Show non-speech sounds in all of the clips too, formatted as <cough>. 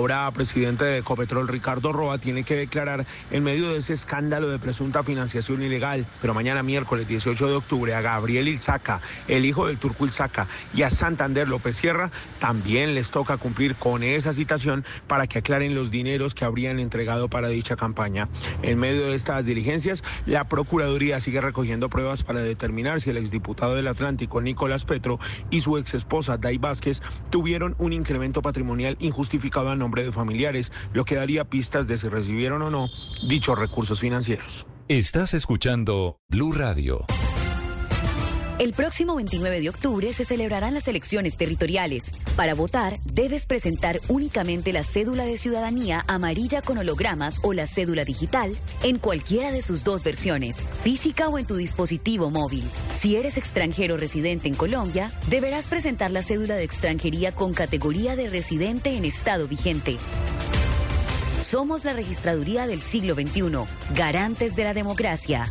Ahora, presidente de Ecopetrol, Ricardo Roa, tiene que declarar en medio de ese escándalo de presunta financiación ilegal. Pero mañana, miércoles 18 de octubre, a Gabriel Ilzaca, el hijo del turco Ilzaca, y a Santander López Sierra, también les toca cumplir con esa citación para que aclaren los dineros que habrían entregado para dicha campaña. En medio de estas diligencias, la Procuraduría sigue recogiendo pruebas para determinar si el exdiputado del Atlántico, Nicolás Petro, y su exesposa, Day Vázquez, tuvieron un incremento patrimonial injustificado a nombre de familiares, lo que daría pistas de si recibieron o no dichos recursos financieros. Estás escuchando Blue Radio. El próximo 29 de octubre se celebrarán las elecciones territoriales. Para votar, debes presentar únicamente la cédula de ciudadanía amarilla con hologramas o la cédula digital en cualquiera de sus dos versiones, física o en tu dispositivo móvil. Si eres extranjero residente en Colombia, deberás presentar la cédula de extranjería con categoría de residente en estado vigente. Somos la registraduría del siglo XXI, garantes de la democracia.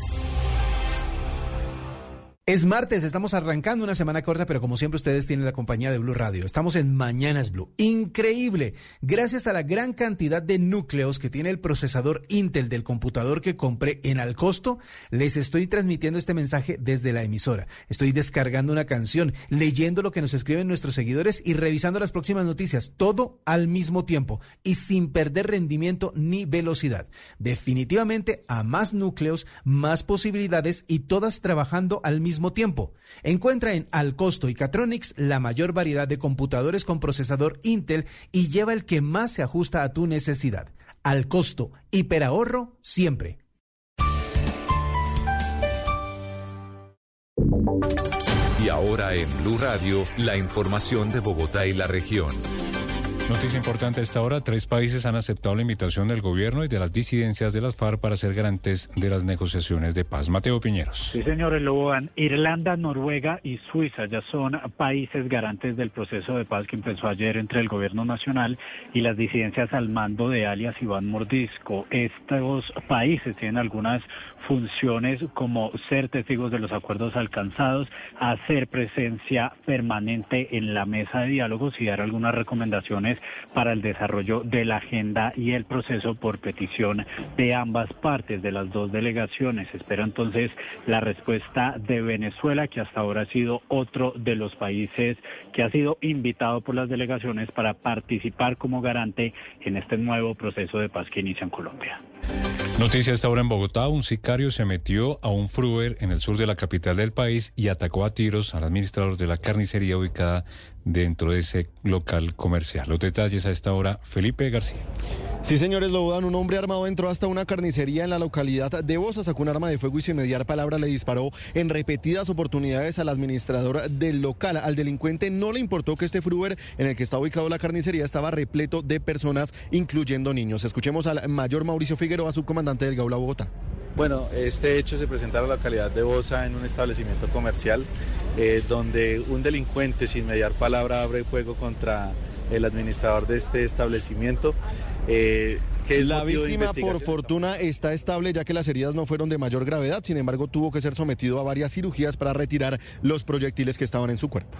Es martes, estamos arrancando una semana corta, pero como siempre ustedes tienen la compañía de Blue Radio. Estamos en Mañanas Blue. Increíble. Gracias a la gran cantidad de núcleos que tiene el procesador Intel del computador que compré en al costo, les estoy transmitiendo este mensaje desde la emisora. Estoy descargando una canción, leyendo lo que nos escriben nuestros seguidores y revisando las próximas noticias. Todo al mismo tiempo y sin perder rendimiento ni velocidad. Definitivamente a más núcleos, más posibilidades y todas trabajando al mismo tiempo. Encuentra en Alcosto y Catronics la mayor variedad de computadores con procesador Intel y lleva el que más se ajusta a tu necesidad. Al costo, hiperahorro, siempre. Y ahora en Blue Radio, la información de Bogotá y la región. Noticia importante a esta hora, tres países han aceptado la invitación del gobierno y de las disidencias de las FARC para ser garantes de las negociaciones de paz. Mateo Piñeros. Sí, señores Lobodan. Irlanda, Noruega y Suiza ya son países garantes del proceso de paz que empezó ayer entre el gobierno nacional y las disidencias al mando de alias Iván Mordisco. Estos países tienen algunas funciones como ser testigos de los acuerdos alcanzados, hacer presencia permanente en la mesa de diálogos y dar algunas recomendaciones para el desarrollo de la agenda y el proceso por petición de ambas partes, de las dos delegaciones. Espera entonces la respuesta de Venezuela, que hasta ahora ha sido otro de los países que ha sido invitado por las delegaciones para participar como garante en este nuevo proceso de paz que inicia en Colombia. Noticia esta hora en Bogotá, un sicario se metió a un fruver en el sur de la capital del país y atacó a tiros al administrador de la carnicería ubicada dentro de ese local comercial. Los detalles a esta hora, Felipe García. Sí, señores, lo dudan. Un hombre armado entró hasta una carnicería en la localidad de Bosa, sacó un arma de fuego y sin mediar palabra le disparó en repetidas oportunidades al administrador del local. Al delincuente no le importó que este fruver en el que está ubicado la carnicería estaba repleto de personas, incluyendo niños. Escuchemos al mayor Mauricio Figueroa, subcomandante del Gaula Bogotá. Bueno, este hecho se presenta en la localidad de Bosa en un establecimiento comercial eh, donde un delincuente sin mediar palabra abre fuego contra el administrador de este establecimiento. Eh, que es la víctima, por investigación. fortuna, está estable ya que las heridas no fueron de mayor gravedad. Sin embargo, tuvo que ser sometido a varias cirugías para retirar los proyectiles que estaban en su cuerpo.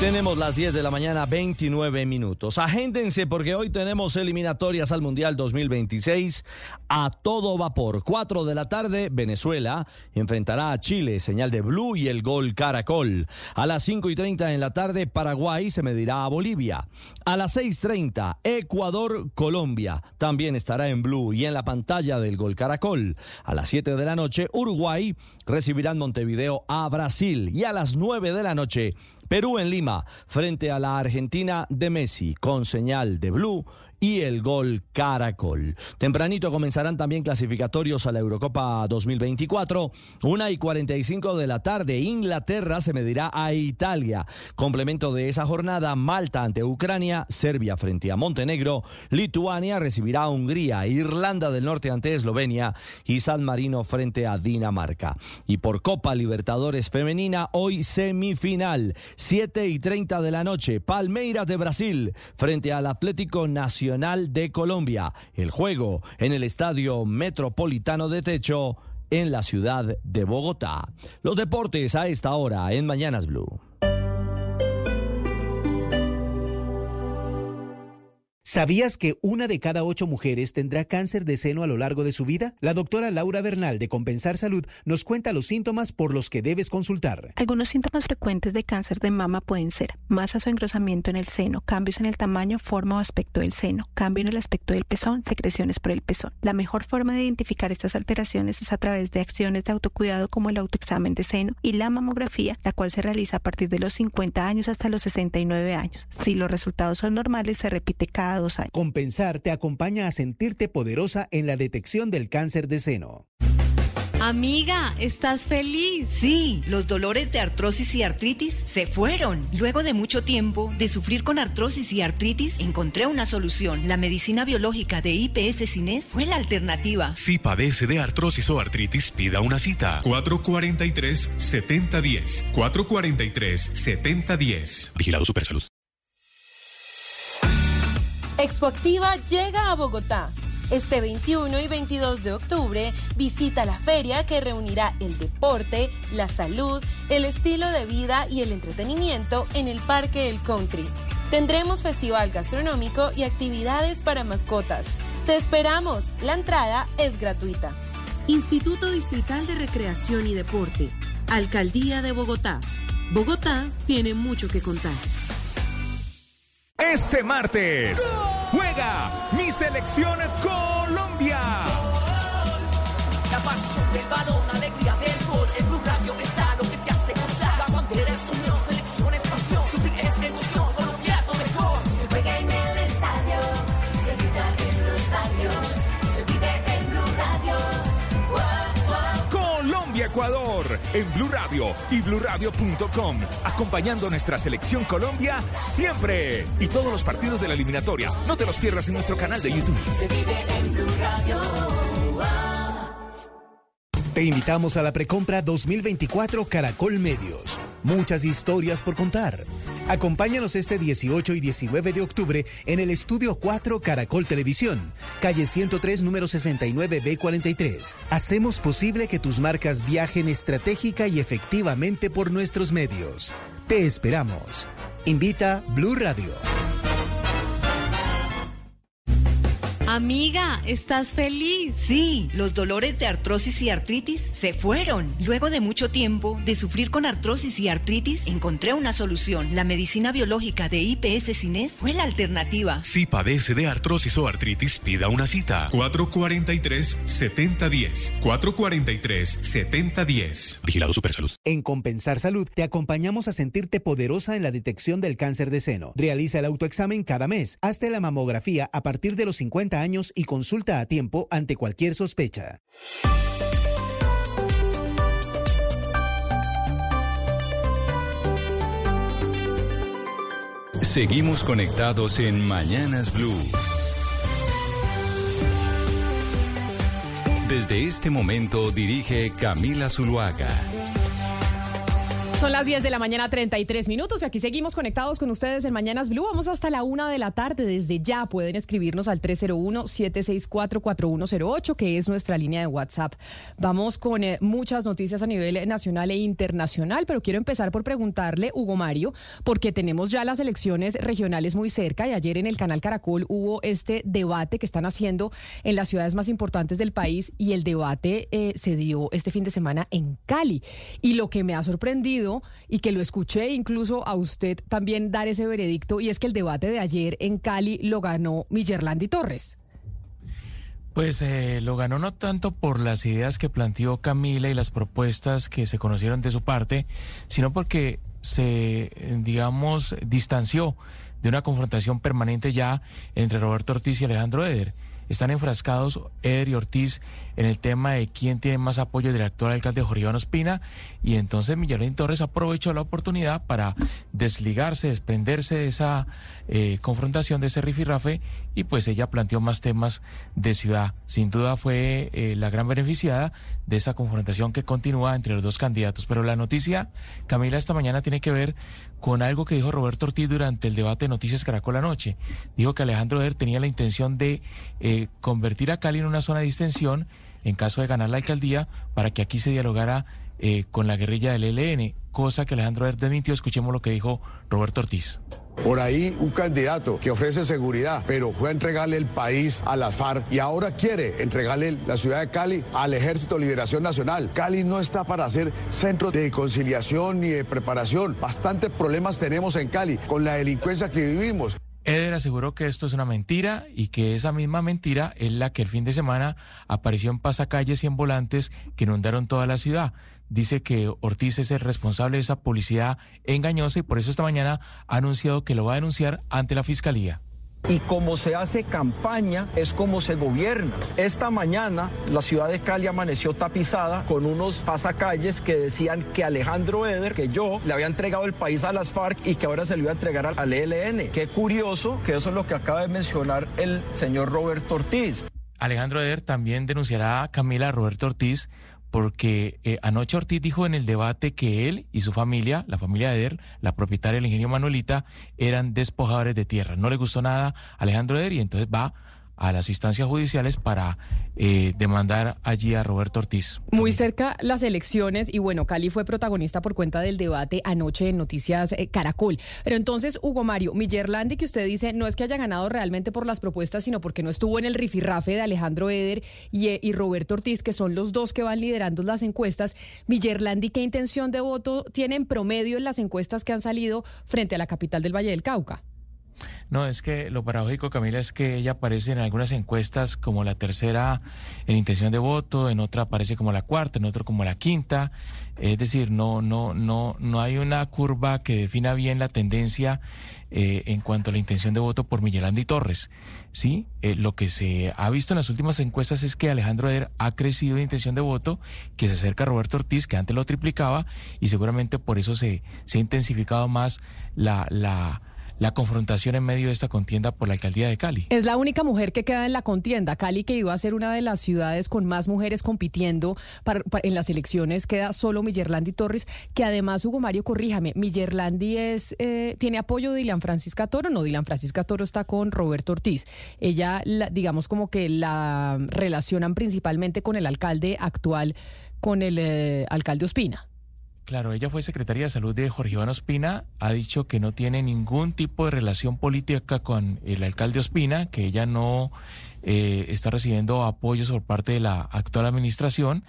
Tenemos las 10 de la mañana, 29 minutos. Agéndense porque hoy tenemos eliminatorias al Mundial 2026 a todo vapor. 4 de la tarde, Venezuela enfrentará a Chile, señal de Blue y el gol Caracol. A las 5 y 30 en la tarde, Paraguay se medirá a Bolivia. A las 6.30, Ecuador, Colombia. También estará en Blue y en la pantalla del gol Caracol. A las 7 de la noche, Uruguay recibirá en Montevideo a Brasil. Y a las 9 de la noche, Perú en Lima, frente a la Argentina de Messi, con señal de blue y el gol Caracol. Tempranito comenzarán también clasificatorios a la Eurocopa 2024. Una y 45 de la tarde, Inglaterra se medirá a Italia. Complemento de esa jornada, Malta ante Ucrania, Serbia frente a Montenegro, Lituania recibirá a Hungría, Irlanda del Norte ante Eslovenia y San Marino frente a Dinamarca. Y por Copa Libertadores Femenina, hoy semifinal, 7 y 30 de la noche, Palmeiras de Brasil frente al Atlético Nacional de Colombia. El juego en el Estadio Metropolitano de Techo en la ciudad de Bogotá. Los deportes a esta hora en Mañanas Blue. ¿Sabías que una de cada ocho mujeres tendrá cáncer de seno a lo largo de su vida? La doctora Laura Bernal de Compensar Salud nos cuenta los síntomas por los que debes consultar. Algunos síntomas frecuentes de cáncer de mama pueden ser masas o engrosamiento en el seno, cambios en el tamaño, forma o aspecto del seno, cambio en el aspecto del pezón, secreciones por el pezón. La mejor forma de identificar estas alteraciones es a través de acciones de autocuidado como el autoexamen de seno y la mamografía, la cual se realiza a partir de los 50 años hasta los 69 años. Si los resultados son normales, se repite cada Compensar te acompaña a sentirte poderosa en la detección del cáncer de seno. Amiga, ¿estás feliz? Sí, los dolores de artrosis y artritis se fueron. Luego de mucho tiempo de sufrir con artrosis y artritis, encontré una solución. La medicina biológica de IPS Cines fue la alternativa. Si padece de artrosis o artritis, pida una cita. 443-7010. 443-7010. Vigilado Supersalud. Expoactiva llega a Bogotá. Este 21 y 22 de octubre visita la feria que reunirá el deporte, la salud, el estilo de vida y el entretenimiento en el Parque El Country. Tendremos festival gastronómico y actividades para mascotas. Te esperamos. La entrada es gratuita. Instituto Distrital de Recreación y Deporte. Alcaldía de Bogotá. Bogotá tiene mucho que contar. Este martes juega mi selección Colombia. La pasión del balón, Ecuador, en Blue Radio y BlueRadio.com, acompañando a nuestra selección Colombia siempre. Y todos los partidos de la eliminatoria, no te los pierdas en nuestro canal de YouTube. Se vive en Blue Radio. Te invitamos a la precompra 2024 Caracol Medios. Muchas historias por contar. Acompáñanos este 18 y 19 de octubre en el Estudio 4 Caracol Televisión, calle 103, número 69B43. Hacemos posible que tus marcas viajen estratégica y efectivamente por nuestros medios. Te esperamos. Invita Blue Radio. Amiga, ¿estás feliz? Sí, los dolores de artrosis y artritis se fueron. Luego de mucho tiempo de sufrir con artrosis y artritis, encontré una solución. La medicina biológica de IPS Cines fue la alternativa. Si padece de artrosis o artritis, pida una cita. 443-7010. 443-7010. Vigilado Supersalud. En Compensar Salud te acompañamos a sentirte poderosa en la detección del cáncer de seno. Realiza el autoexamen cada mes. Hazte la mamografía a partir de los 50 años y consulta a tiempo ante cualquier sospecha. Seguimos conectados en Mañanas Blue. Desde este momento dirige Camila Zuluaga. Son las 10 de la mañana, 33 minutos, y aquí seguimos conectados con ustedes en Mañanas Blue. Vamos hasta la una de la tarde. Desde ya pueden escribirnos al 301-764-4108, que es nuestra línea de WhatsApp. Vamos con eh, muchas noticias a nivel nacional e internacional, pero quiero empezar por preguntarle, Hugo Mario, porque tenemos ya las elecciones regionales muy cerca, y ayer en el canal Caracol hubo este debate que están haciendo en las ciudades más importantes del país, y el debate eh, se dio este fin de semana en Cali. Y lo que me ha sorprendido y que lo escuché incluso a usted también dar ese veredicto y es que el debate de ayer en Cali lo ganó Millerlandi Torres. Pues eh, lo ganó no tanto por las ideas que planteó Camila y las propuestas que se conocieron de su parte, sino porque se, digamos, distanció de una confrontación permanente ya entre Roberto Ortiz y Alejandro Eder. Están enfrascados Eder y Ortiz en el tema de quién tiene más apoyo del actual alcalde Jorge Iván Ospina y entonces Miguelín Torres aprovechó la oportunidad para desligarse, desprenderse de esa eh, confrontación, de ese rifirrafe y pues ella planteó más temas de ciudad. Sin duda fue eh, la gran beneficiada de esa confrontación que continúa entre los dos candidatos. Pero la noticia, Camila, esta mañana tiene que ver con algo que dijo Roberto Ortiz durante el debate de Noticias Caracol anoche. Dijo que Alejandro Eder tenía la intención de eh, convertir a Cali en una zona de distensión en caso de ganar la alcaldía para que aquí se dialogara eh, con la guerrilla del ELN, cosa que Alejandro Eder desmintió. Escuchemos lo que dijo Roberto Ortiz. Por ahí un candidato que ofrece seguridad, pero fue a entregarle el país a las FARC y ahora quiere entregarle la ciudad de Cali al Ejército Liberación Nacional. Cali no está para ser centro de conciliación ni de preparación. Bastantes problemas tenemos en Cali con la delincuencia que vivimos. Eder aseguró que esto es una mentira y que esa misma mentira es la que el fin de semana apareció en pasacalles y en volantes que inundaron toda la ciudad. Dice que Ortiz es el responsable de esa publicidad engañosa y por eso esta mañana ha anunciado que lo va a denunciar ante la fiscalía. Y como se hace campaña es como se gobierna. Esta mañana la ciudad de Cali amaneció tapizada con unos pasacalles que decían que Alejandro Eder, que yo le había entregado el país a las FARC y que ahora se lo iba a entregar al, ELN. Qué curioso que eso es lo que acaba de mencionar el señor Roberto Ortiz. Alejandro Eder también denunciará a Camila Roberto Ortiz porque eh, anoche Ortiz dijo en el debate que él y su familia, la familia de Eder, la propietaria del ingenio Manuelita, eran despojadores de tierra. No le gustó nada a Alejandro Eder y entonces va a las instancias judiciales para eh, demandar allí a Roberto Ortiz. Muy cerca las elecciones y bueno, Cali fue protagonista por cuenta del debate anoche en Noticias eh, Caracol. Pero entonces, Hugo Mario, Millerlandi, que usted dice, no es que haya ganado realmente por las propuestas, sino porque no estuvo en el rifirrafe de Alejandro Eder y, eh, y Roberto Ortiz, que son los dos que van liderando las encuestas. Millerlandi, ¿qué intención de voto tiene en promedio en las encuestas que han salido frente a la capital del Valle del Cauca? No, es que lo paradójico, Camila, es que ella aparece en algunas encuestas como la tercera en intención de voto, en otra aparece como la cuarta, en otra como la quinta. Es decir, no, no, no, no hay una curva que defina bien la tendencia eh, en cuanto a la intención de voto por Miguel Andy Torres. Sí, Eh, lo que se ha visto en las últimas encuestas es que Alejandro Eder ha crecido en intención de voto, que se acerca a Roberto Ortiz, que antes lo triplicaba, y seguramente por eso se, se ha intensificado más la, la, la confrontación en medio de esta contienda por la alcaldía de Cali. Es la única mujer que queda en la contienda. Cali, que iba a ser una de las ciudades con más mujeres compitiendo en las elecciones, queda solo Millerlandi Torres, que además, Hugo Mario, corríjame, Millerlandi es, eh, tiene apoyo de Dilan Francisca Toro. No, Dilan Francisca Toro está con Roberto Ortiz. Ella, la- digamos, como que la relacionan principalmente con el alcalde actual, con el eh, alcalde Ospina. Claro, ella fue secretaria de salud de Jorge Iván Ospina, ha dicho que no tiene ningún tipo de relación política con el alcalde Ospina, que ella no eh, está recibiendo apoyos por parte de la actual administración.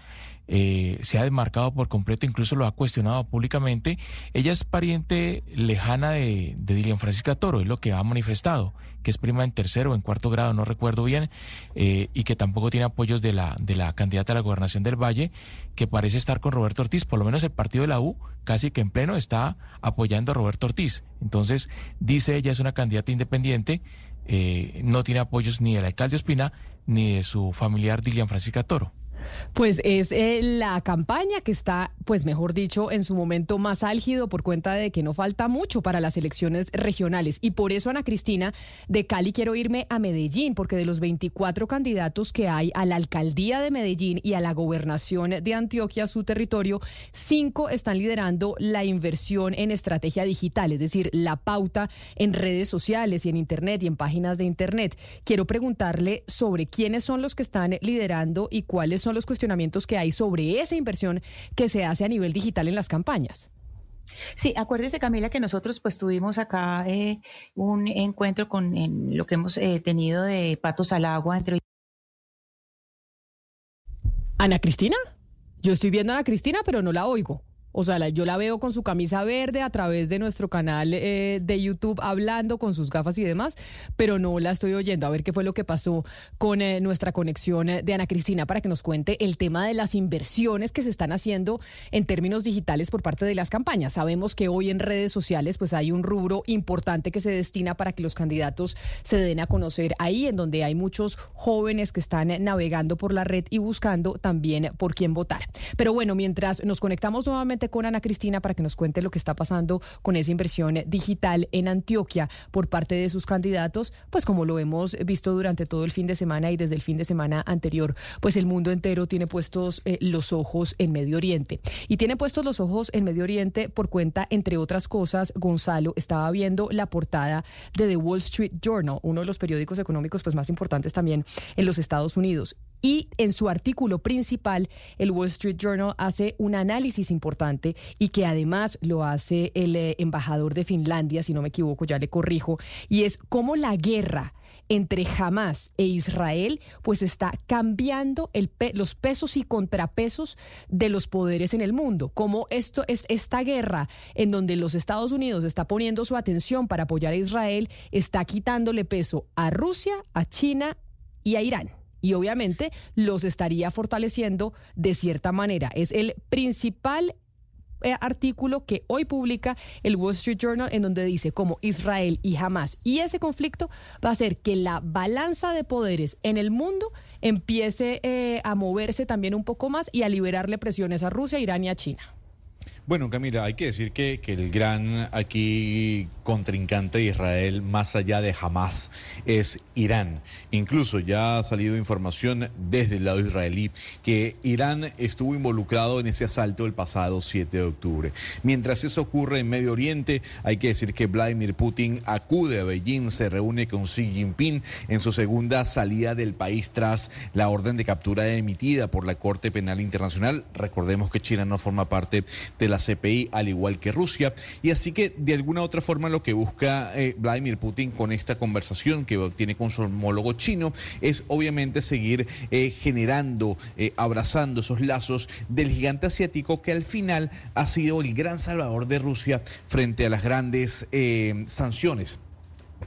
eh, se ha desmarcado por completo, incluso lo ha cuestionado públicamente. Ella es pariente lejana de, de Dilian Francisca Toro, es lo que ha manifestado, que es prima en tercero o en cuarto grado, no recuerdo bien, eh, y que tampoco tiene apoyos de la, de la candidata a la gobernación del Valle, que parece estar con Roberto Ortiz, por lo menos el partido de la U, casi que en pleno está apoyando a Roberto Ortiz. Entonces, dice ella, es una candidata independiente, eh, no tiene apoyos ni del alcalde Ospina ni de su familiar Dilian Francisca Toro. Pues es eh, la campaña que está, pues mejor dicho, en su momento más álgido por cuenta de que no falta mucho para las elecciones regionales. Y por eso, Ana Cristina, de Cali quiero irme a Medellín, porque de los 24 candidatos que hay a la alcaldía de Medellín y a la gobernación de Antioquia, su territorio, cinco están liderando la inversión en estrategia digital, es decir, la pauta en redes sociales y en Internet y en páginas de Internet. Quiero preguntarle sobre quiénes son los que están liderando y cuáles son los cuestionamientos que hay sobre esa inversión que se hace a nivel digital en las campañas. Sí, acuérdese Camila que nosotros pues tuvimos acá eh, un encuentro con en lo que hemos eh, tenido de patos al agua entre Ana Cristina, yo estoy viendo a Ana Cristina, pero no la oigo. O sea, yo la veo con su camisa verde a través de nuestro canal eh, de YouTube hablando con sus gafas y demás, pero no la estoy oyendo. A ver qué fue lo que pasó con eh, nuestra conexión eh, de Ana Cristina para que nos cuente el tema de las inversiones que se están haciendo en términos digitales por parte de las campañas. Sabemos que hoy en redes sociales pues hay un rubro importante que se destina para que los candidatos se den a conocer ahí, en donde hay muchos jóvenes que están navegando por la red y buscando también por quién votar. Pero bueno, mientras nos conectamos nuevamente con Ana Cristina para que nos cuente lo que está pasando con esa inversión digital en Antioquia por parte de sus candidatos, pues como lo hemos visto durante todo el fin de semana y desde el fin de semana anterior, pues el mundo entero tiene puestos eh, los ojos en Medio Oriente. Y tiene puestos los ojos en Medio Oriente por cuenta, entre otras cosas, Gonzalo estaba viendo la portada de The Wall Street Journal, uno de los periódicos económicos pues más importantes también en los Estados Unidos. Y en su artículo principal, el Wall Street Journal hace un análisis importante y que además lo hace el eh, embajador de Finlandia, si no me equivoco, ya le corrijo, y es cómo la guerra entre Hamas e Israel pues está cambiando el pe- los pesos y contrapesos de los poderes en el mundo. Como esto es esta guerra en donde los Estados Unidos está poniendo su atención para apoyar a Israel, está quitándole peso a Rusia, a China y a Irán. Y obviamente los estaría fortaleciendo de cierta manera. Es el principal eh, artículo que hoy publica el Wall Street Journal en donde dice cómo Israel y Hamas y ese conflicto va a hacer que la balanza de poderes en el mundo empiece eh, a moverse también un poco más y a liberarle presiones a Rusia, Irán y a China. Bueno, Camila, hay que decir que, que el gran aquí contrincante de Israel, más allá de Hamas, es Irán. Incluso ya ha salido información desde el lado israelí que Irán estuvo involucrado en ese asalto el pasado 7 de octubre. Mientras eso ocurre en Medio Oriente, hay que decir que Vladimir Putin acude a Beijing, se reúne con Xi Jinping en su segunda salida del país tras la orden de captura emitida por la Corte Penal Internacional. Recordemos que China no forma parte de la CPI, al igual que Rusia. Y así que, de alguna u otra forma, lo que busca eh, Vladimir Putin con esta conversación que tiene con su homólogo chino es obviamente seguir eh, generando, eh, abrazando esos lazos del gigante asiático que al final ha sido el gran salvador de Rusia frente a las grandes sanciones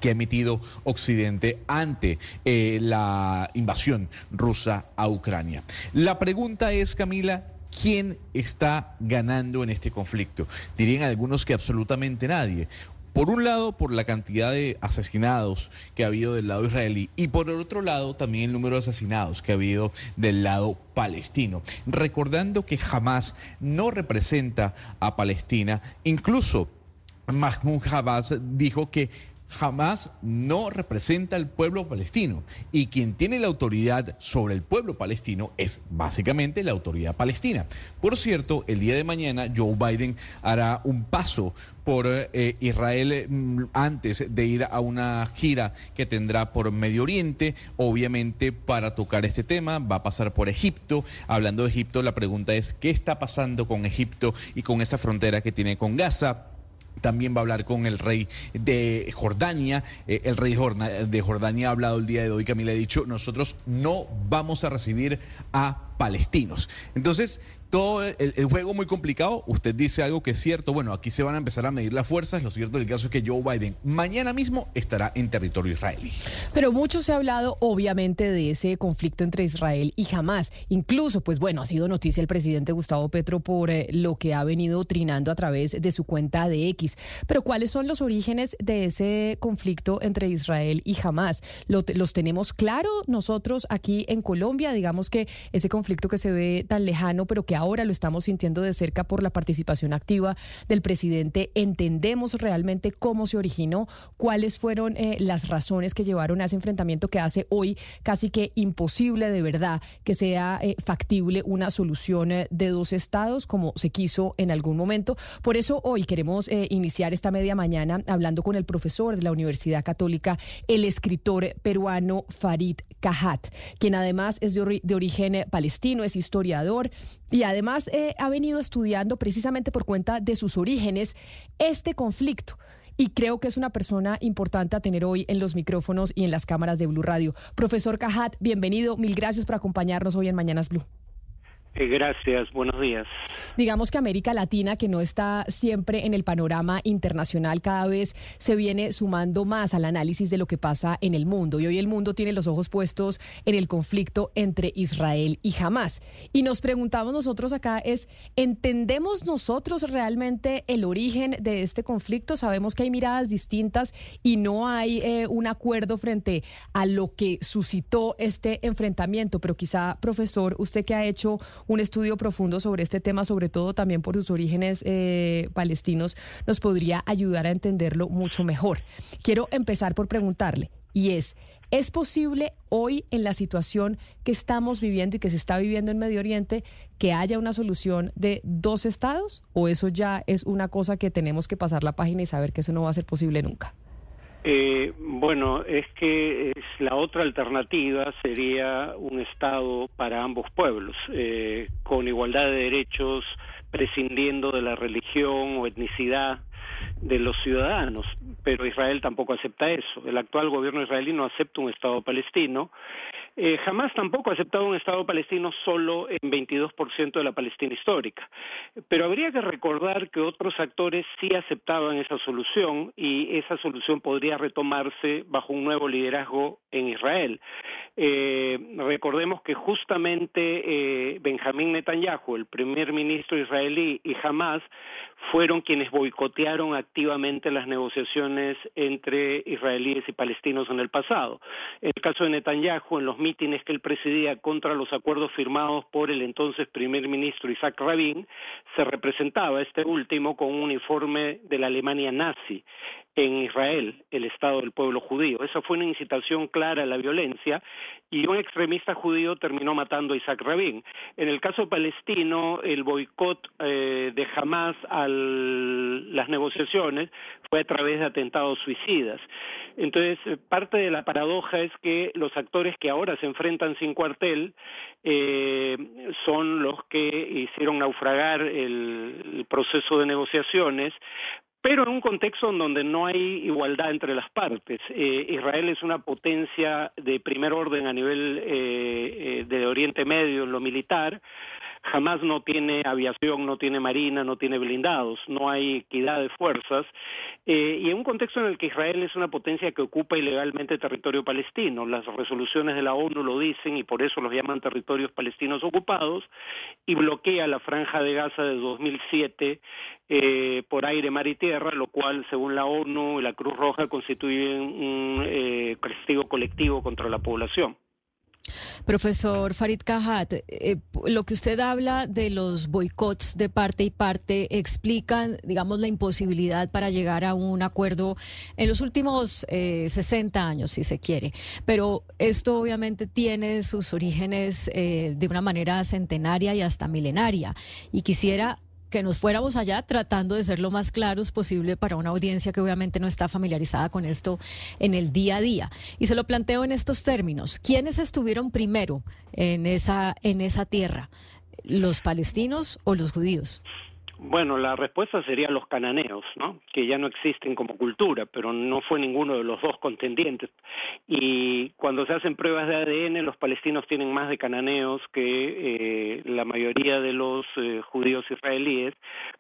que ha emitido Occidente ante la invasión rusa a Ucrania. La pregunta es, Camila, ¿quién está ganando en este conflicto? Dirían algunos que absolutamente nadie. Por un lado, por la cantidad de asesinados que ha habido del lado israelí y por el otro lado también el número de asesinados que ha habido del lado palestino. Recordando que jamás no representa a Palestina, incluso Mahmoud Abbas dijo que jamás no representa al pueblo palestino y quien tiene la autoridad sobre el pueblo palestino es básicamente la autoridad palestina. Por cierto, el día de mañana Joe Biden hará un paso por eh, Israel mm, antes de ir a una gira que tendrá por Medio Oriente, obviamente para tocar este tema, va a pasar por Egipto. Hablando de Egipto, la pregunta es, ¿qué está pasando con Egipto y con esa frontera que tiene con Gaza? También va a hablar con el rey de Jordania. Eh, el rey de Jordania ha hablado el día de hoy, Camila ha dicho, nosotros no vamos a recibir a palestinos. Entonces, todo el, juego muy complicado. Usted dice algo que es cierto. Bueno, aquí se van a empezar a medir las fuerzas. Lo cierto del caso es que Joe Biden mañana mismo estará en territorio israelí. Pero mucho se ha hablado, obviamente, de ese conflicto entre Israel y Hamas. Incluso, pues bueno, ha sido noticia el presidente Gustavo Petro por eh, lo que ha venido trinando a través de su cuenta de X. Pero ¿cuáles son los orígenes de ese conflicto entre Israel y Hamas? ¿Los tenemos claro nosotros aquí en Colombia? Digamos que ese conflicto que se ve tan lejano, pero que ahora lo estamos sintiendo de cerca por la participación activa del presidente. ¿Entendemos realmente cómo se originó? ¿Cuáles fueron eh, las razones que llevaron a ese enfrentamiento que hace hoy casi que imposible de verdad que sea eh, factible una solución eh, de dos estados como se quiso en algún momento? Por eso hoy queremos iniciar esta media mañana hablando con el profesor de la Universidad Católica, el escritor peruano Farid Cajat, quien además es de, ori- de origen palestino, es historiador y además eh, ha venido estudiando precisamente por cuenta de sus orígenes este conflicto. Y creo que es una persona importante a tener hoy en los micrófonos y en las cámaras de Blue Radio. Profesor Cajat, bienvenido. Mil gracias por acompañarnos hoy en Mañanas Blue. Eh, gracias, buenos días. Digamos que América Latina, que no está siempre en el panorama internacional, cada vez se viene sumando más al análisis de lo que pasa en el mundo. Y hoy el mundo tiene los ojos puestos en el conflicto entre Israel y Hamas. Y nos preguntamos nosotros acá es, ¿entendemos nosotros realmente el origen de este conflicto? Sabemos que hay miradas distintas y no hay eh, un acuerdo frente a lo que suscitó este enfrentamiento. Pero quizá, profesor, usted que ha hecho un estudio profundo sobre este tema, sobre todo también por sus orígenes eh, palestinos, nos podría ayudar a entenderlo mucho mejor. Quiero empezar por preguntarle, y es, ¿es posible hoy en la situación que estamos viviendo y que se está viviendo en Medio Oriente que haya una solución de dos estados? ¿O eso ya es una cosa que tenemos que pasar la página y saber que eso no va a ser posible nunca? Eh, bueno, es que es la otra alternativa sería un Estado para ambos pueblos, eh, con igualdad de derechos, prescindiendo de la religión o etnicidad de los ciudadanos. Pero Israel tampoco acepta eso. El actual gobierno israelí no acepta un Estado palestino eh, jamás tampoco ha aceptado un Estado palestino solo en 22% de la Palestina histórica. Pero habría que recordar que otros actores sí aceptaban esa solución y esa solución podría retomarse bajo un nuevo liderazgo en Israel. Eh, recordemos que justamente eh, Benjamín Netanyahu, el primer ministro israelí, y Hamas fueron quienes boicotearon activamente las negociaciones entre israelíes y palestinos en el pasado. En el caso de Netanyahu, en los mítines que él presidía contra los acuerdos firmados por el entonces primer ministro Isaac Rabin, se representaba este último con un uniforme de la Alemania nazi en Israel, el Estado del pueblo judío. Esa fue una incitación clara a la violencia y un extremista judío terminó matando a Isaac Rabin. En el caso palestino, el boicot eh, de Hamas a las negociaciones fue a través de atentados suicidas. Entonces, eh, parte de la paradoja es que los actores que ahora se enfrentan sin cuartel eh, son los que hicieron naufragar el proceso de negociaciones pero en un contexto en donde no hay igualdad entre las partes. Eh, Israel es una potencia de primer orden a nivel eh, eh, de Oriente Medio en lo militar, jamás no tiene aviación, no tiene marina, no tiene blindados, no hay equidad de fuerzas, eh, y en un contexto en el que Israel es una potencia que ocupa ilegalmente territorio palestino, las resoluciones de la ONU lo dicen y por eso los llaman territorios palestinos ocupados, y bloquea la franja de Gaza de 2007 eh, por aire, mar y tierra, lo cual, según la ONU y la Cruz Roja, constituye un eh, castigo colectivo contra la población. Profesor Farid Kahat, eh, lo que usted habla de los boicots de parte y parte explican, digamos, la imposibilidad para llegar a un acuerdo en los últimos 60 eh, años, si se quiere. Pero esto obviamente tiene sus orígenes eh, de una manera centenaria y hasta milenaria. Y quisiera que nos fuéramos allá tratando de ser lo más claros posible para una audiencia que obviamente no está familiarizada con esto en el día a día. Y se lo planteo en estos términos. ¿Quiénes estuvieron primero en esa, en esa tierra? ¿Los palestinos o los judíos? Bueno, la respuesta sería los cananeos, ¿no? que ya no existen como cultura, pero no fue ninguno de los dos contendientes. Y cuando se hacen pruebas de ADN, los palestinos tienen más de cananeos que eh, la mayoría de los eh, judíos israelíes,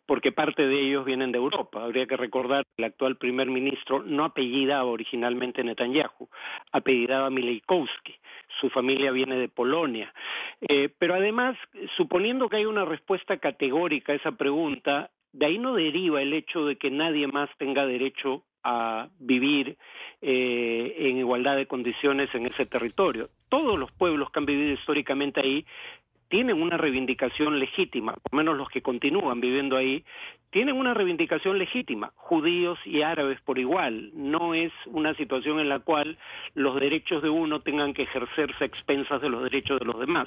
porque parte de ellos vienen de Europa. Habría que recordar que el actual primer ministro no apellidaba originalmente Netanyahu, apellidaba Mileikowski su familia viene de Polonia. Eh, pero además, suponiendo que hay una respuesta categórica a esa pregunta, de ahí no deriva el hecho de que nadie más tenga derecho a vivir eh, en igualdad de condiciones en ese territorio. Todos los pueblos que han vivido históricamente ahí tienen una reivindicación legítima, por menos los que continúan viviendo ahí, tienen una reivindicación legítima, judíos y árabes por igual. No es una situación en la cual los derechos de uno tengan que ejercerse a expensas de los derechos de los demás.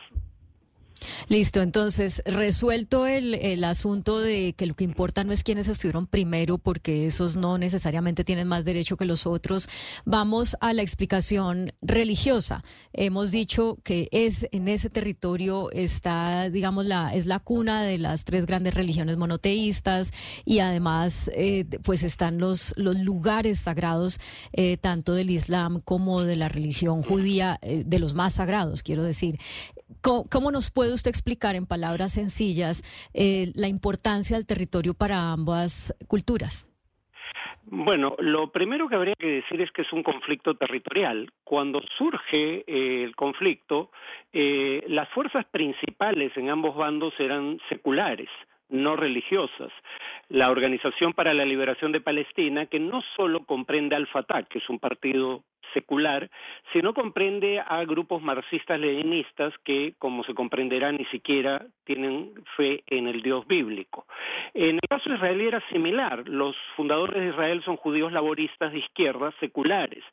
Listo, entonces, resuelto el, asunto de que lo que importa no es quiénes estuvieron primero, porque esos no necesariamente tienen más derecho que los otros, vamos a la explicación religiosa. Hemos dicho que es en ese territorio está, digamos, la, es la cuna de las tres grandes religiones monoteístas y además, eh, pues están los, los lugares sagrados, eh, tanto del Islam como de la religión judía, eh, de los más sagrados, quiero decir. ¿Cómo, nos puede usted explicar en palabras sencillas eh, la importancia del territorio para ambas culturas? Bueno, lo primero que habría que decir es que es un conflicto territorial. Cuando surge eh, el conflicto, eh, las fuerzas principales en ambos bandos eran seculares no religiosas. La Organización para la Liberación de Palestina, que no solo comprende al Fatah, que es un partido secular, sino comprende a grupos marxistas-leninistas que, como se comprenderá, ni siquiera tienen fe en el Dios bíblico. En el caso israelí era similar. Los fundadores de Israel son judíos laboristas de izquierda, seculares.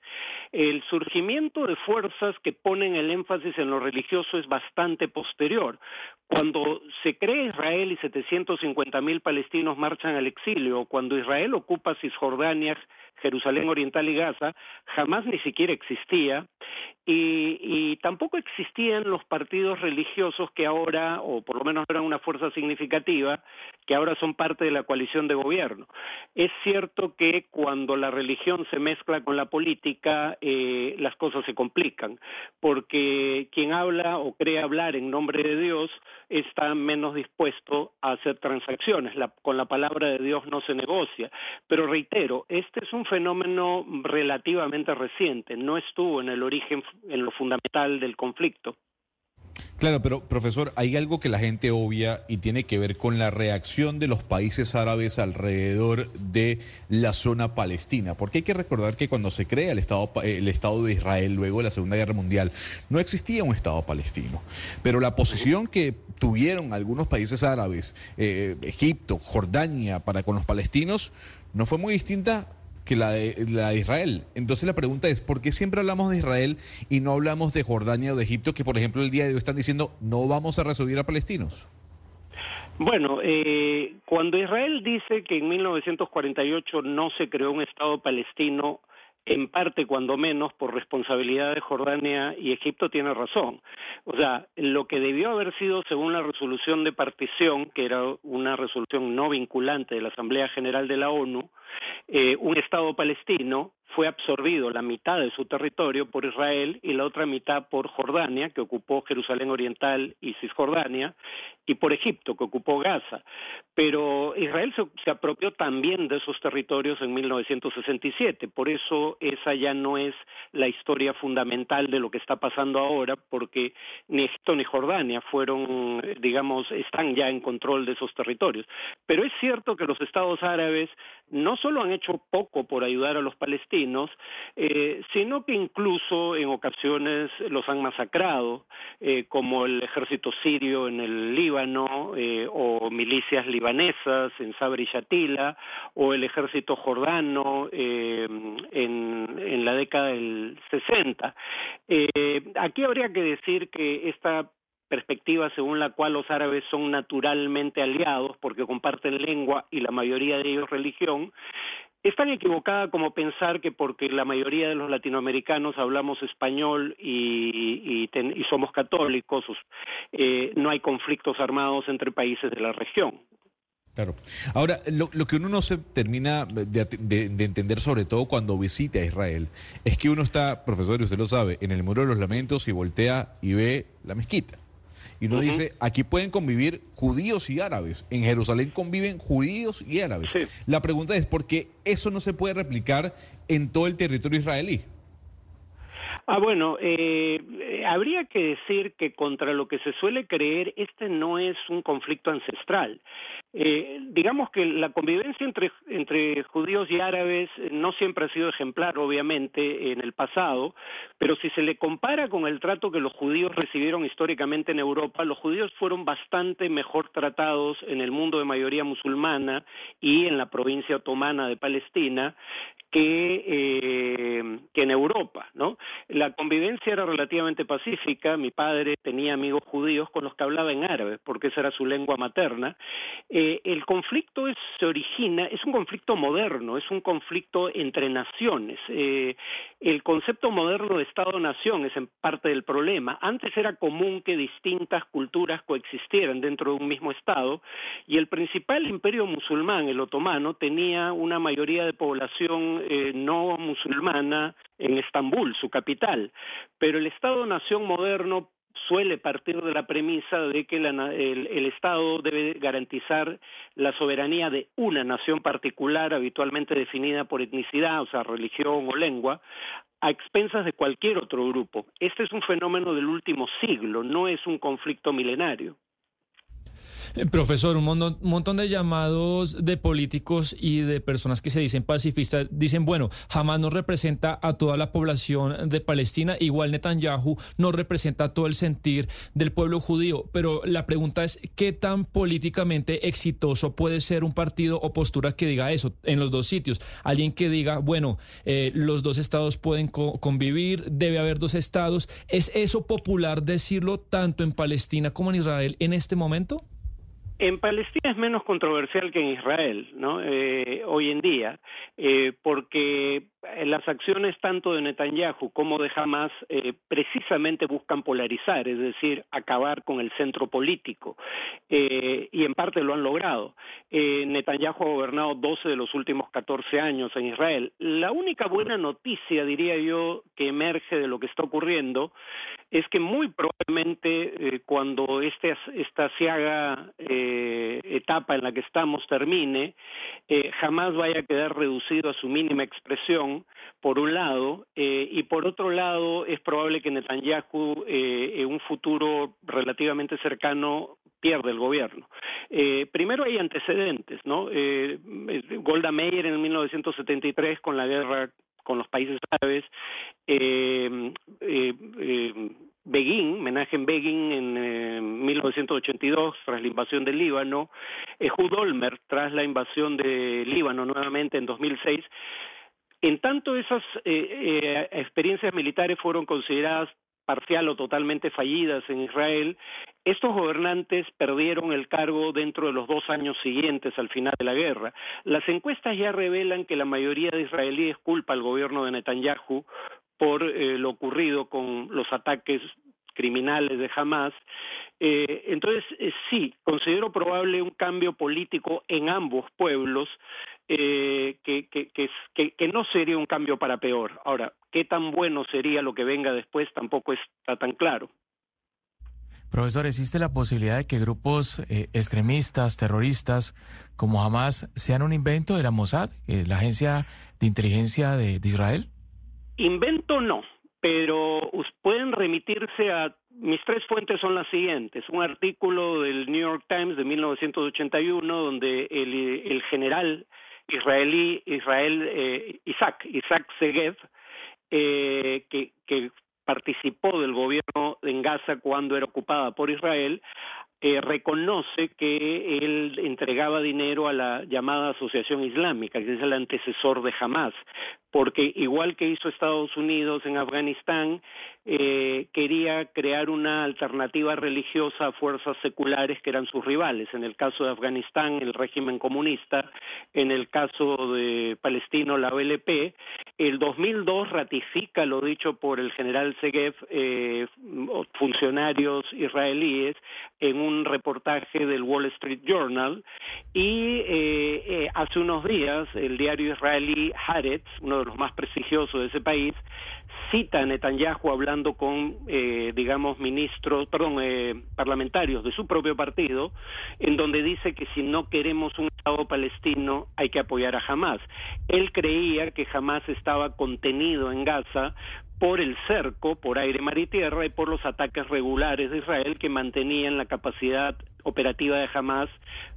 El surgimiento de fuerzas que ponen el énfasis en lo religioso es bastante posterior. Cuando se crea Israel y 750 mil palestinos marchan al exilio, cuando Israel ocupa Cisjordania, Jerusalén Oriental y Gaza, jamás ni siquiera existía y, tampoco existían los partidos religiosos que ahora, o por lo menos eran una fuerza significativa, que ahora son parte de la coalición de gobierno. Es cierto que cuando la religión se mezcla con la política, eh, las cosas se complican, porque quien habla o cree hablar en nombre de Dios está menos dispuesto a hacer transacciones. con la palabra de Dios no se negocia. Pero reitero, este es un fenómeno relativamente reciente, no estuvo en el origen en lo fundamental del conflicto. Claro, pero profesor, hay algo que la gente obvia y tiene que ver con la reacción de los países árabes alrededor de la zona palestina, porque hay que recordar que cuando se crea el Estado, el Estado de Israel luego de la Segunda Guerra Mundial, no existía un Estado palestino, pero la posición que tuvieron algunos países árabes, eh, Egipto, Jordania, para con los palestinos, no fue muy distinta que la de, la de Israel. Entonces la pregunta es, ¿por qué siempre hablamos de Israel y no hablamos de Jordania o de Egipto, que por ejemplo el día de hoy están diciendo no vamos a recibir a palestinos? Bueno, eh, cuando Israel dice que en 1948 no se creó un Estado palestino, en parte, cuando menos, por responsabilidad de Jordania y Egipto, tiene razón. O sea, lo que debió haber sido, según la resolución de partición, que era una resolución no vinculante de la Asamblea General de la ONU, eh, un Estado palestino fue absorbido la mitad de su territorio por Israel y la otra mitad por Jordania, que ocupó Jerusalén Oriental y Cisjordania, y por Egipto, que ocupó Gaza. Pero Israel se, apropió también de esos territorios en 1967, por eso esa ya no es la historia fundamental de lo que está pasando ahora, porque ni Egipto ni Jordania fueron, digamos, están ya en control de esos territorios. Pero es cierto que los estados árabes no solo han hecho poco por ayudar a los palestinos, eh, sino que incluso en ocasiones los han masacrado, eh, como el ejército sirio en el Líbano, eh, o milicias libanesas en Sabri y Shatila, o el ejército jordano en, en, la década del 60. aquí habría que decir que esta perspectiva según la cual los árabes son naturalmente aliados porque comparten lengua y la mayoría de ellos religión, es tan equivocada como pensar que porque la mayoría de los latinoamericanos hablamos español y, somos católicos, eh, no hay conflictos armados entre países de la región. Claro. Ahora, lo, que uno no se termina de, de, entender, sobre todo cuando visita a Israel, es que uno está, profesor, y usted lo sabe, en el Muro de los Lamentos y voltea y ve la mezquita. Y uno dice, aquí pueden convivir judíos y árabes. En Jerusalén conviven judíos y árabes. La pregunta es, ¿por qué eso no se puede replicar en todo el territorio israelí? Ah, bueno, eh, eh, habría que decir que contra lo que se suele creer, este no es un conflicto ancestral. Eh, digamos que la convivencia entre, entre judíos y árabes no siempre ha sido ejemplar, obviamente, en el pasado, pero si se le compara con el trato que los judíos recibieron históricamente en Europa, los judíos fueron bastante mejor tratados en el mundo de mayoría musulmana y en la provincia otomana de Palestina que, eh, que en Europa, ¿no? La convivencia era relativamente pacífica, mi padre tenía amigos judíos con los que hablaba en árabe, porque esa era su lengua materna. Eh, el conflicto se origina, es un conflicto moderno, es un conflicto entre naciones. Eh, el concepto moderno de Estado-nación es en parte del problema. Antes era común que distintas culturas coexistieran dentro de un mismo Estado, y el principal imperio musulmán, el otomano, tenía una mayoría de población eh, no musulmana en Estambul, su capital. Pero el Estado-nación moderno suele partir de la premisa de que el, el, Estado debe garantizar la soberanía de una nación particular, habitualmente definida por etnicidad, o sea, religión o lengua, a expensas de cualquier otro grupo. Este es un fenómeno del último siglo, no es un conflicto milenario. Eh, profesor, un montón, un montón, de llamados de políticos y de personas que se dicen pacifistas dicen, bueno, jamás no representa a toda la población de Palestina, igual Netanyahu no representa todo el sentir del pueblo judío, pero la pregunta es, ¿qué tan políticamente exitoso puede ser un partido o postura que diga eso en los dos sitios? Alguien que diga, bueno, eh, los dos estados pueden co convivir, debe haber dos estados. ¿Es eso popular decirlo tanto en Palestina como en Israel en este momento? En Palestina es menos controversial que en Israel, ¿no? Eh, hoy en día, eh, porque las acciones tanto de Netanyahu como de Hamas eh, precisamente buscan polarizar, es decir, acabar con el centro político, eh, y en parte lo han logrado. Eh, Netanyahu ha gobernado 12 de los últimos 14 años en Israel. La única buena noticia, diría yo, que emerge de lo que está ocurriendo es que muy probablemente eh, cuando este, esta ciaga eh, etapa en la que estamos termine, eh, jamás vaya a quedar reducido a su mínima expresión, por un lado, eh, y por otro lado es probable que Netanyahu eh, en un futuro relativamente cercano pierde el gobierno. Eh, primero hay antecedentes, ¿no? Golda Meir en 1973 con la guerra con los países árabes, eh, eh, eh, Begin, Begin en eh, 1982 tras la invasión del Líbano, Ehud Olmer tras la invasión de Líbano nuevamente en 2006. En tanto esas eh, experiencias militares fueron consideradas parcial o totalmente fallidas en Israel, estos gobernantes perdieron el cargo dentro de los dos años siguientes al final de la guerra. Las encuestas ya revelan que la mayoría de israelíes culpa al gobierno de Netanyahu por eh, lo ocurrido con los ataques criminales de Hamas. Eh, entonces, eh, sí, considero probable un cambio político en ambos pueblos, eh, que, que, que, que, no sería un cambio para peor. Ahora, qué tan bueno sería lo que venga después tampoco está tan claro. Profesor, ¿existe la posibilidad de que grupos extremistas, terroristas, como Hamas, sean un invento de la Mossad, la agencia de inteligencia de, de Israel? Invento no, pero pueden remitirse a mis tres fuentes son las siguientes. Un artículo del New York Times de 1981 donde el, general israelí Israel eh, Isaac, Isaac Segev, eh, que, que participó del gobierno en Gaza cuando era ocupada por Israel, eh, reconoce que él entregaba dinero a la llamada Asociación Islámica, que es el antecesor de Hamas, porque igual que hizo Estados Unidos en Afganistán, eh, quería crear una alternativa religiosa a fuerzas seculares que eran sus rivales. En el caso de Afganistán, el régimen comunista, en el caso de Palestino, la OLP. El 2002 ratifica lo dicho por el general Segev, eh, funcionarios israelíes, en un reportaje del Wall Street Journal, y eh, eh, hace unos días el diario israelí Haaretz, uno de los más prestigiosos de ese país, cita a Netanyahu hablando con, eh, digamos, ministros, perdón, eh, parlamentarios de su propio partido, en donde dice que si no queremos un Estado palestino hay que apoyar a Hamas. Él creía que Hamas estaba contenido en Gaza por el cerco, por aire, mar y tierra, y por los ataques regulares de Israel que mantenían la capacidad operativa de Hamas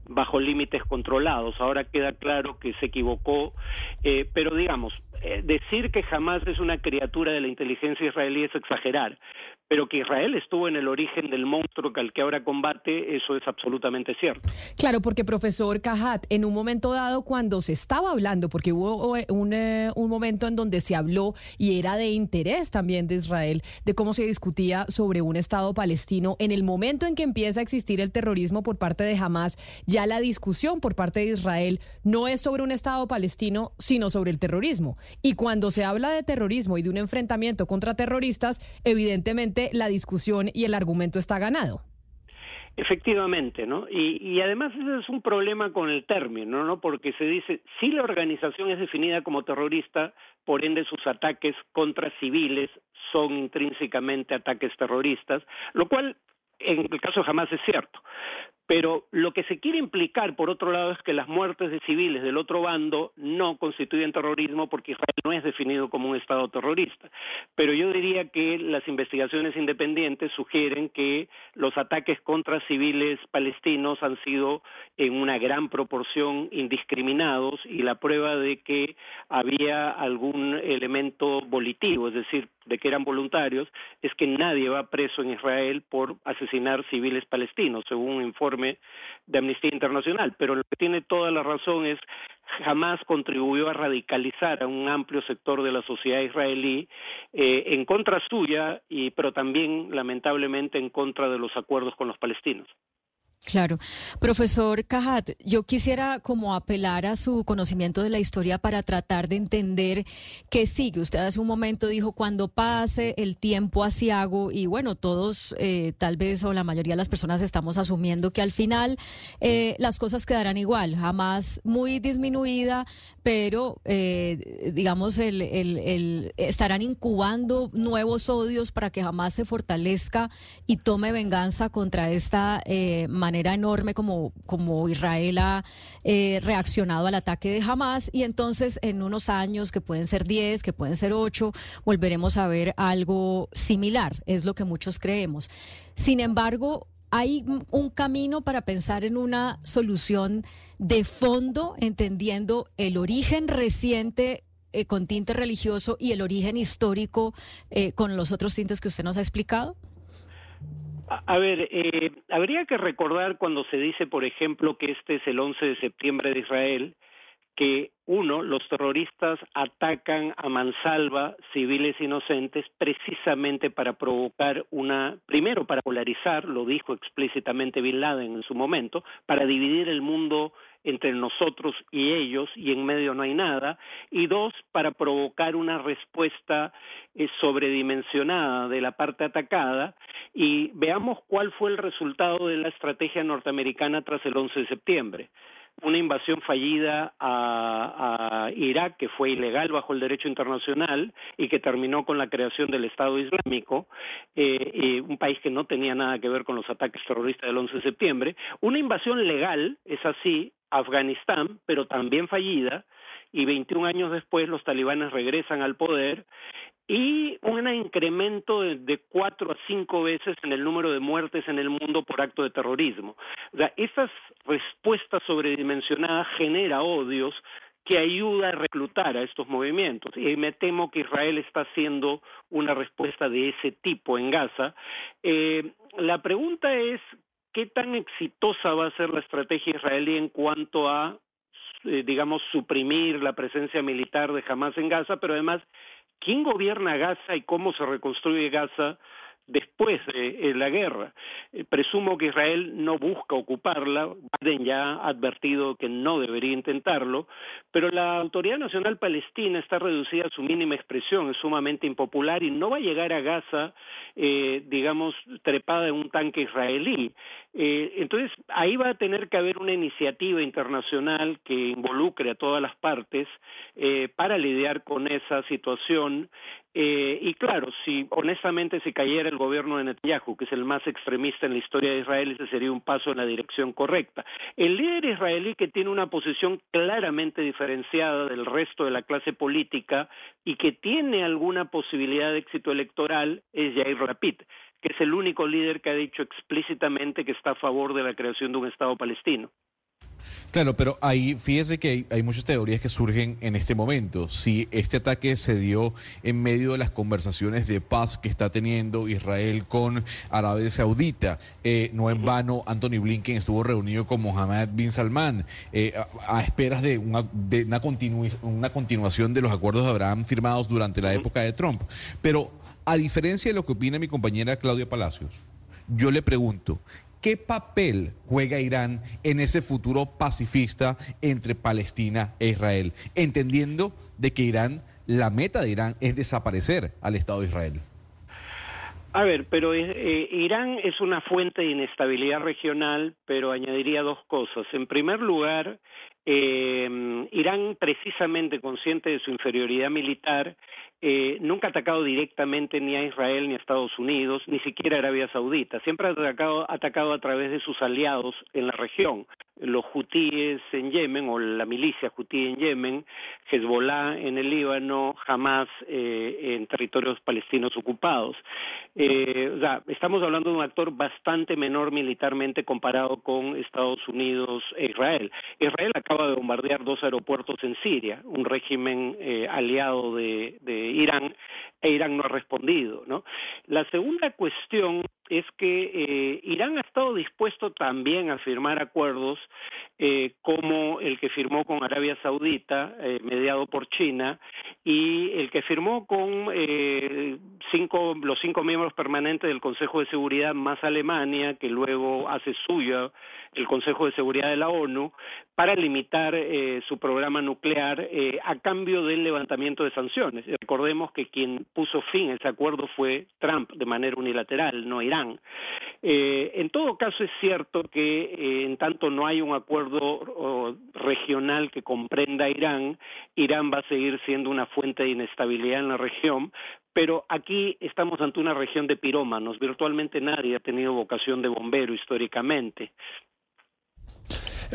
bajo límites controlados. Ahora queda claro que se equivocó, eh, pero digamos, eh, decir que Hamas es una criatura de la inteligencia israelí es exagerar, pero que Israel estuvo en el origen del monstruo al que ahora combate, eso es absolutamente cierto. Claro, porque profesor Cajat, en un momento dado cuando se estaba hablando, porque hubo un, eh, un momento en donde se habló y era de interés también de Israel, de cómo se discutía sobre un Estado palestino, en el momento en que empieza a existir el terrorismo por parte de Hamas, ya la discusión por parte de Israel no es sobre un Estado palestino, sino sobre el terrorismo. Y cuando se habla de terrorismo y de un enfrentamiento contra terroristas, evidentemente la discusión y el argumento está ganado. Efectivamente, ¿no? Y, y, además ese es un problema con el término, ¿no? Porque se dice, si la organización es definida como terrorista, por ende sus ataques contra civiles son intrínsecamente ataques terroristas, lo cual en el caso Hamas es cierto. Pero lo que se quiere implicar, por otro lado, es que las muertes de civiles del otro bando no constituyen terrorismo porque Israel no es definido como un Estado terrorista. Pero yo diría que las investigaciones independientes sugieren que los ataques contra civiles palestinos han sido en una gran proporción indiscriminados y la prueba de que había algún elemento volitivo, es decir, de que eran voluntarios, es que nadie va preso en Israel por asesinar civiles palestinos, según un informe de Amnistía Internacional. Pero lo que tiene toda la razón es jamás contribuyó a radicalizar a un amplio sector de la sociedad israelí eh, en contra suya, y, pero también lamentablemente en contra de los acuerdos con los palestinos. Claro. Profesor Cajat, yo quisiera como apelar a su conocimiento de la historia para tratar de entender qué sigue. Usted hace un momento dijo, cuando pase el tiempo asiago, y bueno, todos eh, tal vez o la mayoría de las personas estamos asumiendo que al final eh, las cosas quedarán igual, jamás muy disminuida, pero eh, digamos, el, el, el, estarán incubando nuevos odios para que jamás se fortalezca y tome venganza contra esta manera enorme como, como Israel ha eh, reaccionado al ataque de Hamas y entonces en unos años, que pueden ser 10, que pueden ser 8, volveremos a ver algo similar, es lo que muchos creemos. Sin embargo, hay un camino para pensar en una solución de fondo, entendiendo el origen reciente eh, con tinte religioso y el origen histórico eh, con los otros tintes que usted nos ha explicado? A, ver, eh, habría que recordar cuando se dice, por ejemplo, que este es el 11 de septiembre de Israel, que uno, los terroristas atacan a mansalva civiles inocentes precisamente para provocar una, primero para polarizar, lo dijo explícitamente Bin Laden en su momento, para dividir el mundo entre nosotros y ellos y en medio no hay nada, y dos, para provocar una respuesta eh, sobredimensionada de la parte atacada y veamos cuál fue el resultado de la estrategia norteamericana tras el 11 de septiembre una invasión fallida a, Irak que fue ilegal bajo el derecho internacional y que terminó con la creación del Estado Islámico, eh, un país que no tenía nada que ver con los ataques terroristas del 11 de septiembre, una invasión legal, es así, Afganistán, pero también fallida, y 21 años después los talibanes regresan al poder y un incremento de, cuatro a cinco veces en el número de muertes en el mundo por acto de terrorismo. O sea, esas respuestas sobredimensionadas genera odios que ayuda a reclutar a estos movimientos. Y me temo que Israel está haciendo una respuesta de ese tipo en Gaza. Eh, la pregunta es, ¿qué tan exitosa va a ser la estrategia israelí en cuanto a, eh, digamos, suprimir la presencia militar de Hamas en Gaza, pero además quién gobierna Gaza y cómo se reconstruye Gaza después de la guerra. Eh, presumo que Israel no busca ocuparla, Biden ya ha advertido que no debería intentarlo, pero la Autoridad Nacional Palestina está reducida a su mínima expresión, es sumamente impopular y no va a llegar a Gaza, eh, digamos, trepada en un tanque israelí. Eh, entonces, ahí va a tener que haber una iniciativa internacional que involucre a todas las partes para lidiar con esa situación eh, y claro, si honestamente si cayera el gobierno de Netanyahu, que es el más extremista en la historia de Israel, ese sería un paso en la dirección correcta. El líder israelí que tiene una posición claramente diferenciada del resto de la clase política y que tiene alguna posibilidad de éxito electoral es Yair Lapid, que es el único líder que ha dicho explícitamente que está a favor de la creación de un Estado palestino. Claro, pero ahí fíjese que hay, muchas teorías que surgen en este momento. Si este ataque se dio en medio de las conversaciones de paz que está teniendo Israel con Arabia Saudita, eh, no en vano Anthony Blinken estuvo reunido con Mohammed bin Salman eh, a, esperas de, una, de una, una continuación de los acuerdos de Abraham firmados durante la época de Trump. Pero a diferencia de lo que opina mi compañera Claudia Palacios, yo le pregunto, ¿Qué papel juega Irán en ese futuro pacifista entre Palestina e Israel? Entendiendo de que Irán, la meta de Irán es desaparecer al Estado de Israel. A ver, pero eh, Irán es una fuente de inestabilidad regional, pero añadiría dos cosas. En primer lugar, eh, Irán, precisamente consciente de su inferioridad militar, eh, nunca ha atacado directamente ni a Israel ni a Estados Unidos, ni siquiera a Arabia Saudita. Siempre ha atacado, atacado a través de sus aliados en la región, los hutíes en Yemen o la milicia hutí en Yemen, Hezbollah en el Líbano, Hamas eh, en territorios palestinos ocupados. Eh, o sea, estamos hablando de un actor bastante menor militarmente comparado con Estados Unidos e Israel. Israel acaba de bombardear dos aeropuertos en Siria, un régimen eh, aliado de, de Irán, e Irán no ha respondido. ¿no? La segunda cuestión es que eh, Irán ha estado dispuesto también a firmar acuerdos eh, como el que firmó con Arabia Saudita, eh, mediado por China, y el que firmó con eh, cinco, los cinco miembros permanentes del Consejo de Seguridad más Alemania, que luego hace suyo el Consejo de Seguridad de la ONU, para limitar eh, su programa nuclear a cambio del levantamiento de sanciones. Recordemos que quien puso fin a ese acuerdo fue Trump de manera unilateral, no Irán. Eh, en todo caso es cierto que eh, en tanto no hay un acuerdo regional que comprenda Irán, Irán va a seguir siendo una fuente de inestabilidad en la región, pero aquí estamos ante una región de pirómanos. Virtualmente nadie ha tenido vocación de bombero históricamente.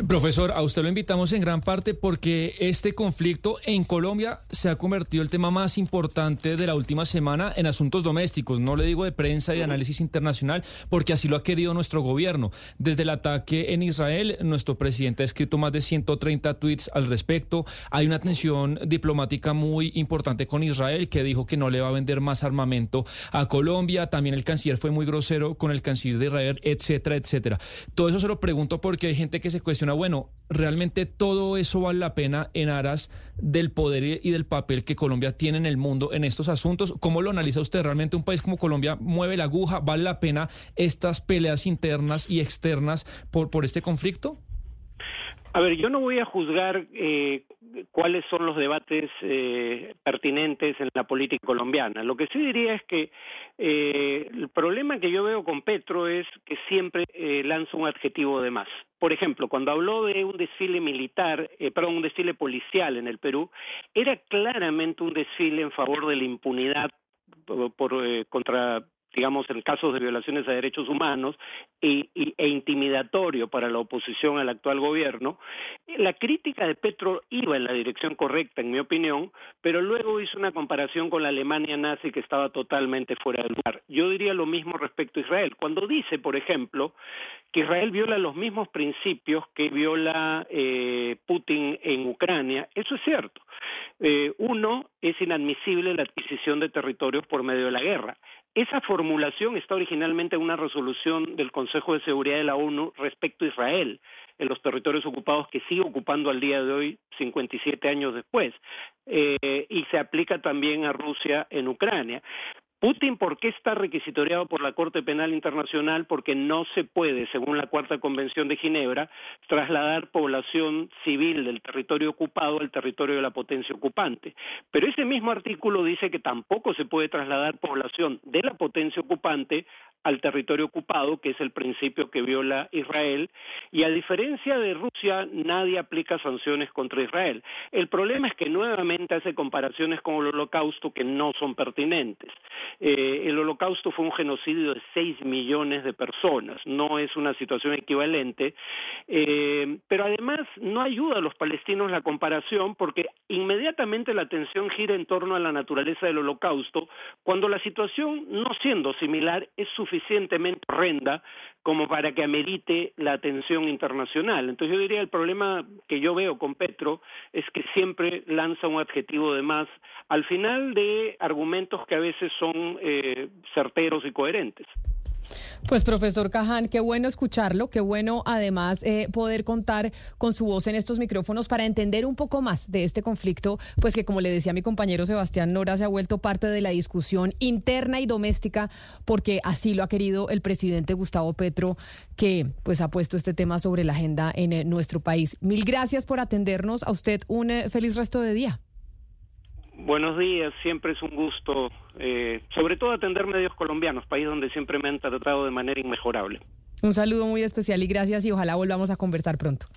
Profesor, a usted lo invitamos en gran parte porque este conflicto en Colombia se ha convertido el tema más importante de la última semana en asuntos domésticos. No le digo de prensa y de análisis internacional porque así lo ha querido nuestro gobierno. Desde el ataque en Israel, nuestro presidente ha escrito más de 130 tweets al respecto. Hay una tensión diplomática muy importante con Israel que dijo que no le va a vender más armamento a Colombia. También el canciller fue muy grosero con el canciller de Israel, etcétera, etcétera. Todo eso se lo pregunto porque hay gente que se cuestiona bueno, ¿realmente todo eso vale la pena en aras del poder y del papel que Colombia tiene en el mundo en estos asuntos? ¿Cómo lo analiza usted? ¿Realmente un país como Colombia mueve la aguja? ¿Vale la pena estas peleas internas y externas por, por este conflicto? A ver, yo no voy a juzgar eh, cuáles son los debates eh, pertinentes en la política colombiana. Lo que sí diría es que eh, el problema que yo veo con Petro es que siempre eh, lanza un adjetivo de más. Por ejemplo, cuando habló de un desfile militar, eh, perdón, un desfile policial en el Perú, era claramente un desfile en favor de la impunidad por, eh, contra digamos, en casos de violaciones a derechos humanos e, e, intimidatorio para la oposición al actual gobierno, la crítica de Petro iba en la dirección correcta, en mi opinión, pero luego hizo una comparación con la Alemania nazi que estaba totalmente fuera del lugar. Yo diría lo mismo respecto a Israel. Cuando dice, por ejemplo, que Israel viola los mismos principios que viola eh, Putin en Ucrania, eso es cierto. Eh, uno, es inadmisible la adquisición de territorios por medio de la guerra. Esa formulación está originalmente en una resolución del Consejo de Seguridad de la ONU respecto a Israel, en los territorios ocupados que sigue ocupando al día de hoy, 57 años después, eh, y se aplica también a Rusia en Ucrania. Putin, ¿por qué está requisitoriado por la Corte Penal Internacional? Porque no se puede, según la Cuarta Convención de Ginebra, trasladar población civil del territorio ocupado al territorio de la potencia ocupante. Pero ese mismo artículo dice que tampoco se puede trasladar población de la potencia ocupante al territorio ocupado, que es el principio que viola Israel, y a diferencia de Rusia, nadie aplica sanciones contra Israel. El problema es que nuevamente hace comparaciones con el holocausto que no son pertinentes. Eh, el holocausto fue un genocidio de 6 millones de personas, no es una situación equivalente, eh, pero además no ayuda a los palestinos la comparación porque inmediatamente la atención gira en torno a la naturaleza del holocausto, cuando la situación, no siendo similar, es suficientemente horrenda como para que amerite la atención internacional. Entonces yo diría el problema que yo veo con Petro es que siempre lanza un adjetivo de más al final de argumentos que a veces son eh, certeros y coherentes. Pues profesor Caján, qué bueno escucharlo, qué bueno además eh, poder contar con su voz en estos micrófonos para entender un poco más de este conflicto, pues que como le decía mi compañero Sebastián Nora, se ha vuelto parte de la discusión interna y doméstica, porque así lo ha querido el presidente Gustavo Petro, que pues ha puesto este tema sobre la agenda en eh, nuestro país. Mil gracias por atendernos, a usted un eh, feliz resto de día. Buenos días, siempre es un gusto, eh, sobre todo atender medios colombianos, país donde siempre me han tratado de manera inmejorable. Un saludo muy especial y gracias y ojalá volvamos a conversar pronto.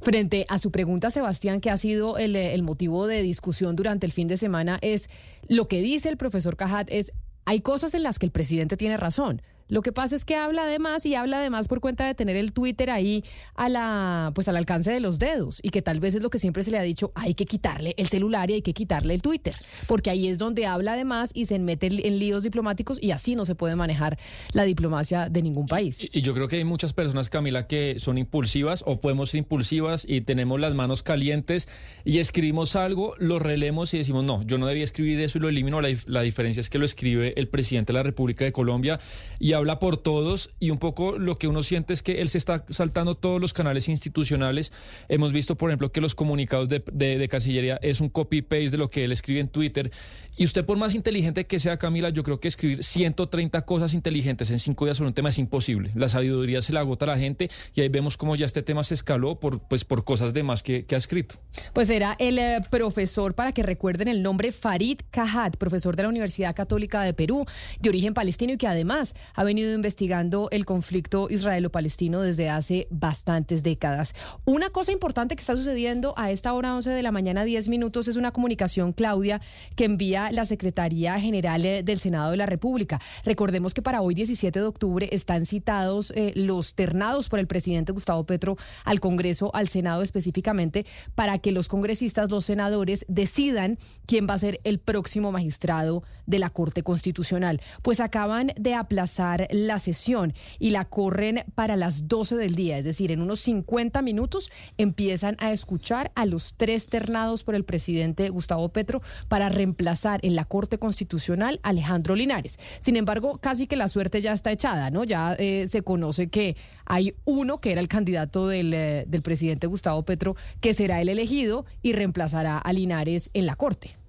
Frente a su pregunta, Sebastián, que ha sido el, el, motivo de discusión durante el fin de semana, es lo que dice el profesor Cajat es, hay cosas en las que el presidente tiene razón. Lo que pasa es que habla de más y habla de más por cuenta de tener el Twitter ahí a la, pues al alcance de los dedos y que tal vez es lo que siempre se le ha dicho, hay que quitarle el celular y hay que quitarle el Twitter, porque ahí es donde habla de más y se mete en líos diplomáticos y así no se puede manejar la diplomacia de ningún país. Y, y yo creo que hay muchas personas, Camila, que son impulsivas o podemos ser impulsivas y tenemos las manos calientes y escribimos algo, lo relemos y decimos, no, yo no debía escribir eso y lo elimino. La, la diferencia es que lo escribe el presidente de la República de Colombia y habla por todos y un poco lo que uno siente es que él se está saltando todos los canales institucionales. Hemos visto, por ejemplo, que los comunicados de, de, de Cancillería es un copy-paste de lo que él escribe en Twitter. Y usted, por más inteligente que sea, Camila, yo creo que escribir 130 cosas inteligentes en cinco días sobre un tema es imposible. La sabiduría se la agota a la gente y ahí vemos cómo ya este tema se escaló por, pues, por cosas de más que, que ha escrito. Pues era el eh, profesor, para que recuerden el nombre, Farid Cajat, profesor de la Universidad Católica de Perú, de origen palestino y que además ha venido investigando el conflicto israelo-palestino desde hace bastantes décadas. Una cosa importante que está sucediendo a esta hora 11 de la mañana, 10 minutos, es una comunicación, Claudia, que envía la Secretaría General eh, del Senado de la República. Recordemos que para hoy, 17 de octubre, están citados eh, los ternados por el presidente Gustavo Petro al Congreso, al Senado específicamente, para que los congresistas, los senadores, decidan quién va a ser el próximo magistrado de la Corte Constitucional. Pues acaban de aplazar la sesión y la corren para las 12 del día, es decir, en unos 50 minutos empiezan a escuchar a los tres ternados por el presidente Gustavo Petro para reemplazar en la Corte Constitucional Alejandro Linares. Sin embargo, casi que la suerte ya está echada, ¿no? Ya eh, se conoce que hay uno que era el candidato del, eh, del presidente Gustavo Petro que será el elegido y reemplazará a Linares en la Corte.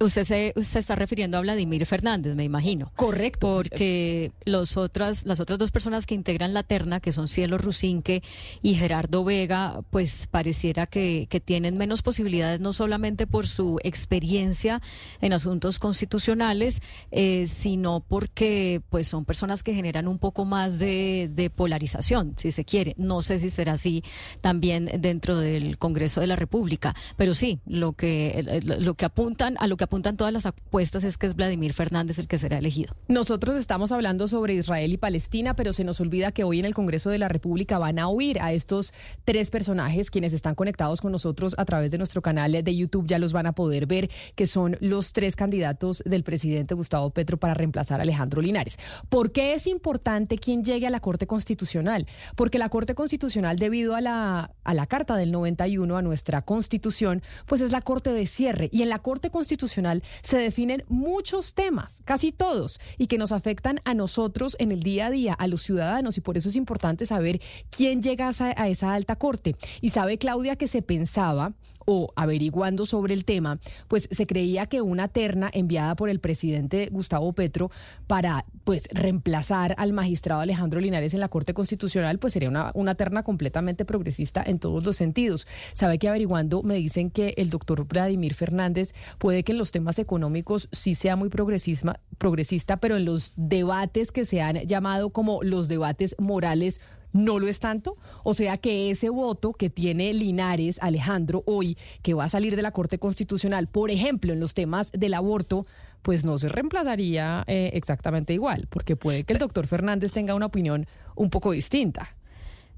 Usted se usted está refiriendo a Vladimir Fernández, me imagino. Correcto. Porque los otras, las otras dos personas que integran la terna, que son Cielo Rusinque y Gerardo Vega, pues pareciera que, que tienen menos posibilidades, no solamente por su experiencia en asuntos constitucionales, eh, sino porque pues son personas que generan un poco más de, de polarización, si se quiere. No sé si será así también dentro del Congreso de la República, pero sí, lo que, lo que apuntan, a lo que apuntan todas las apuestas es que es Vladimir Fernández el que será elegido. Nosotros estamos hablando sobre Israel y Palestina, pero se nos olvida que hoy en el Congreso de la República van a oír a estos tres personajes quienes están conectados con nosotros a través de nuestro canal de YouTube. Ya los van a poder ver, que son los tres candidatos del presidente Gustavo Petro para reemplazar a Alejandro Linares. ¿Por qué es importante quién llegue a la Corte Constitucional? Porque la Corte Constitucional, debido a la, a la Carta del 91, a nuestra Constitución, pues es la Corte de cierre. Y en la Corte Constitucional se definen muchos temas, casi todos, y que nos afectan a nosotros en el día a día, a los ciudadanos, y por eso es importante saber quién llega a esa alta corte. Y sabe Claudia que se pensaba o averiguando sobre el tema, pues se creía que una terna enviada por el presidente Gustavo Petro para pues reemplazar al magistrado Alejandro Linares en la Corte Constitucional, pues sería una, una terna completamente progresista en todos los sentidos. Sabe que averiguando me dicen que el doctor Vladimir Fernández puede que en los temas económicos sí sea muy progresista, progresista, pero en los debates que se han llamado como los debates morales no lo es tanto. O sea que ese voto que tiene Linares, Alejandro, hoy, que va a salir de la Corte Constitucional, por ejemplo, en los temas del aborto, pues no se reemplazaría eh, exactamente igual, porque puede que el doctor Fernández tenga una opinión un poco distinta.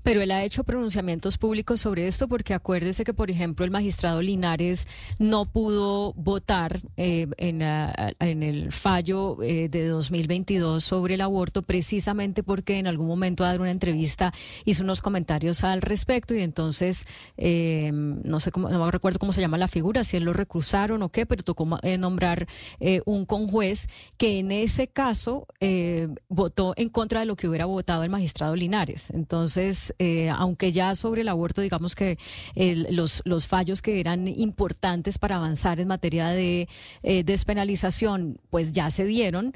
Pero él ha hecho pronunciamientos públicos sobre esto porque acuérdese que, por ejemplo, el magistrado Linares no pudo votar eh, en, uh, en, el fallo eh, de 2022 sobre el aborto precisamente porque en algún momento a dar una entrevista hizo unos comentarios al respecto y entonces eh, no sé cómo, no recuerdo cómo se llama la figura, si él lo recusaron o qué, pero tocó eh, nombrar un conjuez que en ese caso votó en contra de lo que hubiera votado el magistrado Linares. Entonces, eh, aunque ya sobre el aborto, digamos que los, los fallos que eran importantes para avanzar en materia de eh, despenalización, pues ya se dieron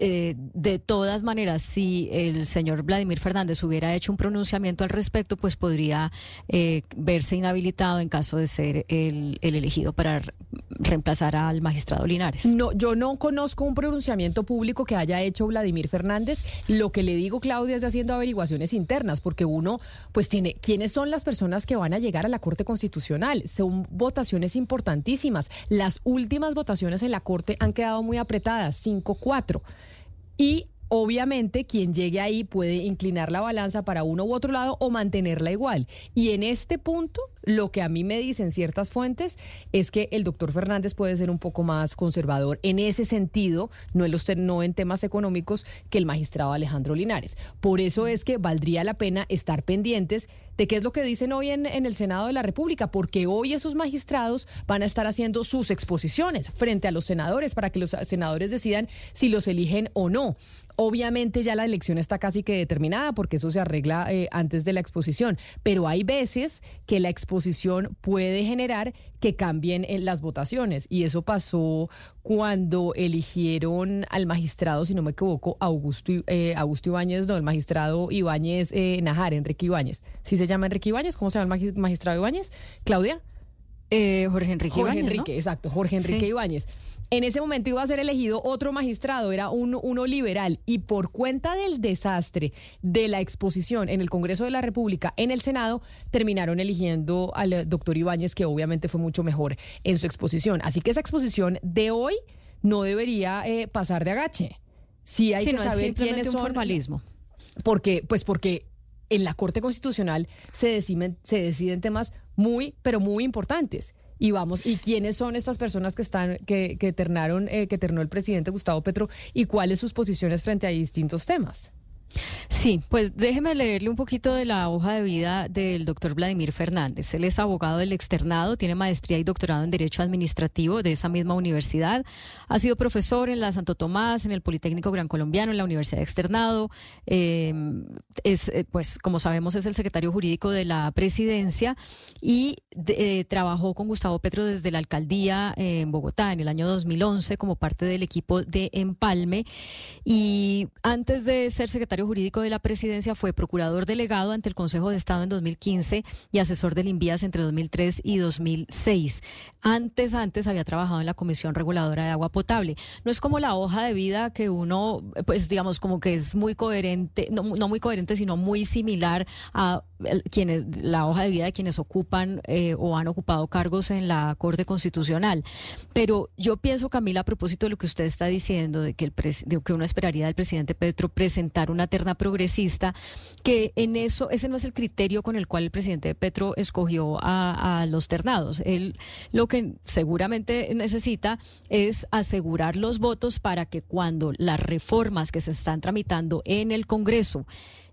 eh, de todas maneras, si el señor Vladimir Fernández hubiera hecho un pronunciamiento al respecto, pues podría eh, verse inhabilitado en caso de ser el, el elegido para re- reemplazar al magistrado Linares. No, yo no conozco un pronunciamiento público que haya hecho Vladimir Fernández. Lo que le digo, Claudia, es de haciendo averiguaciones internas, porque uno, pues tiene, ¿quiénes son las personas que van a llegar a la Corte Constitucional? Son votaciones importantísimas. Las últimas votaciones en la Corte han quedado muy apretadas, 5-4. Y obviamente quien llegue ahí puede inclinar la balanza para uno u otro lado o mantenerla igual. Y en este punto, lo que a mí me dicen ciertas fuentes es que el doctor Fernández puede ser un poco más conservador en ese sentido, no en, los no en temas económicos, que el magistrado Alejandro Linares. Por eso es que valdría la pena estar pendientes de qué es lo que dicen hoy en el Senado de la República, porque hoy esos magistrados van a estar haciendo sus exposiciones frente a los senadores para que los senadores decidan si los eligen o no. Obviamente ya la elección está casi que determinada porque eso se arregla eh, antes de la exposición, pero hay veces que la exposición puede generar que cambien en las votaciones y eso pasó cuando eligieron al magistrado, si no me equivoco, Augusto, eh, Augusto Ibáñez, no, el magistrado Ibáñez eh, Najar, Enrique Ibáñez. ¿Sí se llama Enrique Ibáñez? ¿Cómo se llama el magi- magistrado Ibáñez? Claudia. Eh, Jorge Enrique Jorge. Enrique, exacto, Jorge Enrique Sí. Ibáñez. En ese momento iba a ser elegido otro magistrado, era un, uno liberal, y por cuenta del desastre de la exposición en el Congreso de la República, en el Senado, terminaron eligiendo al eh, doctor Ibáñez, que obviamente fue mucho mejor en su exposición. Así que esa exposición de hoy no debería eh, pasar de agache. Sí hay Sí, que no es saber simplemente quiénes un formalismo. Porque, pues porque en la Corte Constitucional se deciden, se deciden temas muy, pero muy importantes. Y vamos, ¿y quiénes son estas personas que están, que, que ternaron, eh, que ternó el presidente Gustavo Petro y cuáles sus posiciones frente a distintos temas? Sí, pues déjeme leerle un poquito de la hoja de vida del doctor Vladimir Fernández. Él es abogado del externado, tiene maestría y doctorado en Derecho Administrativo de esa misma universidad. Ha sido profesor en la Santo Tomás, en el Politécnico Gran Colombiano, en la Universidad de Externado. Es, eh, pues, como sabemos, es el secretario jurídico de la presidencia y eh, trabajó con Gustavo Petro desde la alcaldía eh, en Bogotá en el año 2011 como parte del equipo de Empalme. Y antes de ser secretario jurídico de la presidencia, fue procurador delegado ante el Consejo de Estado en 2015 y asesor del INVIAS entre 2003 y 2006. Antes, antes había trabajado en la Comisión Reguladora de Agua Potable. No es como la hoja de vida que uno, pues digamos, como que es muy coherente, no, muy coherente, sino muy similar a quienes la hoja de vida de quienes ocupan eh, o han ocupado cargos en la Corte Constitucional. Pero yo pienso, Camila, a propósito de lo que usted está diciendo, de que, el pres- de que uno esperaría del presidente Petro presentar una terna progresista, que en eso, ese no es el criterio con el cual el presidente Petro escogió a, a los ternados. Él lo que seguramente necesita es asegurar los votos para que cuando las reformas que se están tramitando en el Congreso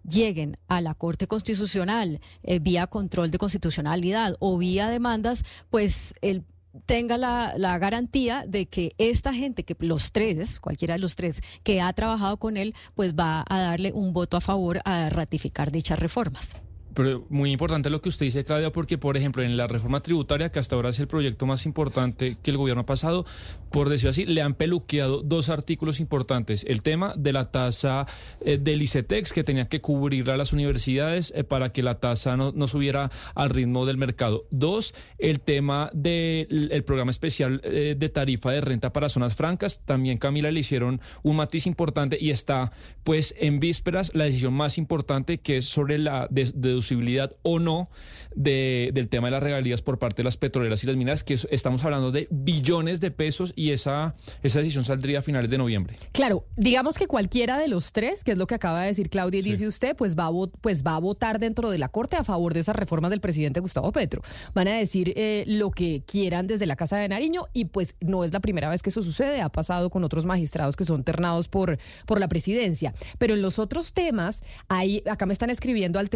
lleguen a la Corte Constitucional eh, vía control de constitucionalidad o vía demandas, pues el tenga la, la garantía de que esta gente, que los tres, cualquiera de los tres, que ha trabajado con él, pues va a darle un voto a favor a ratificar dichas reformas. Pero muy importante lo que usted dice, Claudia, porque, por ejemplo, en la reforma tributaria, que hasta ahora es el proyecto más importante que el gobierno ha pasado, por decirlo así, le han peluqueado dos artículos importantes. El tema de la tasa eh, del ICETEX, que tenía que cubrir a las universidades eh, para que la tasa no, no subiera al ritmo del mercado. Dos, el tema del el programa especial eh, de tarifa de renta para zonas francas. También, Camila, le hicieron un matiz importante y está, pues, en vísperas la decisión más importante, que es sobre la des- deducibilidad o no de- del tema de las regalías por parte de las petroleras y las mineras, que es- estamos hablando de billones de pesos y esa, esa decisión saldría a finales de noviembre. Claro, digamos que cualquiera de los tres, que es lo que acaba de decir Claudia y dice usted, pues va, a pues va a votar dentro de la Corte a favor de esas reformas del presidente Gustavo Petro. Van a decir eh, lo que quieran desde la Casa de Nariño y pues no es la primera vez que eso sucede, ha pasado con otros magistrados que son ternados por, por la presidencia. Pero en los otros temas, ahí, acá me están escribiendo al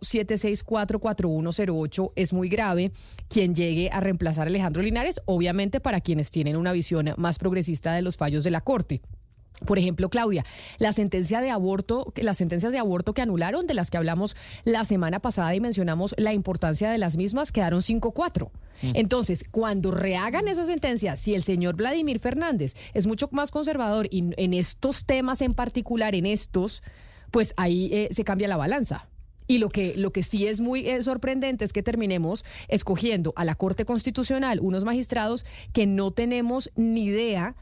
301-764-4108, es muy grave quien llegue a reemplazar a Alejandro Linares, obviamente para quienes tienen una visión más progresista de los fallos de la Corte. Por ejemplo, Claudia, la sentencia de aborto, las sentencias de aborto que anularon, de las que hablamos la semana pasada y mencionamos la importancia de las mismas, quedaron 5-4. Entonces, cuando rehagan esa sentencia, si el señor Vladimir Fernández es mucho más conservador y en estos temas en particular, en estos, pues ahí eh, se cambia la balanza. Y lo que, lo que sí es muy eh, sorprendente es que terminemos escogiendo a la Corte Constitucional unos magistrados que no tenemos ni idea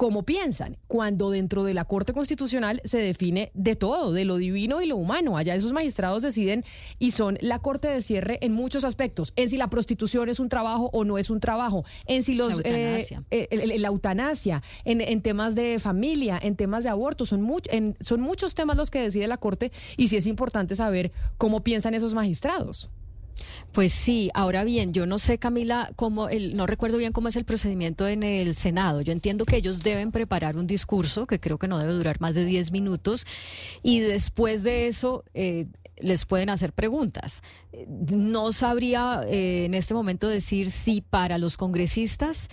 cómo piensan, cuando dentro de la Corte Constitucional se define de todo, de lo divino y lo humano. Allá esos magistrados deciden y son la Corte de cierre en muchos aspectos, en si la prostitución es un trabajo o no es un trabajo, en si los... La eutanasia. eh, el- la eutanasia, en, en temas de familia, en temas de aborto, son, much- en- son muchos temas los que decide la Corte y sí es importante saber cómo piensan esos magistrados. Pues sí, ahora bien, yo no sé, Camila, cómo el, no recuerdo bien cómo es el procedimiento en el Senado. Yo entiendo que ellos deben preparar un discurso, que creo que no debe durar más de 10 minutos, y después de eso eh, les pueden hacer preguntas. No sabría eh, en este momento decir si para los congresistas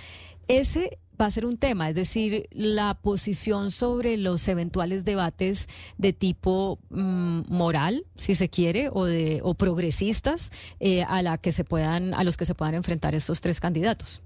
ese va a ser un tema, es decir, la posición sobre los eventuales debates de tipo mm, moral, si se quiere, o de o progresistas eh, a la que se puedan a los que se puedan enfrentar estos tres candidatos.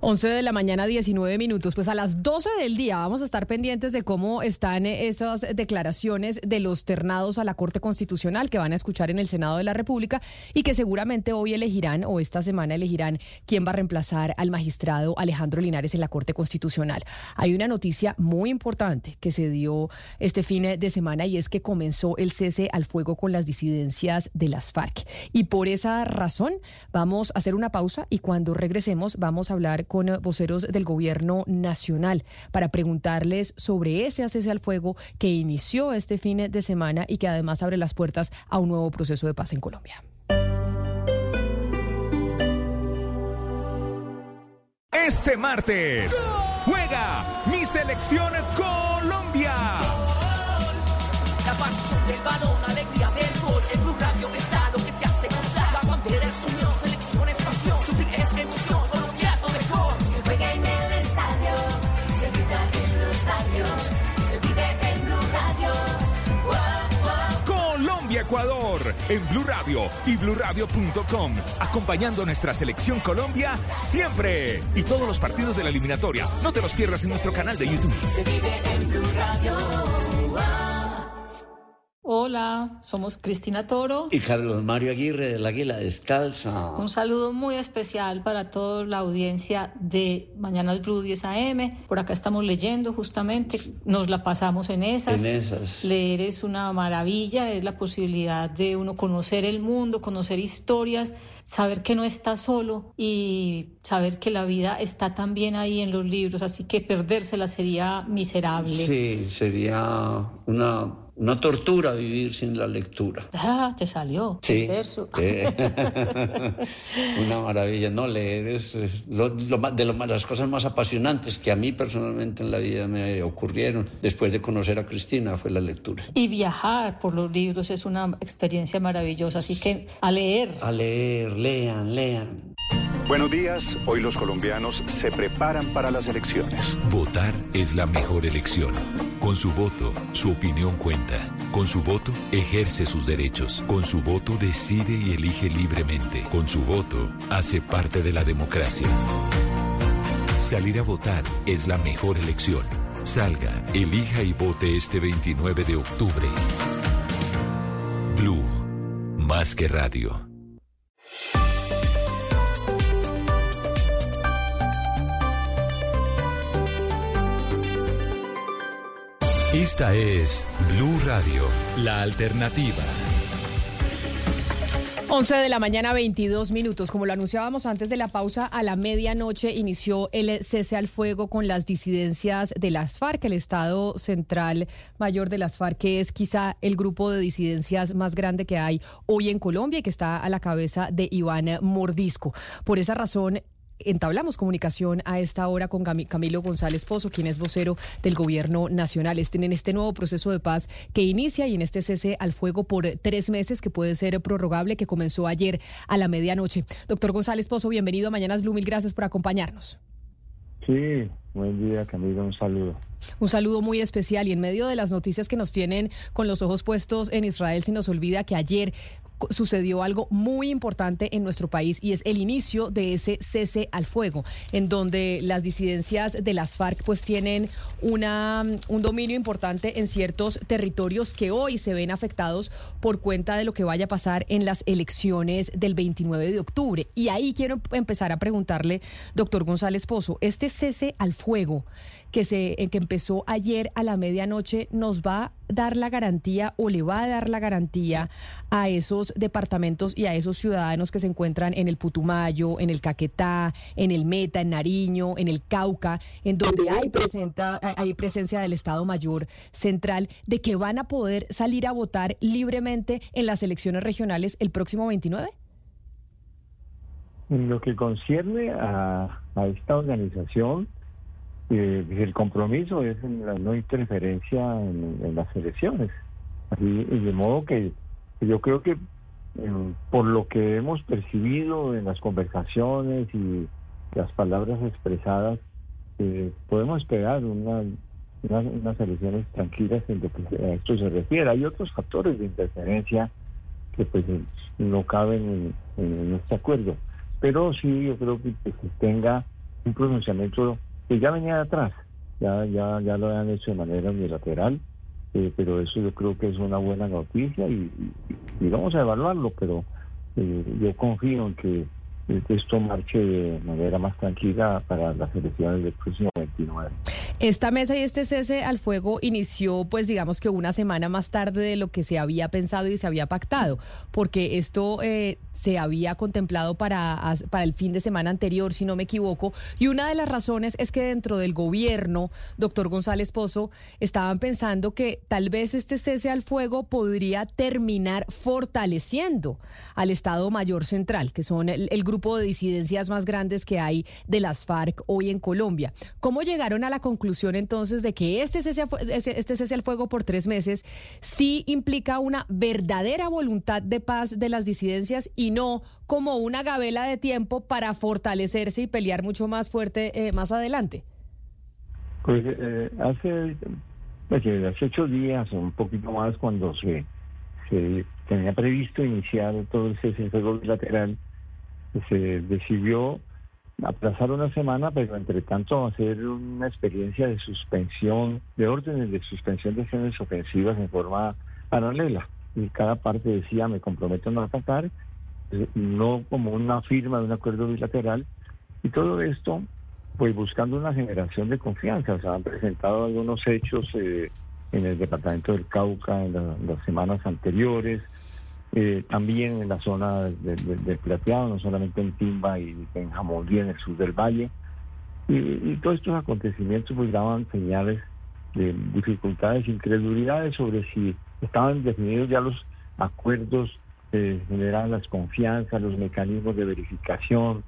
11 de la mañana, 19 minutos. Pues a las 12 del día vamos a estar pendientes de cómo están esas declaraciones de los ternados a la Corte Constitucional que van a escuchar en el Senado de la República y que seguramente hoy elegirán o esta semana elegirán quién va a reemplazar al magistrado Alejandro Linares en la Corte Constitucional. Hay una noticia muy importante que se dio este fin de semana y es que comenzó el cese al fuego con las disidencias de las FARC. Y por esa razón vamos a hacer una pausa y cuando regresemos vamos a hablar con voceros del gobierno nacional para preguntarles sobre ese cese al fuego que inició este fin de semana y que además abre las puertas a un nuevo proceso de paz en Colombia. Este martes juega mi selección Colombia. La pasión del balón, Colombia-Ecuador en Blue Radio y bluradio.com. Acompañando a nuestra selección Colombia siempre. Y todos los partidos de la eliminatoria. No te los pierdas en nuestro canal de YouTube. Se vive en Blue Radio. Hola, somos Cristina Toro. Y Carlos Mario Aguirre del Águila Descalza. Un saludo muy especial para toda la audiencia de Mañanas Blue 10 AM. Por acá estamos leyendo justamente, nos la pasamos en esas. En esas. Leer es una maravilla, es la posibilidad de uno conocer el mundo, conocer historias, saber que no está solo y saber que la vida está también ahí en los libros, así que perdérsela sería miserable. Sí, sería una, una tortura vivir sin la lectura. Ah, te salió. Sí. Sí. <laughs> Una maravilla, ¿no? Leer es eh, lo- lo más- de lo las cosas más apasionantes que a mí personalmente en la vida me ocurrieron después de conocer a Cristina fue la lectura. Y viajar por los libros es una experiencia maravillosa, así que a leer. A leer, lean, lean. Buenos días, hoy los colombianos se preparan para las elecciones. Votar es la mejor elección. Con su voto, su opinión cuenta. Con su voto, ejerce sus derechos. Con su voto, decide y elige libremente. Con su voto, hace parte de la democracia. Salir a votar es la mejor elección. Salga, elija y vote este 29 de octubre. Blue, más que radio. Esta es Blue Radio, la alternativa. 11 de la mañana, 22 minutos. Como lo anunciábamos antes de la pausa, a la medianoche inició el cese al fuego con las disidencias de las FARC, el Estado Central Mayor de las FARC, que es quizá el grupo de disidencias más grande que hay hoy en Colombia y que está a la cabeza de Iván Mordisco. Por esa razón, entablamos comunicación a esta hora con Cami- Camilo González Pozo, quien es vocero del gobierno nacional. Estén en este nuevo proceso de paz que inicia y en este cese al fuego por tres meses que puede ser prorrogable, que comenzó ayer a la medianoche. Doctor González Pozo, bienvenido a Mañanas Blue. Mil gracias por acompañarnos. Sí, Buen día, Camilo, un saludo. Un saludo muy especial y en medio de las noticias que nos tienen con los ojos puestos en Israel, se nos olvida que ayer sucedió algo muy importante en nuestro país y es el inicio de ese cese al fuego, en donde las disidencias de las FARC pues tienen una, un dominio importante en ciertos territorios que hoy se ven afectados por cuenta de lo que vaya a pasar en las elecciones del 29 de octubre. Y ahí quiero empezar a preguntarle, doctor González Pozo, este cese al fuego que, se, que empezó ayer a la medianoche nos va a dar la garantía o le va a dar la garantía a esos departamentos y a esos ciudadanos que se encuentran en el Putumayo, en el Caquetá, en el Meta, en Nariño, en el Cauca, en donde hay, presenta, hay presencia del Estado Mayor Central, de que van a poder salir a votar libremente en las elecciones regionales el próximo 29? En lo que concierne a esta organización, eh, el compromiso es en la no interferencia en, las elecciones. Así, de modo que yo creo que por lo que hemos percibido en las conversaciones y las palabras expresadas, eh, podemos esperar una, unas elecciones tranquilas en lo que a esto se refiere. Hay otros factores de interferencia que pues no caben en, este acuerdo. Pero sí, yo creo que, que tenga un pronunciamiento que ya venía de atrás, ya, ya, ya lo han hecho de manera unilateral, eh, pero eso yo creo que es una buena noticia y, vamos a evaluarlo, pero eh, yo confío en que esto marche de manera más tranquila para las elecciones del próximo 29. Esta mesa y este cese al fuego inició, pues digamos que una semana más tarde de lo que se había pensado y se había pactado, porque esto eh, se había contemplado para, para el fin de semana anterior, si no me equivoco, y una de las razones es que dentro del gobierno, doctor González Pozo, estaban pensando que tal vez este cese al fuego podría terminar fortaleciendo al Estado Mayor Central, que son el, el grupo de disidencias más grandes que hay de las FARC hoy en Colombia. ¿Cómo llegaron a la conclusión entonces de que este cese, este cese al fuego por tres meses sí implica una verdadera voluntad de paz de las disidencias y no como una gabela de tiempo para fortalecerse y pelear mucho más fuerte eh, más adelante? Pues eh, hace, pues, hace ocho días o un poquito más cuando se, tenía previsto iniciar todo al fuego bilateral, se decidió aplazar una semana, pero entre tanto hacer una experiencia de suspensión, de órdenes de suspensión de acciones ofensivas en forma paralela. Y cada parte decía, me comprometo a no atacar, eh, no como una firma de un acuerdo bilateral. Y todo esto, pues buscando una generación de confianza. Se han presentado algunos hechos eh, en el departamento del Cauca en las semanas anteriores, eh, también en la zona del Plateado, no solamente en Timba y en Jamondí, en el sur del valle. Y, todos estos acontecimientos pues daban señales de dificultades, incredulidades sobre si estaban definidos ya los acuerdos que generan las confianzas, los mecanismos de verificación.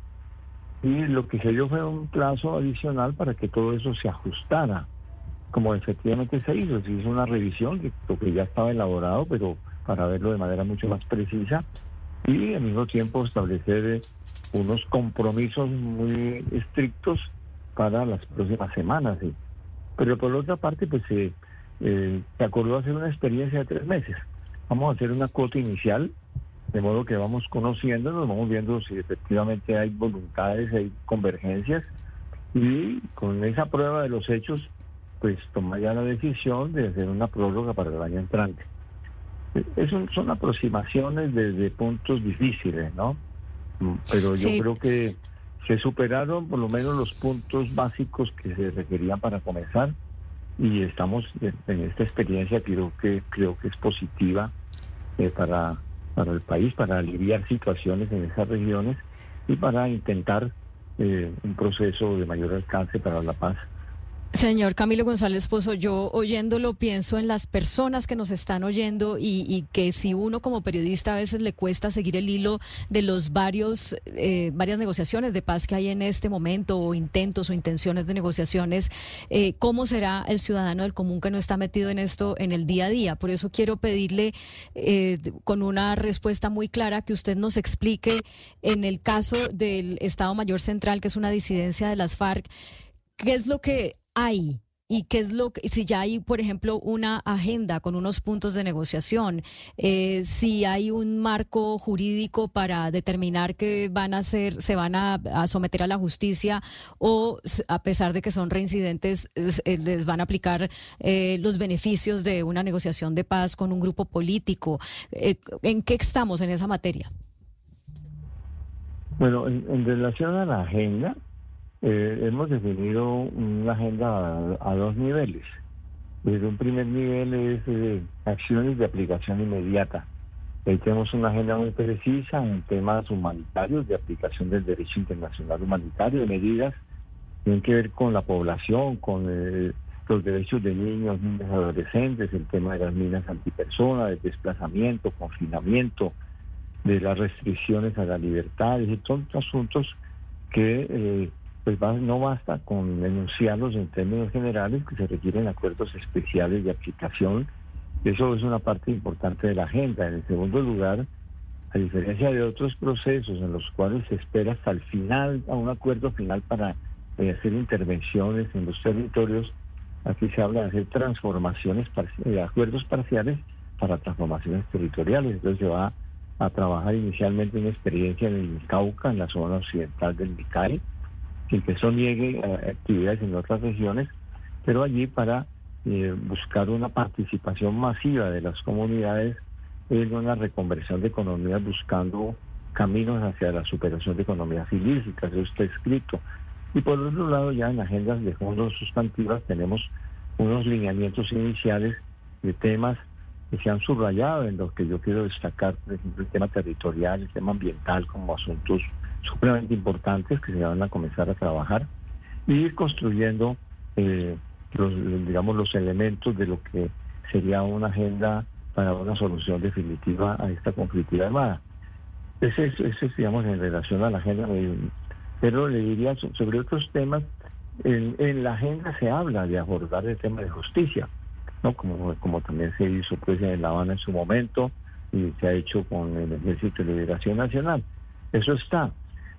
Y lo que se dio fue un plazo adicional para que todo eso se ajustara, como efectivamente se hizo. Se hizo una revisión, que, lo que ya estaba elaborado, pero para verlo de manera mucho más precisa y al mismo tiempo establecer eh, unos compromisos muy estrictos para las próximas semanas. Pero por otra parte, pues eh, se acordó hacer una experiencia de tres meses. Vamos a hacer una cuota inicial, de modo que vamos conociendo, nos vamos viendo si efectivamente hay voluntades, hay convergencias, y con esa prueba de los hechos, pues tomar ya la decisión de hacer una prórroga para el año entrante. Eso son aproximaciones desde puntos difíciles, ¿no? Pero yo creo que se superaron por lo menos los puntos básicos que se requerían para comenzar y estamos en esta experiencia creo que creo que es positiva eh, para para el país para aliviar situaciones en esas regiones y para intentar eh, un proceso de mayor alcance para la paz Señor Camilo González Pozo, yo oyéndolo pienso en las personas que nos están oyendo y, que si uno como periodista a veces le cuesta seguir el hilo de los varios eh, varias negociaciones de paz que hay en este momento o intentos o intenciones de negociaciones, eh, ¿cómo será el ciudadano del común que no está metido en esto en el día a día? Por eso quiero pedirle eh, con una respuesta muy clara que usted nos explique en el caso del Estado Mayor Central, que es una disidencia de las FARC, ¿qué es lo que hay? ¿Y qué es lo que, si ya hay, por ejemplo, una agenda con unos puntos de negociación, eh, si hay un marco jurídico para determinar que van a ser, se van a, someter a la justicia o a pesar de que son reincidentes, es- eh, les van a aplicar eh, los beneficios de una negociación de paz con un grupo político? ¿En qué estamos en esa materia? Bueno, en, en relación a la agenda, eh, hemos definido una agenda a, a dos niveles. Desde un primer nivel es eh, acciones de aplicación inmediata. Ahí tenemos una agenda muy precisa en temas humanitarios, de aplicación del derecho internacional humanitario, de medidas que tienen que ver con la población, con eh, los derechos de niños, niñas y adolescentes, el tema de las minas antipersona, del desplazamiento, confinamiento, de las restricciones a la libertad, y todos asuntos que eh, pues no basta con enunciarlos en términos generales, que se requieren acuerdos especiales de aplicación. Eso es una parte importante de la agenda. En el segundo lugar, a diferencia de otros procesos en los cuales se espera hasta el final, a un acuerdo final para eh, hacer intervenciones en los territorios, aquí se habla de hacer transformaciones, parci- eh, acuerdos parciales para transformaciones territoriales. Entonces se va a trabajar inicialmente una experiencia en el Cauca, en la zona occidental del Micay, que eso niegue a actividades en otras regiones, pero allí para eh, buscar una participación masiva de las comunidades en una reconversión de economías buscando caminos hacia la superación de economías ilícitas, eso está escrito. Y por otro lado, ya en agendas de fondos sustantivas tenemos unos lineamientos iniciales de temas que se han subrayado en los que yo quiero destacar, por ejemplo, el tema territorial, el tema ambiental como asuntos supremamente importantes que se van a comenzar a trabajar y ir construyendo eh, los, digamos, los elementos de lo que sería una agenda para una solución definitiva a esta conflictividad armada. Ese es, ese es, digamos, en relación a la agenda. Pero le diría so- sobre otros temas, en, en la agenda se habla de abordar el tema de justicia, ¿no? Como, como también se hizo pues en La Habana en su momento y se ha hecho con el Ejército de Liberación Nacional. Eso está.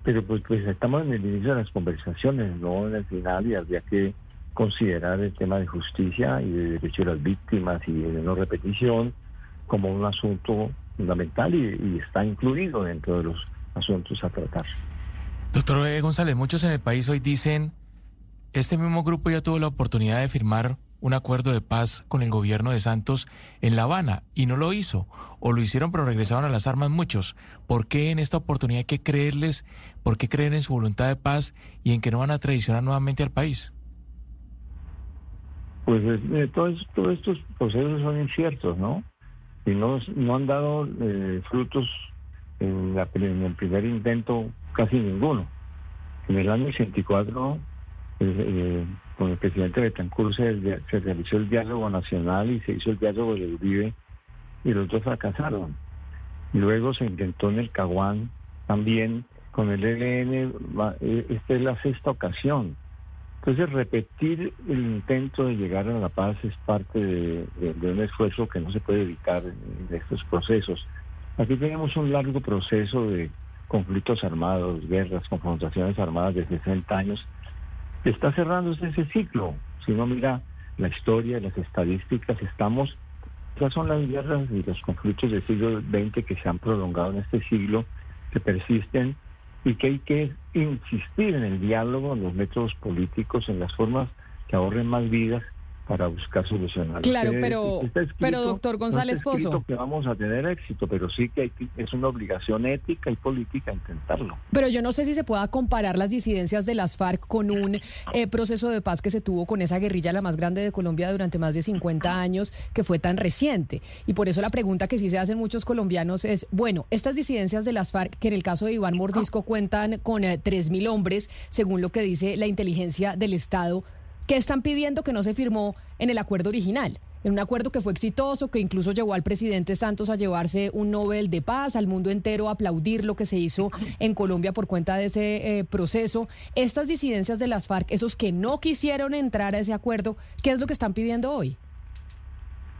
Pero pues, pues estamos en el inicio de las conversaciones, no en el final, y habría que considerar el tema de justicia y de derecho de las víctimas y de no repetición como un asunto fundamental y, y está incluido dentro de los asuntos a tratar. Doctor eh, González, muchos en el país hoy dicen, este mismo grupo ya tuvo la oportunidad de firmar un acuerdo de paz con el gobierno de Santos en La Habana y no lo hizo, o lo hicieron pero regresaron a las armas muchos. ¿Por qué en esta oportunidad hay que creerles, por qué creer en su voluntad de paz y en que no van a traicionar nuevamente al país? Pues eh, todos, todos estos procesos son inciertos, ¿no? Y no, no han dado eh, frutos en, la, en el primer intento casi ninguno. En el año 84, eh, eh, con el presidente Betancourt se, se realizó el diálogo nacional y se hizo el diálogo del Uribe y los dos fracasaron. Luego se intentó en el Caguán también con el ELN, eh, esta es la sexta ocasión. Entonces repetir el intento de llegar a la paz es parte de, de- de un esfuerzo que no se puede evitar en estos procesos. Aquí tenemos un largo proceso de conflictos armados, guerras, confrontaciones armadas de 60 años. Está cerrándose ese ciclo. Si uno mira la historia, las estadísticas, estamos, esas son las guerras y los conflictos del siglo XX que se han prolongado en este siglo, que persisten y que hay que insistir en el diálogo, en los métodos políticos, en las formas que ahorren más vidas para buscar solucionar. Claro, pero- escrito- pero, doctor no González escrito Pozo. que vamos a tener éxito, pero sí que, hay que- es una obligación ética y política intentarlo. Pero yo no sé si se pueda comparar las disidencias de las FARC con un eh, proceso de paz que se tuvo con esa guerrilla, la más grande de Colombia durante más de 50 años, que fue tan reciente. Y por eso la pregunta que sí se hacen muchos colombianos es, bueno, estas disidencias de las FARC, que en el caso de Iván Mordisco cuentan con eh, 3.000 hombres, según lo que dice la inteligencia del Estado, ¿qué están pidiendo que no se firmó en el acuerdo original? En un acuerdo que fue exitoso, que incluso llevó al presidente Santos a llevarse un Nobel de Paz, al mundo entero a aplaudir lo que se hizo en Colombia por cuenta de ese eh, proceso. Estas disidencias de las FARC, esos que no quisieron entrar a ese acuerdo, ¿qué es lo que están pidiendo hoy?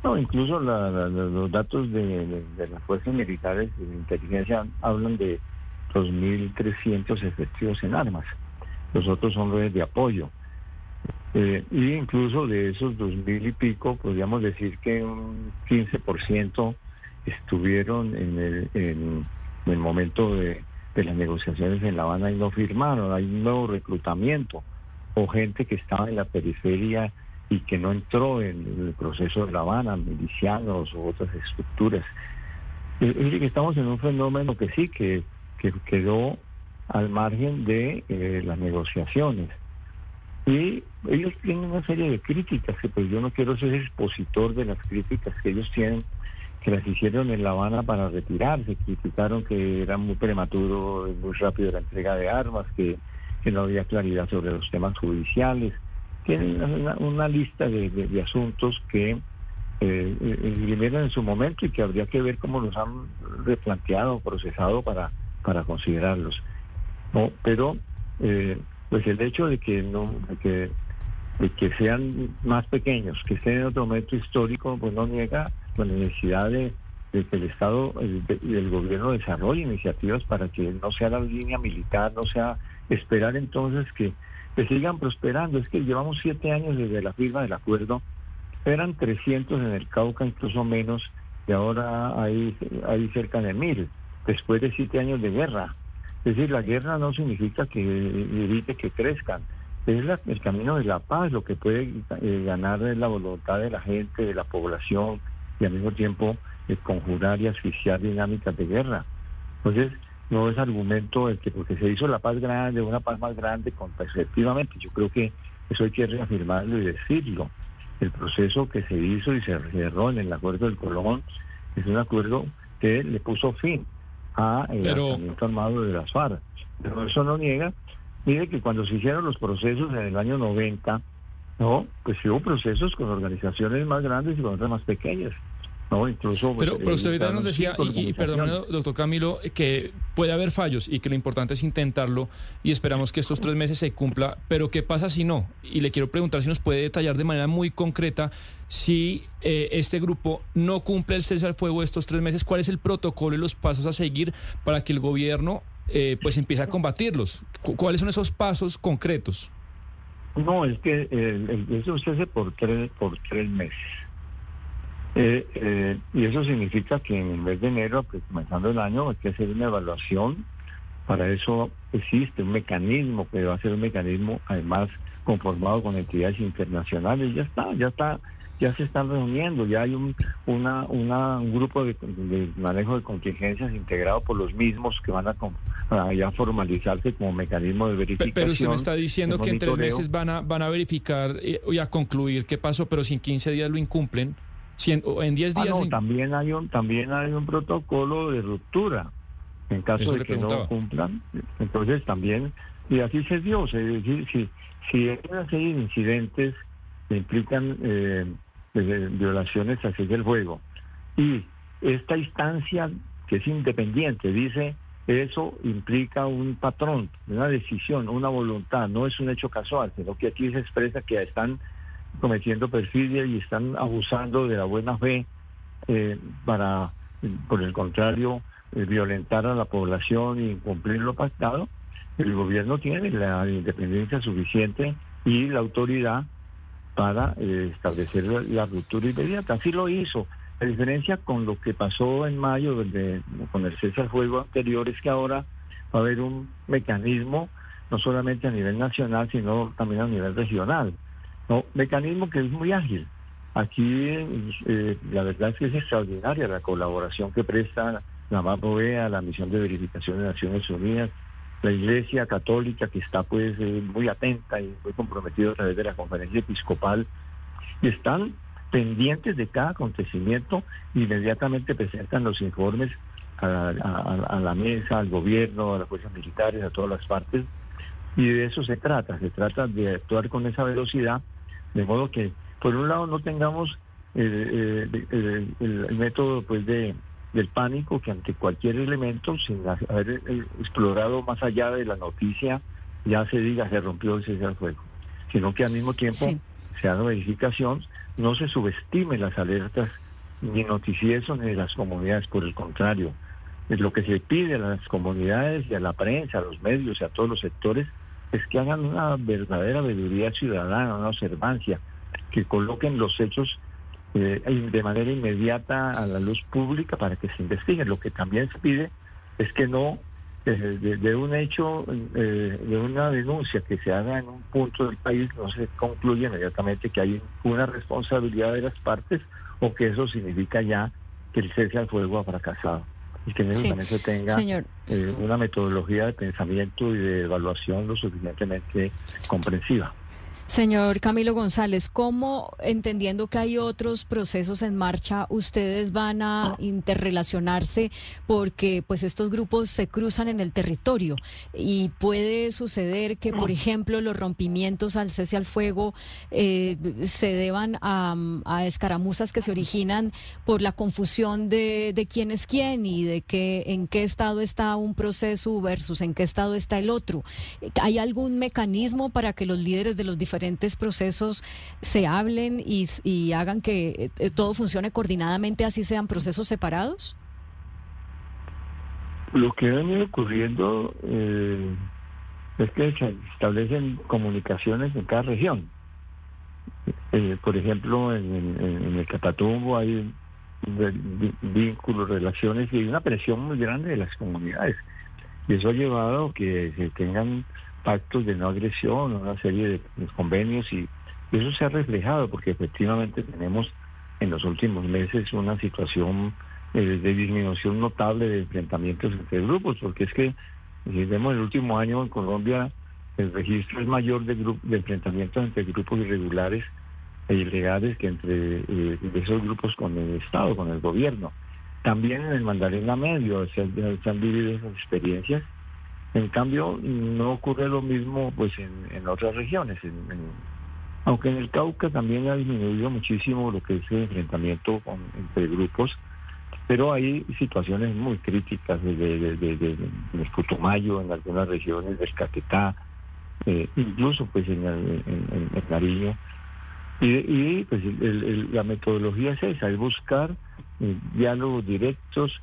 No, incluso la- la- los datos de, de- las fuerzas militares de inteligencia hablan de 2.300 efectivos en armas. Los otros son redes de apoyo. Eh, y incluso de esos dos mil y pico, podríamos decir que un 15% estuvieron en el, en el momento de, las negociaciones en La Habana y no firmaron. Hay un nuevo reclutamiento o gente que estaba en la periferia y que no entró en el proceso de La Habana, milicianos u otras estructuras. Que estamos en un fenómeno que sí, que, que quedó al margen de eh, las negociaciones. Y ellos tienen una serie de críticas, que pues yo no quiero ser expositor de las críticas que ellos tienen, que las hicieron en La Habana para retirarse, criticaron que era muy prematuro, muy rápido la entrega de armas, que, que no había claridad sobre los temas judiciales. Tienen una, una lista de, de- asuntos que eh, eh, en su momento y que habría que ver cómo los han replanteado, procesado para, para considerarlos. No, pero eh, pues el hecho de que no, de que, que sean más pequeños, que estén en otro momento histórico, pues no niega la necesidad de, de que el Estado el- de- y el gobierno desarrolle iniciativas para que no sea la línea militar, no sea esperar entonces que, que sigan prosperando. Es que llevamos siete años desde la firma del acuerdo, eran 300 en el Cauca, incluso menos, y ahora hay, hay cerca de mil, después de siete años de guerra. Es decir, la guerra no significa que evite que crezcan. Es la- el camino de la paz lo que puede eh, ganar es la voluntad de la gente, de la población, y al mismo tiempo eh, conjurar y asfixiar dinámicas de guerra. Entonces, no es argumento el que porque se hizo la paz grande, una paz más grande, con, efectivamente, yo creo que eso hay que reafirmarlo y decirlo. El proceso que se hizo y se cerró en el acuerdo del Colón es un acuerdo que le puso fin a el Pero- armado de las FARC. Pero eso no niega, mire que cuando se hicieron los procesos en el año 90, no, pues hubo procesos con organizaciones más grandes y con otras más pequeñas. No, incluso pues, Pero, pero usted ahorita nos decía, y, y organizaciones. doctor Camilo, que puede haber fallos y que lo importante es intentarlo y esperamos que estos tres meses se cumpla, pero ¿qué pasa si no? Y le quiero preguntar si nos puede detallar de manera muy concreta si eh, este grupo no cumple el cese al fuego estos tres meses, cuál es el protocolo y los pasos a seguir para que el gobierno eh, pues empiece a combatirlos. Cu- ¿Cuáles son esos pasos concretos? No, es que el- eso se hace por tres, por tres meses. Eh, eh, y eso significa que en el mes de enero, pues, comenzando el año, hay que hacer una evaluación. Para eso existe un mecanismo que va a ser un mecanismo además conformado con entidades internacionales. Ya está, ya está, ya se están reuniendo, ya hay un, una, una- un grupo de, de manejo de contingencias integrado por los mismos que van a, ya formalizarse como mecanismo de verificación. Pero usted me está diciendo que en tres meses van a, van a verificar eh, y a concluir qué pasó, pero si en 15 días lo incumplen, si en, en 10 Ah, días... no, también hay un también hay un protocolo de ruptura en caso Eso de que no cumplan. Entonces también y así se dio, es decir, si si hay una serie de incidentes que implican eh, eh, violaciones así del juego. Y esta instancia que es independiente dice eso implica un patrón, una decisión, una voluntad, no es un hecho casual, sino que aquí se expresa que están cometiendo perfidia y están abusando de la buena fe eh, para, por el contrario, eh, violentar a la población y incumplir lo pactado, el gobierno tiene la independencia suficiente y la autoridad para eh, establecer la, ruptura inmediata. Así lo hizo. La diferencia con lo que pasó en mayo de- con el cese al fuego anterior es que ahora va a haber un mecanismo, no solamente a nivel nacional, sino también a nivel regional. No, mecanismo que es muy ágil. Aquí eh, la verdad es que es extraordinaria la colaboración que presta la MAPOEA, la Misión de Verificación de Naciones Unidas, la Iglesia Católica que está pues eh, muy atenta y muy comprometida a través de la Conferencia Episcopal están pendientes de cada acontecimiento, inmediatamente presentan los informes a, la mesa, al gobierno, a las fuerzas militares, a todas las partes, y de eso se trata, se trata de actuar con esa velocidad, de modo que, por un lado, no tengamos eh, eh, el, el método pues de del pánico que ante cualquier elemento, sin haber eh, explorado más allá de la noticia, ya se diga se rompió el cese al fuego, sino que al mismo tiempo Sí. se haga verificación, no se subestime las alertas ni noticiesos ni de las comunidades, por el contrario, es lo que se pide a las comunidades y a la prensa, a los medios y a todos los sectores es que hagan una verdadera veeduría ciudadana, una observancia, que coloquen los hechos eh, de manera inmediata a la luz pública para que se investiguen. Lo que también se pide es que no de, de un hecho, eh, de una denuncia que se haga en un punto del país, no se concluye inmediatamente que hay una responsabilidad de las partes o que eso significa ya que el cese al fuego ha fracasado. Y que Sí. también se tenga eh, una metodología de pensamiento y de evaluación lo suficientemente comprensiva. Señor Camilo González, ¿cómo, entendiendo que hay otros procesos en marcha, ustedes van a interrelacionarse porque pues estos grupos se cruzan en el territorio y puede suceder que, por ejemplo, los rompimientos al cese al fuego eh, se deban a, a escaramuzas que se originan por la confusión de, de quién es quién y de que en qué estado está un proceso versus en qué estado está el otro. ¿Hay algún mecanismo para que los líderes de los diferentes procesos se hablen y, y hagan que eh, todo funcione coordinadamente, así sean procesos separados? Lo que venido ocurriendo eh, es que se establecen comunicaciones en cada región. Eh, por ejemplo, en, en- el Catatumbo hay vínculos, relaciones y una presión muy grande de las comunidades. Y eso ha llevado a que se tengan pactos de no agresión, una serie de, convenios y, eso se ha reflejado porque efectivamente tenemos en los últimos meses una situación eh, de disminución notable de enfrentamientos entre grupos, porque es que si vemos el último año en Colombia el registro es mayor de, de enfrentamientos entre grupos irregulares e ilegales que entre eh, esos grupos con el Estado, con el gobierno. También en el Mandarina Medio se, han- se han vivido esas experiencias. En cambio, no ocurre lo mismo pues en, otras regiones. aunque en el Cauca también ha disminuido muchísimo lo que es el enfrentamiento entre grupos, pero hay situaciones muy críticas de, de, de- de- Putumayo, en algunas regiones del Caquetá, eh, incluso pues en, el- en, Nariño. Y, pues la metodología es esa, es buscar eh, diálogos directos,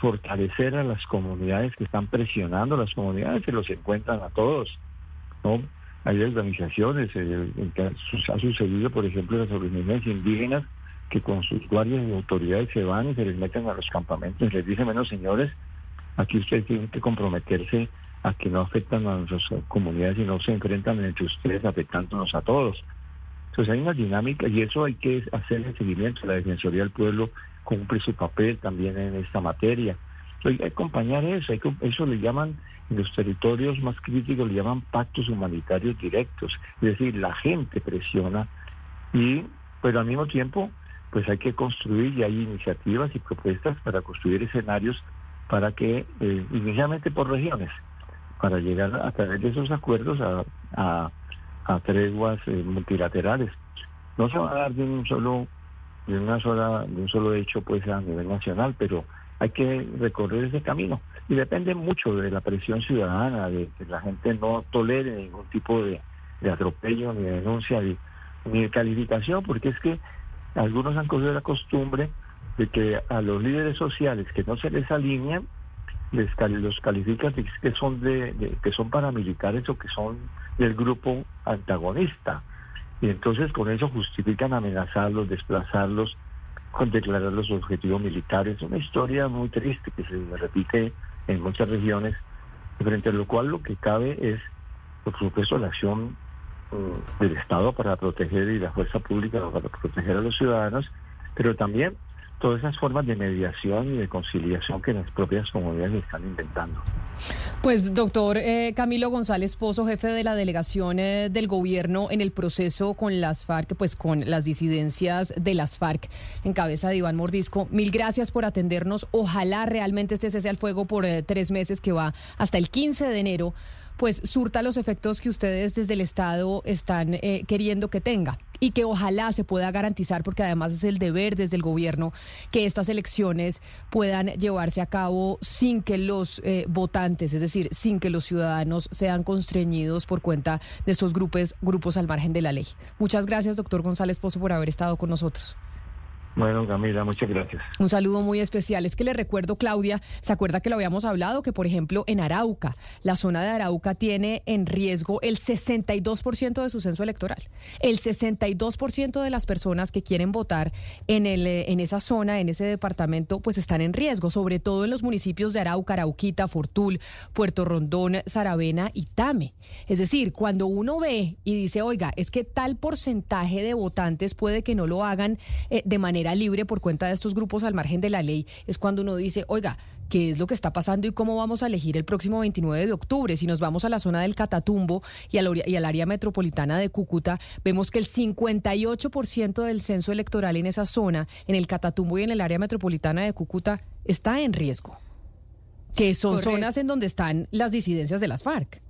fortalecer a las comunidades que están presionando, las comunidades se los encuentran a todos, ¿no? Hay organizaciones, eh, en que ha su- ha sucedido, por ejemplo, las organizaciones indígenas que con sus guardias y autoridades se van y se les meten a los campamentos y les dicen, bueno, señores, aquí ustedes tienen que comprometerse a que no afectan a nuestras comunidades y no se enfrentan entre ustedes afectándonos a todos. Entonces hay una dinámica y eso hay que hacer el seguimiento. La Defensoría del Pueblo cumple su papel también en esta materia. Hay que acompañar eso, hay que- eso le llaman, en los territorios más críticos le llaman pactos humanitarios directos. Es decir, la gente presiona y, pero al mismo tiempo, pues hay que construir y hay iniciativas y propuestas para construir escenarios para que, eh, inicialmente por regiones, para llegar a través de esos acuerdos a, a- a treguas eh, multilaterales. No se va a dar de un solo, de una sola, de un solo hecho pues a nivel nacional, pero hay que recorrer ese camino. Y depende mucho de la presión ciudadana, de que la gente no tolere ningún tipo de, de atropello, ni de denuncia, ni, de calificación, porque es que algunos han cogido la costumbre de que a los líderes sociales que no se les alinean, les los califican que son de, de- que son paramilitares o que son del grupo antagonista. Y entonces con eso justifican amenazarlos, desplazarlos, con declarar los objetivos militares. Es una historia muy triste que se repite en muchas regiones, frente a lo cual lo que cabe es, por supuesto, la acción mm, del Estado para proteger y la fuerza pública para proteger a los ciudadanos, pero también todas esas formas de mediación y de conciliación que las propias comunidades están inventando. Pues, doctor eh, Camilo González Pozo, jefe de la delegación eh, del gobierno en el proceso con las FARC, pues con las disidencias de las FARC, en cabeza de Iván Mordisco, mil gracias por atendernos. Ojalá realmente este cese al fuego por eh, tres meses que va hasta el 15 de enero, pues surta los efectos que ustedes desde el Estado están eh, queriendo que tenga y que ojalá se pueda garantizar, porque además es el deber desde el gobierno que estas elecciones puedan llevarse a cabo sin que los eh, votantes, es decir, sin que los ciudadanos sean constreñidos por cuenta de estos grupos, grupos al margen de la ley. Muchas gracias, doctor González Pozo, por haber estado con nosotros. Bueno, Camila, muchas gracias. Un saludo muy especial. Es que le recuerdo, Claudia, ¿se acuerda que lo habíamos hablado? Que, por ejemplo, en Arauca, la zona de Arauca tiene en riesgo el 62% de su censo electoral. El 62% de las personas que quieren votar en, el, eh, en esa zona, en ese departamento, pues están en riesgo, sobre todo en los municipios de Arauca, Arauquita, Fortul, Puerto Rondón, Saravena y Tame. Es decir, cuando uno ve y dice, oiga, es que tal porcentaje de votantes puede que no lo hagan eh, de manera libre por cuenta de estos grupos al margen de la ley, es cuando uno dice, oiga, qué es lo que está pasando y cómo vamos a elegir el próximo 29 de octubre. Si nos vamos a la zona del Catatumbo y al, y al área metropolitana de Cúcuta, vemos que el 58% del censo electoral en esa zona, en el Catatumbo y en el área metropolitana de Cúcuta, está en riesgo. Que son Correcto. zonas en donde están las disidencias de las FARC.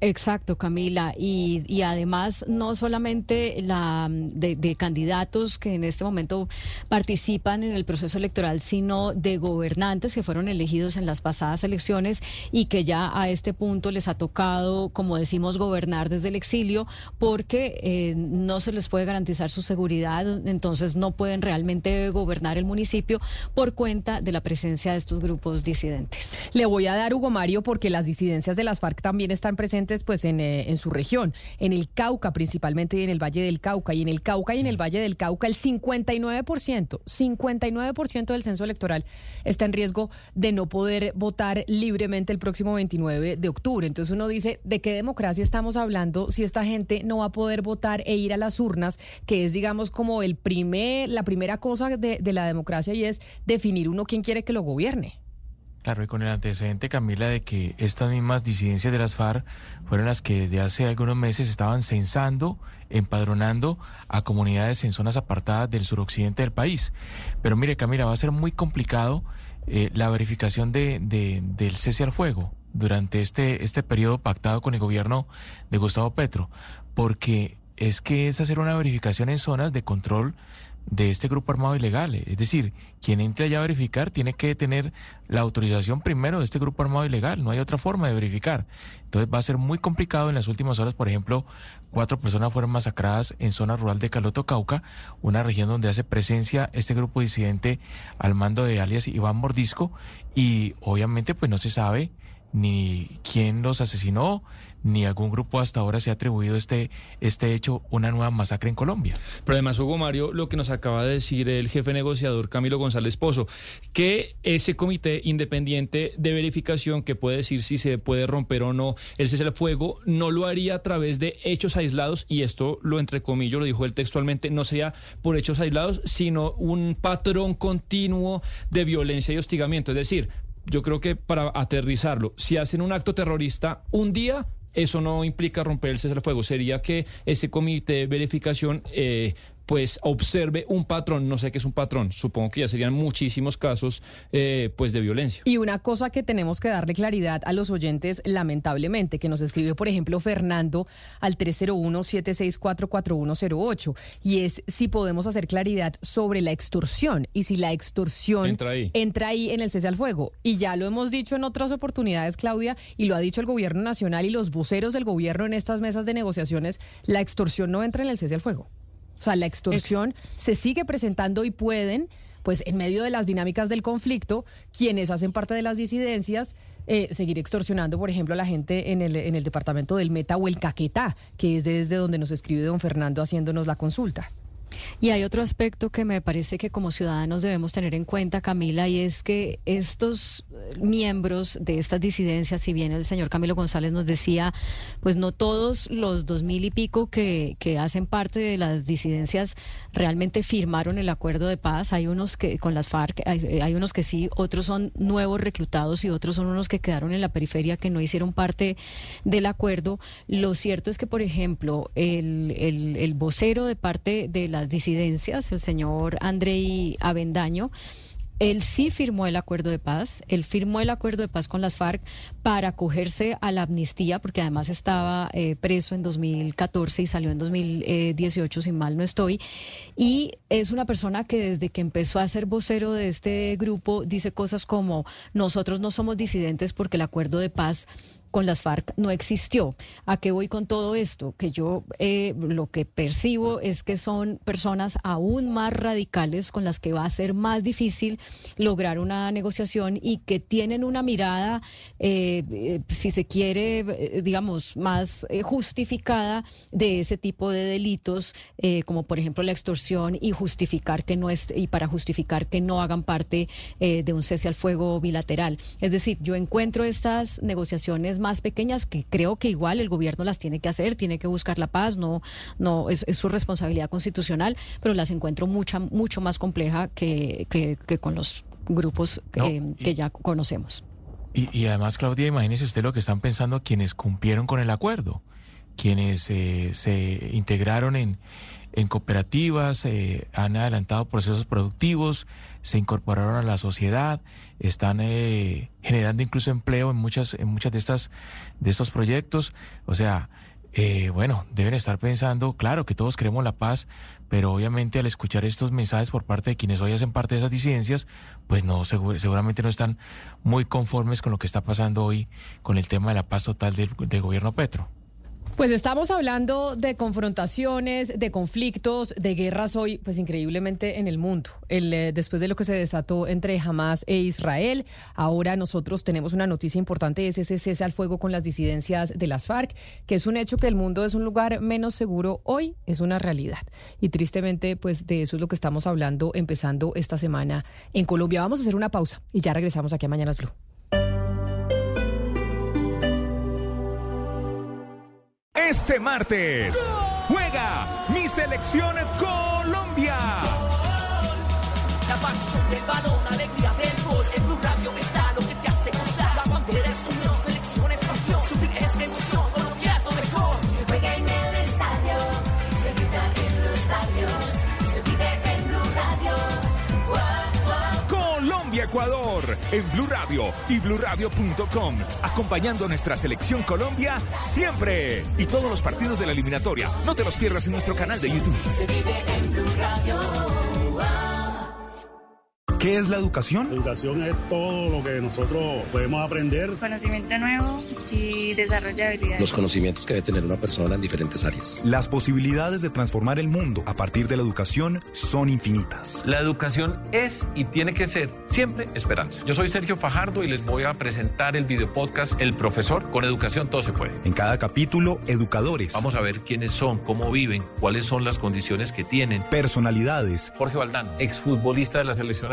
Exacto, Camila. Y, y además, no solamente la de, de candidatos que en este momento participan en el proceso electoral, sino de gobernantes que fueron elegidos en las pasadas elecciones y que ya a este punto les ha tocado, como decimos, gobernar desde el exilio, porque eh, no se les puede garantizar su seguridad, entonces no pueden realmente gobernar el municipio por cuenta de la presencia de estos grupos disidentes. Le voy a dar Hugo Mario porque las disidencias de las FARC también están presentes pues en, eh, en su región, en el Cauca principalmente y en el Valle del Cauca. Y en el Cauca y en el Valle del Cauca el 59%, 59% del censo electoral está en riesgo de no poder votar libremente el próximo 29 de octubre. Entonces uno dice, ¿de qué democracia estamos hablando si esta gente no va a poder votar e ir a las urnas, que es digamos como el primer, la primera cosa de, de la democracia y es definir uno quién quiere que lo gobierne? Claro, y con el antecedente, Camila, de que estas mismas disidencias de las FARC fueron las que de hace algunos meses estaban censando, empadronando a comunidades en zonas apartadas del suroccidente del país. Pero mire, Camila, va a ser muy complicado eh, la verificación de, de- del cese al fuego durante este, este periodo pactado con el gobierno de Gustavo Petro, porque es que es hacer una verificación en zonas de control de este grupo armado ilegal. Es decir, quien entre allá a verificar tiene que tener la autorización primero de este grupo armado ilegal. No hay otra forma de verificar. Entonces va a ser muy complicado. En las últimas horas, por ejemplo, cuatro personas fueron masacradas en zona rural de Caloto, Cauca, una región donde hace presencia este grupo disidente al mando de alias Iván Mordisco. Y obviamente pues no se sabe ni quién los asesinó, ni algún grupo hasta ahora se ha atribuido este, este hecho, una nueva masacre en Colombia. Pero además, Hugo Mario, lo que nos acaba de decir el jefe negociador Camilo González Pozo, que ese comité independiente de verificación que puede decir si se puede romper o no el cese al fuego, no lo haría a través de hechos aislados, y esto lo entrecomillo, lo dijo él textualmente, no sería por hechos aislados, sino un patrón continuo de violencia y hostigamiento. Es decir, yo creo que para aterrizarlo, si hacen un acto terrorista un día, eso no implica romper el cese al fuego. Sería que ese comité de verificación eh, pues observe un patrón, no sé qué es un patrón, supongo que ya serían muchísimos casos eh, pues de violencia. Y una cosa que tenemos que darle claridad a los oyentes, lamentablemente, que nos escribe, por ejemplo, Fernando al 301-764-4108, y es si podemos hacer claridad sobre la extorsión y si la extorsión Entra ahí. entra ahí en el cese al fuego. Y ya lo hemos dicho en otras oportunidades, Claudia, y lo ha dicho el gobierno nacional y los voceros del gobierno en estas mesas de negociaciones, la extorsión no entra en el cese al fuego. O sea, la extorsión se sigue presentando y pueden, pues en medio de las dinámicas del conflicto, quienes hacen parte de las disidencias, eh, seguir extorsionando, por ejemplo, a la gente en el, en el departamento del Meta o el Caquetá, que es desde donde nos escribe don Fernando haciéndonos la consulta. Y hay otro aspecto que me parece que como ciudadanos debemos tener en cuenta, Camila, y es que estos eh, miembros de estas disidencias, si bien el señor Camilo González nos decía, pues no todos los dos mil y pico que, que hacen parte de las disidencias realmente firmaron el acuerdo de paz. Hay unos que con las FARC, hay, hay unos que sí, otros son nuevos reclutados y otros son unos que quedaron en la periferia que no hicieron parte del acuerdo. Lo cierto es que, por ejemplo, el, el, el vocero de parte de disidencias, el señor Andrei Avendaño, él sí firmó el acuerdo de paz, él firmó el acuerdo de paz con las FARC para acogerse a la amnistía, porque además estaba eh, preso en 2014 y salió en 2018, si mal no estoy. Y es una persona que desde que empezó a ser vocero de este grupo dice cosas como, nosotros no somos disidentes porque el acuerdo de paz con las FARC no existió. ¿A qué voy con todo esto? Que yo eh, lo que percibo es que son personas aún más radicales con las que va a ser más difícil lograr una negociación y que tienen una mirada, eh, eh, si se quiere, digamos, más justificada de ese tipo de delitos, como por ejemplo la extorsión y justificar que no es y para justificar que no hagan parte de un cese al fuego bilateral. Es decir, yo encuentro estas negociaciones más pequeñas que creo que igual el gobierno las tiene que hacer, tiene que buscar la paz, no, no es, es su responsabilidad constitucional, pero las encuentro mucha, mucho más compleja que, que, que con los grupos No, eh, que ya conocemos. Y, y además, Claudia, imagínese usted lo que están pensando quienes cumplieron con el acuerdo, quienes eh, se integraron en, en cooperativas, eh, han adelantado procesos productivos, se incorporaron a la sociedad, están eh, generando incluso empleo en muchas, en muchas de estas, de estos proyectos. O sea, eh, bueno, deben estar pensando, claro que todos queremos la paz, pero obviamente al escuchar estos mensajes por parte de quienes hoy hacen parte de esas disidencias, pues no, seguramente no están muy conformes con lo que está pasando hoy con el tema de la paz total del gobierno Petro. Pues estamos hablando de confrontaciones, de conflictos, de guerras hoy, pues increíblemente en el mundo. El, eh, después de lo que se desató entre Hamas e Israel, ahora nosotros tenemos una noticia importante es ese cese al fuego con las disidencias de las FARC, que es un hecho que el mundo es un lugar menos seguro hoy, es una realidad. Y tristemente, pues de eso es lo que estamos hablando empezando esta semana en Colombia. Vamos a hacer una pausa y ya regresamos aquí a Mañanas Blue. Este martes juega mi selección Colombia. Colombia-Ecuador en Blue Radio y bluradio.com. Acompañando a nuestra selección Colombia siempre. Y todos los partidos de la eliminatoria. No te los pierdas en nuestro canal de YouTube. Se vive en Blue Radio. ¿Qué es la educación? Educación es todo lo que nosotros podemos aprender. Conocimiento nuevo y desarrollo de habilidades. Los conocimientos que debe tener una persona en diferentes áreas. Las posibilidades de transformar el mundo a partir de la educación son infinitas. La educación es y tiene que ser siempre esperanza. Yo soy Sergio Fajardo y les voy a presentar el video podcast El Profesor. Con educación todo se puede. En cada capítulo, educadores, Vamos a ver quiénes son, cómo viven, cuáles son las condiciones que tienen. personalidades, Jorge Valdán, exfutbolista de la selección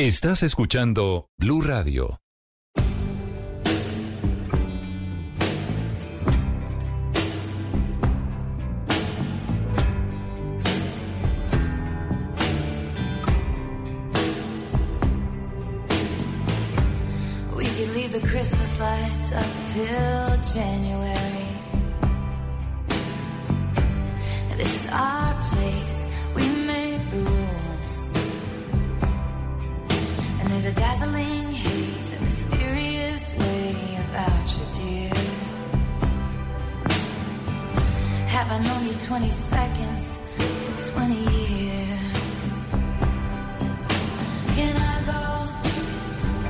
Estás escuchando Blue Radio. We could leave the Christmas lights up till January. This is our place, there's a dazzling haze, a mysterious way about you, dear. Have I known you 20 seconds, 20 years? Can I go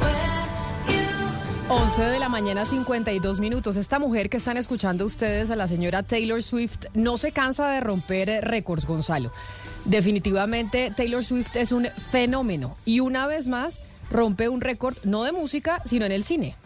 where you 11 de la mañana, 52 minutos. Esta mujer que están escuchando ustedes, a la señora Taylor Swift, no se cansa de romper eh, récords, Gonzalo. Definitivamente Taylor Swift es un fenómeno y una vez más rompe un récord no de música, sino en el cine.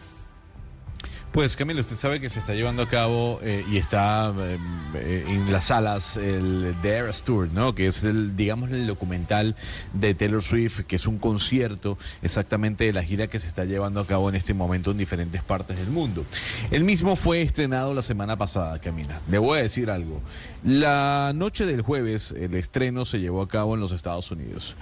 Pues Camilo, usted sabe que se está llevando a cabo eh, y está eh, eh, en las salas el The Eras Tour, ¿no? Que es el, digamos, el documental de Taylor Swift, que es un concierto exactamente de la gira que se está llevando a cabo en este momento en diferentes partes del mundo. El mismo fue estrenado la semana pasada, Camila. Le voy a decir algo. La noche del jueves, el estreno se llevó a cabo en los Estados Unidos.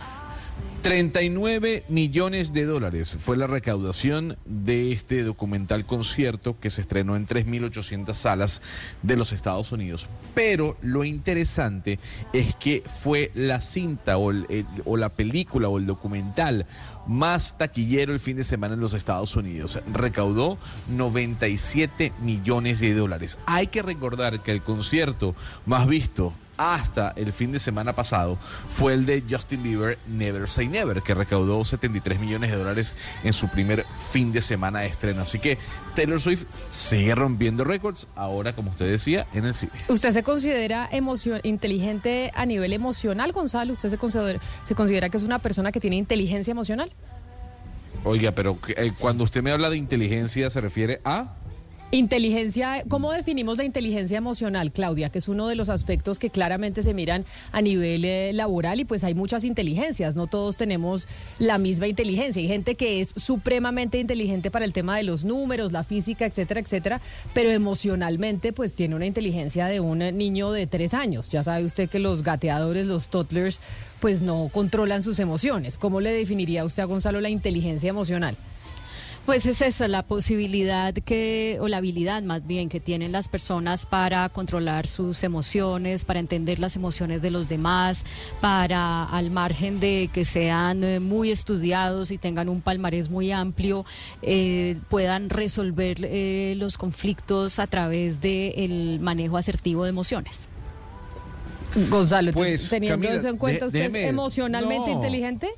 39 millones de dólares fue la recaudación de este documental concierto que se estrenó en 3.800 salas de los Estados Unidos. Pero lo interesante es que fue la cinta o, o la película o el documental más taquillero el fin de semana en los Estados Unidos. Recaudó 97 millones de dólares. Hay que recordar que el concierto más visto hasta el fin de semana pasado fue el de Justin Bieber Never Say Never, que recaudó 73 millones de dólares en su primer fin de semana de estreno. Así que Taylor Swift sigue rompiendo récords, ahora, como usted decía, en el cine. ¿Usted se considera inteligente a nivel emocional, Gonzalo? ¿Usted se considera, se considera que es una persona que tiene inteligencia emocional? Oiga, pero eh, cuando usted me habla de inteligencia, ¿se refiere a...? Inteligencia, ¿cómo definimos la inteligencia emocional, Claudia? Que es uno de los aspectos que claramente se miran a nivel eh, laboral y pues hay muchas inteligencias, no todos tenemos la misma inteligencia. Hay gente que es supremamente inteligente para el tema de los números, la física, etcétera, etcétera, pero emocionalmente pues tiene una inteligencia de un eh, niño de tres años. Ya sabe usted que los gateadores, los toddlers, pues no controlan sus emociones. ¿Cómo le definiría usted a Gonzalo la inteligencia emocional? Pues es esa la posibilidad que, o la habilidad más bien, que tienen las personas para controlar sus emociones, para entender las emociones de los demás, para, al margen de que sean eh, muy estudiados y tengan un palmarés muy amplio, eh, puedan resolver eh, los conflictos a través del manejo asertivo de emociones. Gonzalo, Pues, teniendo Camila, eso en cuenta, de- ¿usted déjeme- es emocionalmente no. inteligente?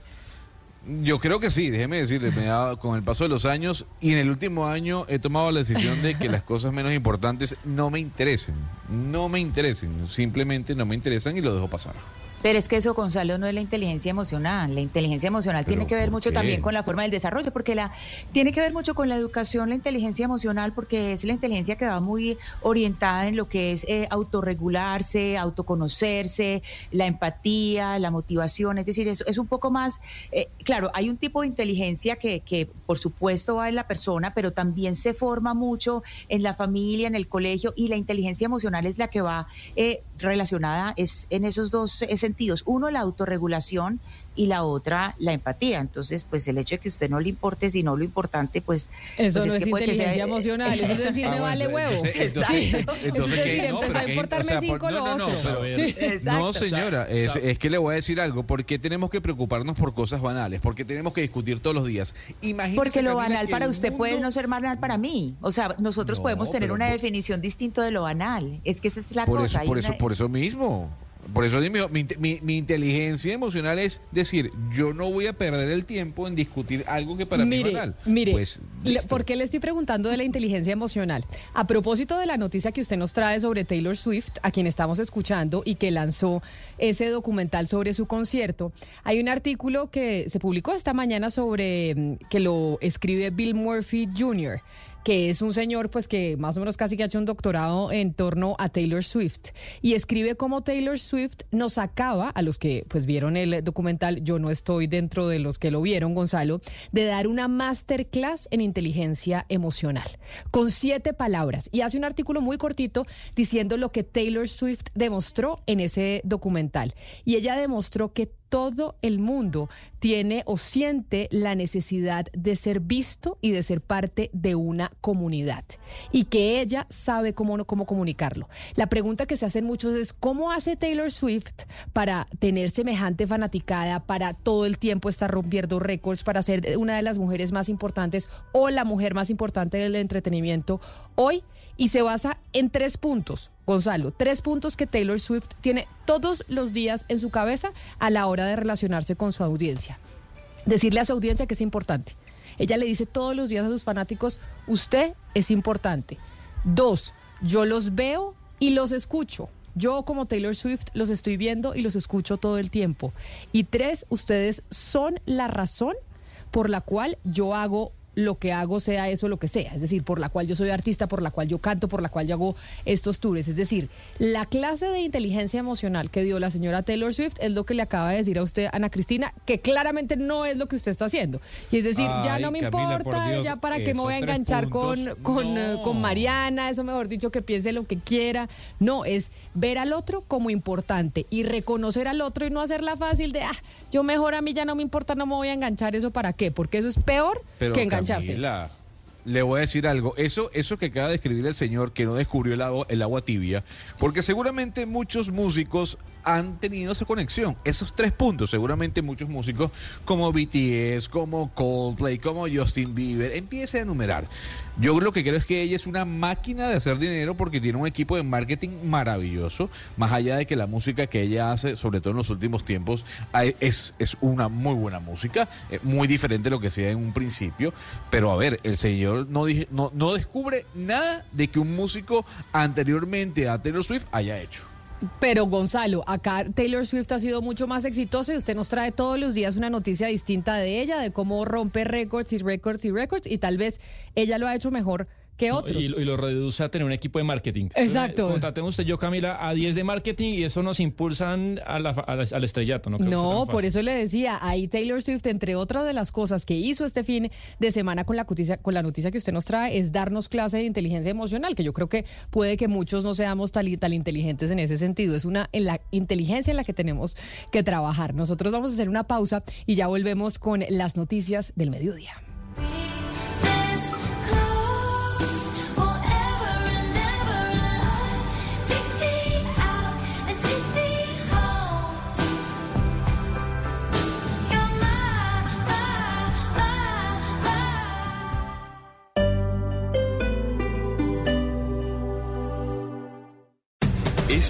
Yo creo que sí, déjeme decirle, me ha- con el paso de los años y en el último año he tomado la decisión de que las cosas menos importantes no me interesen, no me interesen, simplemente no me interesan y lo dejo pasar. Pero es que eso, Gonzalo, no es la inteligencia emocional. La inteligencia emocional tiene ¿Pero que ver mucho qué? también con la forma del desarrollo, porque la tiene que ver mucho con la educación, la inteligencia emocional, porque es la inteligencia que va muy orientada en lo que es eh, autorregularse, autoconocerse, la empatía, la motivación. Es decir, es, es un poco más, eh, claro, hay un tipo de inteligencia que, que por supuesto va en la persona, pero también se forma mucho en la familia, en el colegio, y la inteligencia emocional es la que va eh, relacionada es en esos dos eh, sentidos. Uno, la autorregulación y la otra, la empatía. Entonces, pues el hecho de que a usted no le importe, sino lo importante, pues... Eso pues no es, que puede que sea- inteligencia emocional, eso es decir, Ah, me bueno, vale huevo. entonces- entonces- Sí. entonces, Eso es decir, No, empezó a importarme O sea, cinco por- lo no, no, otro. no, pero- Sí. No, señora, es, es que le voy a decir algo. ¿Por qué tenemos que preocuparnos por cosas banales? Porque tenemos que discutir todos los días. Imagínese, Porque lo Camila, banal para usted puede no ser banal para mí. O sea, nosotros No, podemos tener una por- definición distinta de lo banal. Es que esa es la por cosa. eso, por una- eso, por eso mismo. Por eso mi, mi, mi- mi inteligencia emocional es decir, yo no voy a perder el tiempo en discutir algo que para mí mire, es banal. Mire, Pues, le-. ¿por qué le estoy preguntando de la inteligencia emocional? A propósito de la noticia que usted nos trae sobre Taylor Swift, a quien estamos escuchando y que lanzó ese documental sobre su concierto, hay un artículo que se publicó esta mañana sobre mm, que lo escribe Bill Murphy Jr., que es un señor pues que más o menos casi que ha hecho un doctorado en torno a Taylor Swift. Y escribe cómo Taylor Swift nos acaba a los que pues vieron el documental, yo no estoy dentro de los que lo vieron, Gonzalo, de dar una masterclass en inteligencia emocional con siete palabras. Y hace un artículo muy cortito diciendo lo que Taylor Swift demostró en ese documental. Y ella demostró que todo el mundo tiene o siente la necesidad de ser visto y de ser parte de una comunidad y que ella sabe cómo, cómo comunicarlo. La pregunta que se hacen muchos es ¿cómo hace Taylor Swift para tener semejante fanaticada, para todo el tiempo estar rompiendo récords, para ser una de las mujeres más importantes o la mujer más importante del entretenimiento hoy? Y se basa en tres puntos. Gonzalo, tres puntos que Taylor Swift tiene todos los días en su cabeza a la hora de relacionarse con su audiencia. Decirle a su audiencia que es importante. Ella le dice todos los días a sus fanáticos, usted es importante. Dos, yo los veo y los escucho. Yo como Taylor Swift los estoy viendo y los escucho todo el tiempo. Y tres, ustedes son la razón por la cual yo hago lo que hago sea eso lo que sea, es decir, por la cual yo soy artista, por la cual yo canto, por la cual yo hago estos tours. Es decir, la clase de inteligencia emocional que dio la señora Taylor Swift es lo que le acaba de decir a usted, Ana Cristina, que claramente no es lo que usted está haciendo. Y es decir, ya no me Camila, importa, Dios, ya para qué me voy a enganchar con, puntos, con, eh, no. con Mariana, eso mejor dicho, que piense lo que quiera. No, es ver al otro como importante y reconocer al otro y no hacerla fácil de, ah, yo mejor a mí ya no me importa, no me voy a enganchar, ¿eso para qué? Porque eso es peor Pero que le voy a decir algo. Eso, eso que acaba de escribir el señor que no descubrió el agua, el agua tibia, porque seguramente muchos músicos han tenido esa conexión. Esos tres puntos, seguramente muchos músicos como BTS, como Coldplay, como Justin Bieber, empiece a enumerar. Yo lo que creo es que ella es una máquina de hacer dinero porque tiene un equipo de marketing maravilloso, más allá de que la música que ella hace, sobre todo en los últimos tiempos, es, es una muy buena música, eh, muy diferente de lo que sea en un principio, pero a ver, el señor no, no, no descubre nada de que un músico anteriormente a Taylor Swift haya hecho. Pero Gonzalo, acá Taylor Swift ha sido mucho más exitosa y usted nos trae todos los días una noticia distinta de ella, de cómo rompe récords y récords y récords y tal vez ella lo ha hecho mejor que No, otros. Y, y lo reduce a tener un equipo de marketing. Exacto. Contratemos usted y yo, Camila, a 10 de marketing y eso nos impulsan a la- a la- al estrellato. No, creo No, por eso le decía, ahí Taylor Swift, entre otras de las cosas que hizo este fin de semana con la, noticia, con la noticia que usted nos trae, es darnos clase de inteligencia emocional, que yo creo que puede que muchos no seamos tan, tan inteligentes en ese sentido. Es una en la inteligencia en la que tenemos que trabajar. Nosotros vamos a hacer una pausa y ya volvemos con las noticias del mediodía.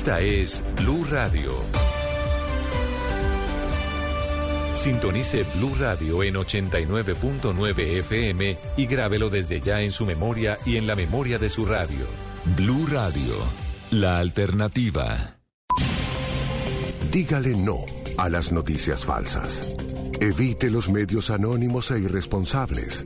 Esta es Blue Radio. Sintonice Blue Radio en 89.9 FM y grábelo desde ya en su memoria y en la memoria de su radio. Blue Radio, la alternativa. Dígale no a las noticias falsas. Evite los medios anónimos e irresponsables.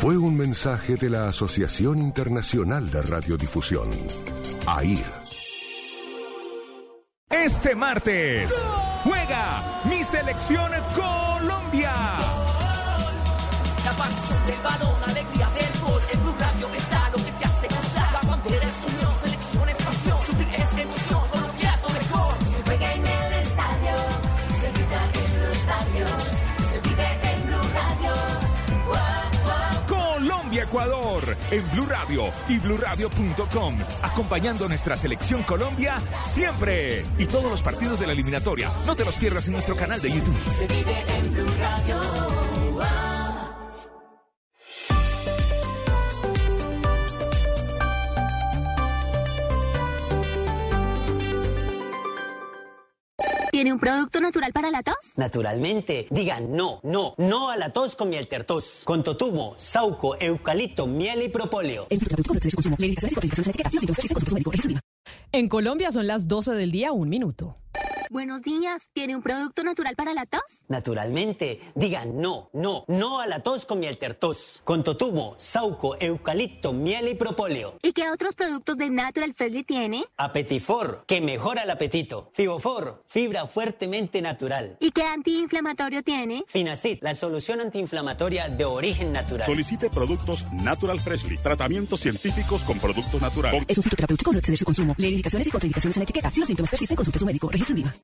Fue un mensaje de la Asociación Internacional de Radiodifusión, AIR. Este martes juega mi selección Colombia. La pasión del balón, Ecuador en Blue Radio y bluradio.com acompañando a nuestra selección Colombia siempre. Y todos los partidos de la eliminatoria. No te los pierdas en nuestro canal de YouTube. Se vive en Blue Radio. ¿Tiene un producto natural para la tos? Naturalmente, digan no, no, no a la tos con miel tertos, con totumo, sauco, eucalipto, miel y propóleo. En Colombia son las 12 del día, un minuto. Buenos días. ¿Tiene un producto natural para la tos? Naturalmente, digan no, no, no a la tos con miel tertos, con totumo, sauco, eucalipto, miel y propóleo. ¿Y qué otros productos de Natural Freshly tiene? Apetifor, que mejora el apetito. Fibofor, fibra fuertemente natural. ¿Y qué antiinflamatorio tiene? Finacid, la solución antiinflamatoria de origen natural. Solicite productos Natural Freshly. Tratamientos científicos con productos naturales. Es un fitoterapéutico, no exceder su consumo. Lee indicaciones y contraindicaciones en la etiqueta. Si los síntomas persisten, consulte a su médico. Registro en viva.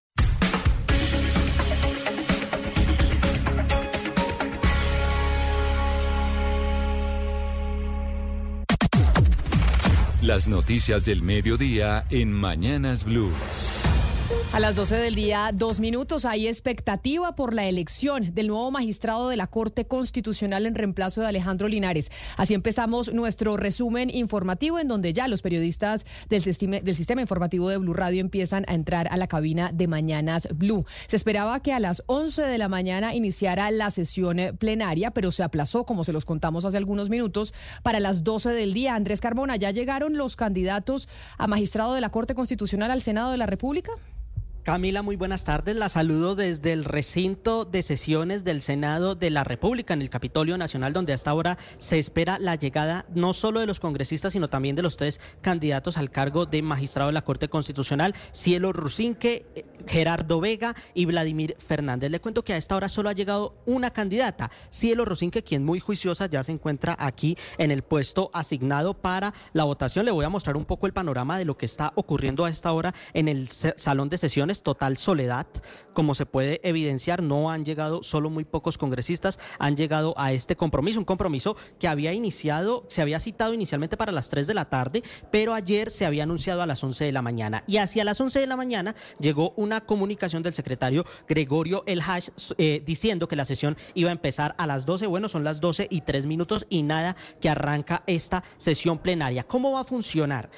Las noticias del mediodía en Mañanas Blue. A las 12 del día, dos minutos, hay expectativa por la elección del nuevo magistrado de la Corte Constitucional en reemplazo de Alejandro Linares. Así empezamos nuestro resumen informativo en donde ya los periodistas del sistema, informativo de Blue Radio empiezan a entrar a la cabina de Mañanas Blue. Se esperaba que a las 11 de la mañana iniciara la sesión eh, plenaria, pero se aplazó, como se los contamos hace algunos minutos, para las 12 del día. Andrés Carbona, ¿ya llegaron los candidatos a magistrado de la Corte Constitucional al Senado de la República? Camila, muy buenas tardes. La saludo desde el recinto de sesiones del Senado de la República, en el Capitolio Nacional, donde hasta ahora se espera la llegada no solo de los congresistas, sino también de los tres candidatos al cargo de magistrado de la Corte Constitucional, Cielo Rusinque, eh, Gerardo Vega y Vladimir Fernández. Le cuento que a esta hora solo ha llegado una candidata, Cielo Rusinque, quien muy juiciosa ya se encuentra aquí en el puesto asignado para la votación. Le voy a mostrar un poco el panorama de lo que está ocurriendo a esta hora en el salón de sesiones total soledad. Como se puede evidenciar, no han llegado solo muy pocos congresistas, han llegado a este compromiso, un compromiso que había iniciado, se había citado inicialmente para las 3 de la tarde, pero ayer se había anunciado a las 11 de la mañana. Y hacia las 11 de la mañana llegó una comunicación del secretario Gregorio El Hash eh, diciendo que la sesión iba a empezar a las 12. Bueno, son las 12 y 3 minutos y nada que arranca esta sesión plenaria. ¿Cómo va a funcionar?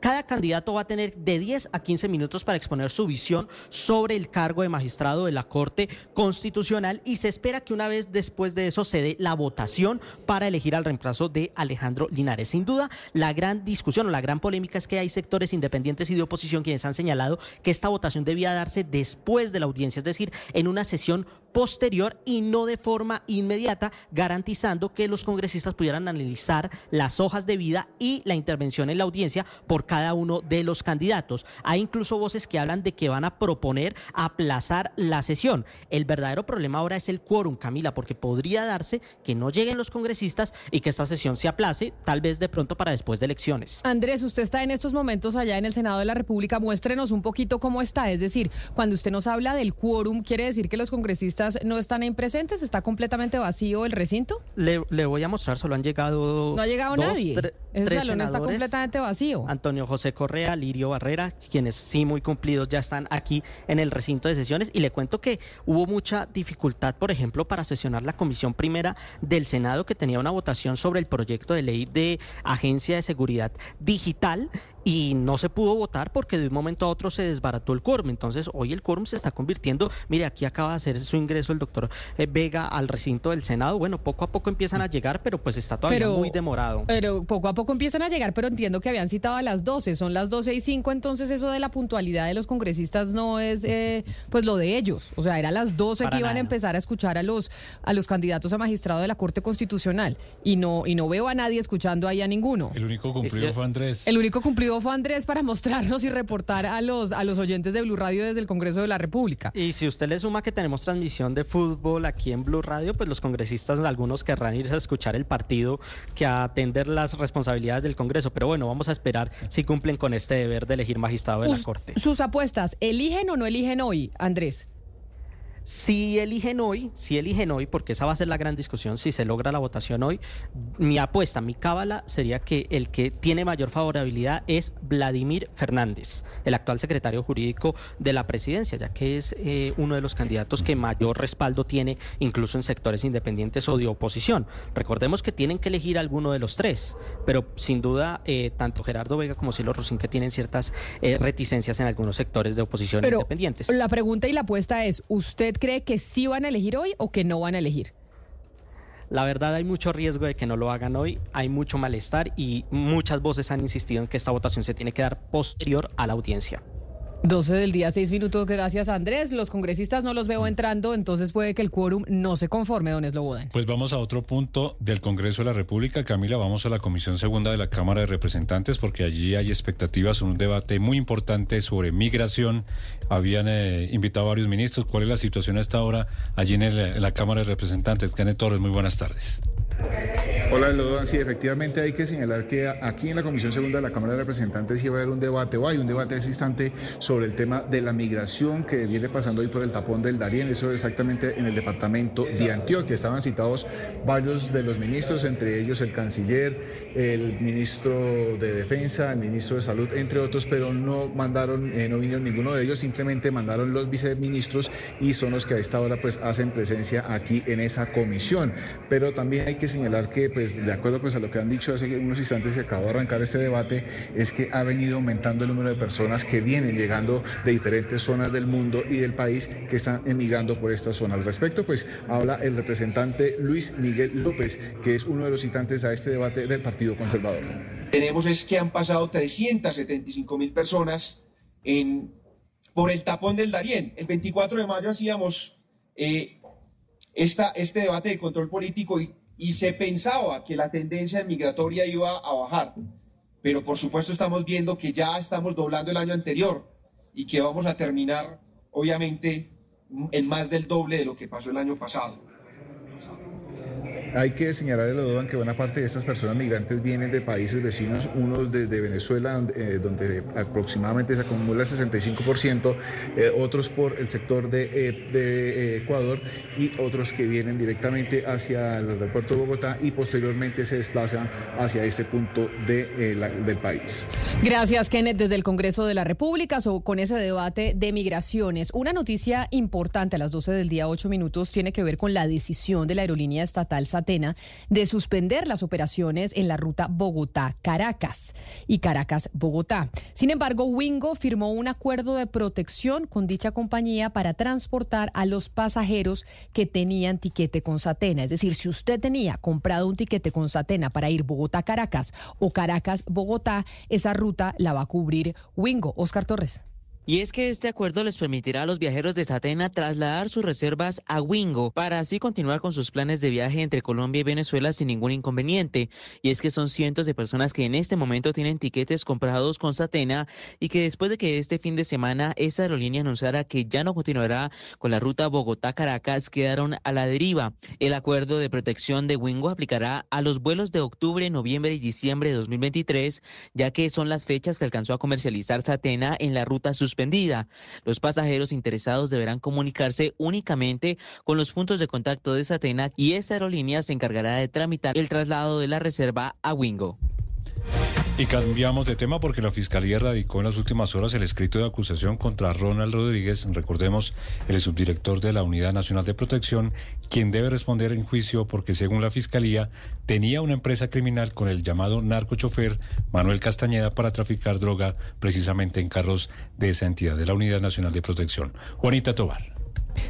Cada candidato va a tener de 10 a 15 minutos para exponer su visión sobre el cargo de magistrado de la Corte Constitucional y se espera que una vez después de eso se dé la votación para elegir al reemplazo de Alejandro Linares. Sin duda, la gran discusión o la gran polémica es que hay sectores independientes y de oposición quienes han señalado que esta votación debía darse después de la audiencia, es decir, en una sesión posterior y no de forma inmediata, garantizando que los congresistas pudieran analizar las hojas de vida y la intervención en la audiencia cada uno de los candidatos. Hay incluso voces que hablan de que van a proponer aplazar la sesión. El verdadero problema ahora es el quórum, Camila, porque podría darse que no lleguen los congresistas y que esta sesión se aplace, tal vez de pronto para después de elecciones. Andrés, usted está en estos momentos allá en el Senado de la República. Muéstrenos un poquito cómo está. Es decir, cuando usted nos habla del quórum, ¿quiere decir que los congresistas no están ahí presentes? ¿Está completamente vacío el recinto? Le, le voy a mostrar, solo han llegado. No ha llegado dos, nadie. Ese salón está completamente vacío. Antonio José Correa, Lirio Barrera, quienes sí muy cumplidos ya están aquí en el recinto de sesiones. Y le cuento que hubo mucha dificultad, por ejemplo, para sesionar la comisión primera del Senado que tenía una votación sobre el proyecto de ley de Agencia de Seguridad Digital y no se pudo votar porque de un momento a otro se desbarató el quórum. Entonces hoy el quórum se está convirtiendo, mire, aquí acaba de hacer su ingreso el doctor eh, Vega al recinto del Senado. Bueno, poco a poco empiezan a llegar, pero pues está todavía Pero- muy demorado. Pero poco a poco empiezan a llegar, pero entiendo que habían citado a las 12, son las 12 y 5, entonces eso de la puntualidad de los congresistas no es eh, pues lo de ellos, o sea, era a las 12 Para que iban a empezar a escuchar a los a los candidatos a magistrado de la Corte Constitucional y no y no veo a nadie escuchando ahí a ninguno. El único cumplido fue Andrés. El único cumplido fue Andrés para mostrarnos y reportar a los a los oyentes de Blue Radio desde el Congreso de la República. Y si usted le suma que tenemos transmisión de fútbol aquí en Blue Radio, pues los congresistas, algunos querrán irse a escuchar el partido que a atender las responsabilidades del Congreso. Pero bueno, vamos a esperar si cumplen con este deber de elegir magistrado de la Corte. Sus apuestas, ¿eligen o no eligen hoy, Andrés? Si eligen hoy, si eligen hoy, porque esa va a ser la gran discusión, si se logra la votación hoy, mi apuesta, mi cábala sería que el que tiene mayor favorabilidad es Vladimir Fernández, el actual secretario jurídico de la presidencia, ya que es eh, uno de los candidatos que mayor respaldo tiene incluso en sectores independientes o de oposición. Recordemos que tienen que elegir alguno de los tres, pero sin duda eh, tanto Gerardo Vega como Silo Rusín que tienen ciertas eh, reticencias en algunos sectores de oposición Pero independientes. la pregunta y la apuesta es, ¿usted cree que sí van a elegir hoy o que no van a elegir? La verdad hay mucho riesgo de que no lo hagan hoy, hay mucho malestar y muchas voces han insistido en que esta votación se tiene que dar posterior a la audiencia. 12 del día, 6 minutos, gracias Andrés. Los congresistas no los veo entrando, entonces puede que el quórum no se conforme, don Eslobodan. Pues vamos a otro punto del Congreso de la República. Camila, vamos a la Comisión Segunda de la Cámara de Representantes porque allí hay expectativas, un debate muy importante sobre migración. Habían eh, invitado a varios ministros. ¿Cuál es la situación a esta hora allí en, el- en la Cámara de Representantes? Kenneth Torres, muy buenas tardes. Hola, Lodovan. Sí, efectivamente hay que señalar que aquí en la Comisión Segunda de la Cámara de Representantes iba a haber un debate, o hay un debate ese instante sobre el tema de la migración que viene pasando hoy por el tapón del Darién, eso exactamente en el departamento de Antioquia. Estaban citados varios de los ministros, entre ellos el canciller, el ministro de Defensa, el ministro de Salud, entre otros, pero no mandaron, eh, no vinieron ninguno de ellos, simplemente mandaron los viceministros y son los que a esta hora pues hacen presencia aquí en esa comisión. Pero también hay que señalar que pues de acuerdo pues a lo que han dicho hace unos instantes que acabó de arrancar este debate, es que ha venido aumentando el número de personas que vienen llegando de diferentes zonas del mundo y del país que están emigrando por esta zona. Al respecto, pues habla el representante Luis Miguel López, que es uno de los citantes a este debate del Partido Conservador. Tenemos es que han pasado 375 mil personas en, por el tapón del Darién. El 24 de mayo hacíamos eh, esta, este debate de control político y y se pensaba que la tendencia migratoria iba a bajar. Pero por supuesto estamos viendo que ya estamos doblando el año anterior y que vamos a terminar, obviamente, en más del doble de lo que pasó el año pasado. Hay que señalar, Lodovan, que buena parte de estas personas migrantes vienen de países vecinos, unos desde Venezuela, eh, donde aproximadamente se acumula el 65%, eh, otros por el sector de, eh, Ecuador y otros que vienen directamente hacia el aeropuerto de Bogotá y posteriormente se desplazan hacia este punto de, la, del país. Gracias, Kenneth, desde el Congreso de la República so, con ese debate de migraciones. Una noticia importante a las 12 del día, 8 minutos, tiene que ver con la decisión de la aerolínea estatal SAT de suspender las operaciones en la ruta Bogotá-Caracas y Caracas-Bogotá. Sin embargo, Wingo firmó un acuerdo de protección con dicha compañía para transportar a los pasajeros que tenían tiquete con Satena. Es decir, si usted tenía comprado un tiquete con Satena para ir Bogotá-Caracas o Caracas-Bogotá, esa ruta la va a cubrir Wingo. Oscar Torres. Y es que este acuerdo les permitirá a los viajeros de Satena trasladar sus reservas a Wingo para así continuar con sus planes de viaje entre Colombia y Venezuela sin ningún inconveniente. Y es que son cientos de personas que en este momento tienen tiquetes comprados con Satena y que después de que este fin de semana esa aerolínea anunciara que ya no continuará con la ruta Bogotá-Caracas quedaron a la deriva. El acuerdo de protección de Wingo aplicará a los vuelos de octubre, noviembre y diciembre de 2023, ya que son las fechas que alcanzó a comercializar Satena en la ruta sus los pasajeros interesados deberán comunicarse únicamente con los puntos de contacto de Satena y esa aerolínea se encargará de tramitar el traslado de la reserva a Wingo. Y cambiamos de tema porque la Fiscalía radicó en las últimas horas el escrito de acusación contra Ronald Rodríguez, recordemos, el subdirector de la Unidad Nacional de Protección, quien debe responder en juicio porque según la Fiscalía tenía una empresa criminal con el llamado narcochofer Manuel Castañeda para traficar droga precisamente en carros de esa entidad, de la Unidad Nacional de Protección. Juanita Tobar.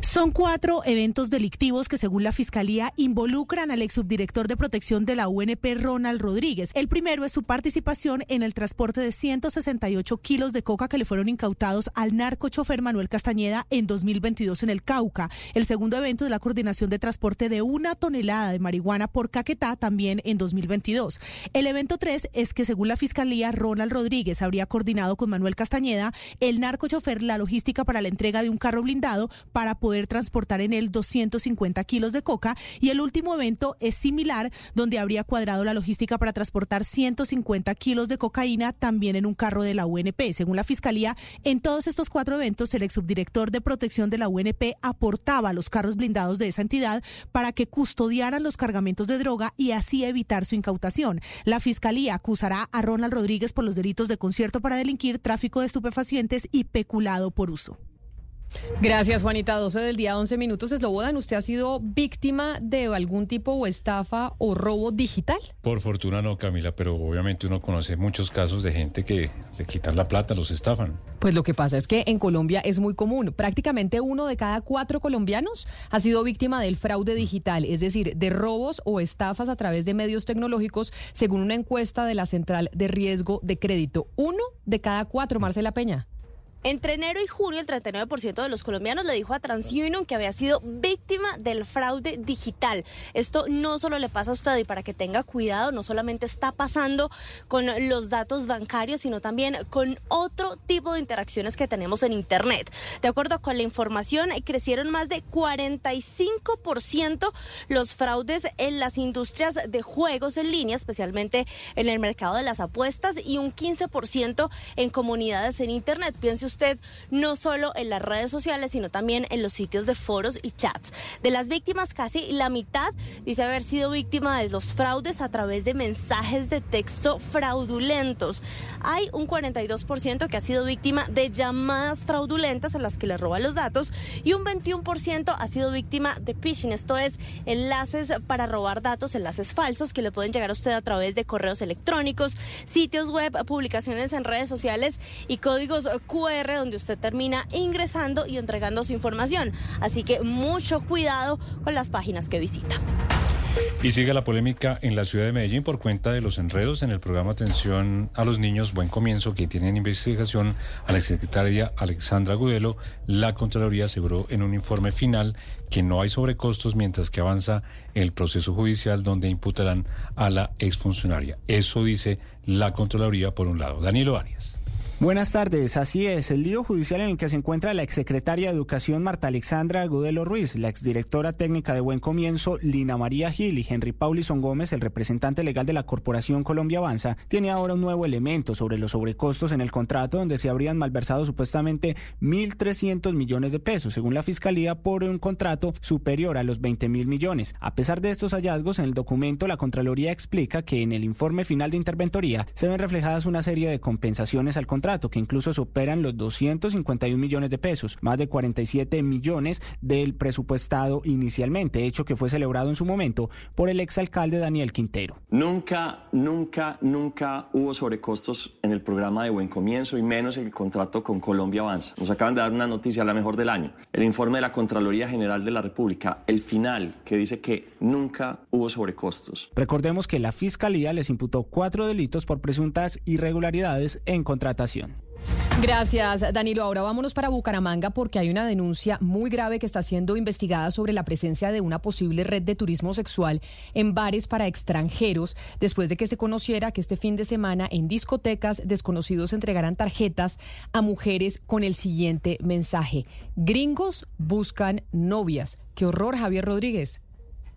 Son cuatro eventos delictivos que, según la Fiscalía, involucran al ex subdirector de protección de la UNP, Ronald Rodríguez. El primero es su participación en el transporte de 168 kilos de coca que le fueron incautados al narcochofer Manuel Castañeda en 2022 en el Cauca. El segundo evento es la coordinación de transporte de una tonelada de marihuana por Caquetá también en 2022. El evento tres es que, según la Fiscalía, Ronald Rodríguez habría coordinado con Manuel Castañeda el narcochofer la logística para la entrega de un carro blindado para poder transportar en él 250 kilos de coca. Y el último evento es similar, donde habría cuadrado la logística para transportar 150 kilos de cocaína también en un carro de la UNP. Según la Fiscalía, en todos estos cuatro eventos, el ex subdirector de protección de la UNP aportaba los carros blindados de esa entidad para que custodiaran los cargamentos de droga y así evitar su incautación. La Fiscalía acusará a Ronald Rodríguez por los delitos de concierto para delinquir, tráfico de estupefacientes y peculado por uso. Gracias, Juanita. 12 del día, 11 minutos. Eslobodan, ¿usted ha sido víctima de algún tipo o estafa o robo digital? Por fortuna no, Camila, pero obviamente uno conoce muchos casos de gente que le quitan la plata, los estafan. Pues lo que pasa es que en Colombia es muy común. Prácticamente uno de cada cuatro colombianos ha sido víctima del fraude digital, es decir, de robos o estafas a través de medios tecnológicos, según una encuesta de la Central de Riesgo de Crédito. Uno de cada cuatro, Marcela Peña. Entre enero y junio, el 39% de los colombianos le dijo a TransUnion que había sido víctima del fraude digital. Esto no solo le pasa a usted y para que tenga cuidado, no solamente está pasando con los datos bancarios, sino también con otro tipo de interacciones que tenemos en Internet. De acuerdo con la información, crecieron más de 45% los fraudes en las industrias de juegos en línea, especialmente en el mercado de las apuestas, y un 15% en comunidades en Internet. Piense usted no solo en las redes sociales, sino también en los sitios de foros y chats. De las víctimas, casi la mitad dice haber sido víctima de los fraudes a través de mensajes de texto fraudulentos. Hay un 42% que ha sido víctima de llamadas fraudulentas a las que le roban los datos y un 21% ha sido víctima de phishing, esto es enlaces para robar datos, enlaces falsos que le pueden llegar a usted a través de correos electrónicos, sitios web, publicaciones en redes sociales y códigos QR donde usted termina ingresando y entregando su información. Así que mucho cuidado con las páginas que visita. Y sigue la polémica en la ciudad de Medellín por cuenta de los enredos en el programa Atención a los Niños Buen Comienzo que tienen investigación a la secretaria Alexandra Gudelo. La Contraloría aseguró en un informe final que no hay sobrecostos mientras que avanza el proceso judicial donde imputarán a la exfuncionaria. Eso dice la Contraloría por un lado. Danilo Arias. Buenas tardes, así es. El lío judicial en el que se encuentra la exsecretaria de Educación Marta Alexandra Gudelo Ruiz, la exdirectora técnica de Buen Comienzo Lina María Gil y Henry Paulison Gómez, el representante legal de la Corporación Colombia Avanza, tiene ahora un nuevo elemento sobre los sobrecostos en el contrato donde se habrían malversado supuestamente 1.300 millones de pesos, según la Fiscalía, por un contrato superior a los 20 mil millones. A pesar de estos hallazgos, en el documento la Contraloría explica que en el informe final de interventoría se ven reflejadas una serie de compensaciones al contrato que incluso superan los 251 millones de pesos, más de 47 millones del presupuestado inicialmente, hecho que fue celebrado en su momento por el exalcalde Daniel Quintero. Nunca, nunca, nunca hubo sobrecostos en el programa de Buen Comienzo y menos el contrato con Colombia Avanza. Nos acaban de dar una noticia, la mejor del año. El informe de la Contraloría General de la República, el final, que dice que nunca hubo sobrecostos. Recordemos que la Fiscalía les imputó cuatro delitos por presuntas irregularidades en contratación. Gracias, Danilo. Ahora vámonos para Bucaramanga porque hay una denuncia muy grave que está siendo investigada sobre la presencia de una posible red de turismo sexual en bares para extranjeros, después de que se conociera que este fin de semana en discotecas desconocidos entregarán tarjetas a mujeres con el siguiente mensaje. Gringos buscan novias. Qué horror, Javier Rodríguez.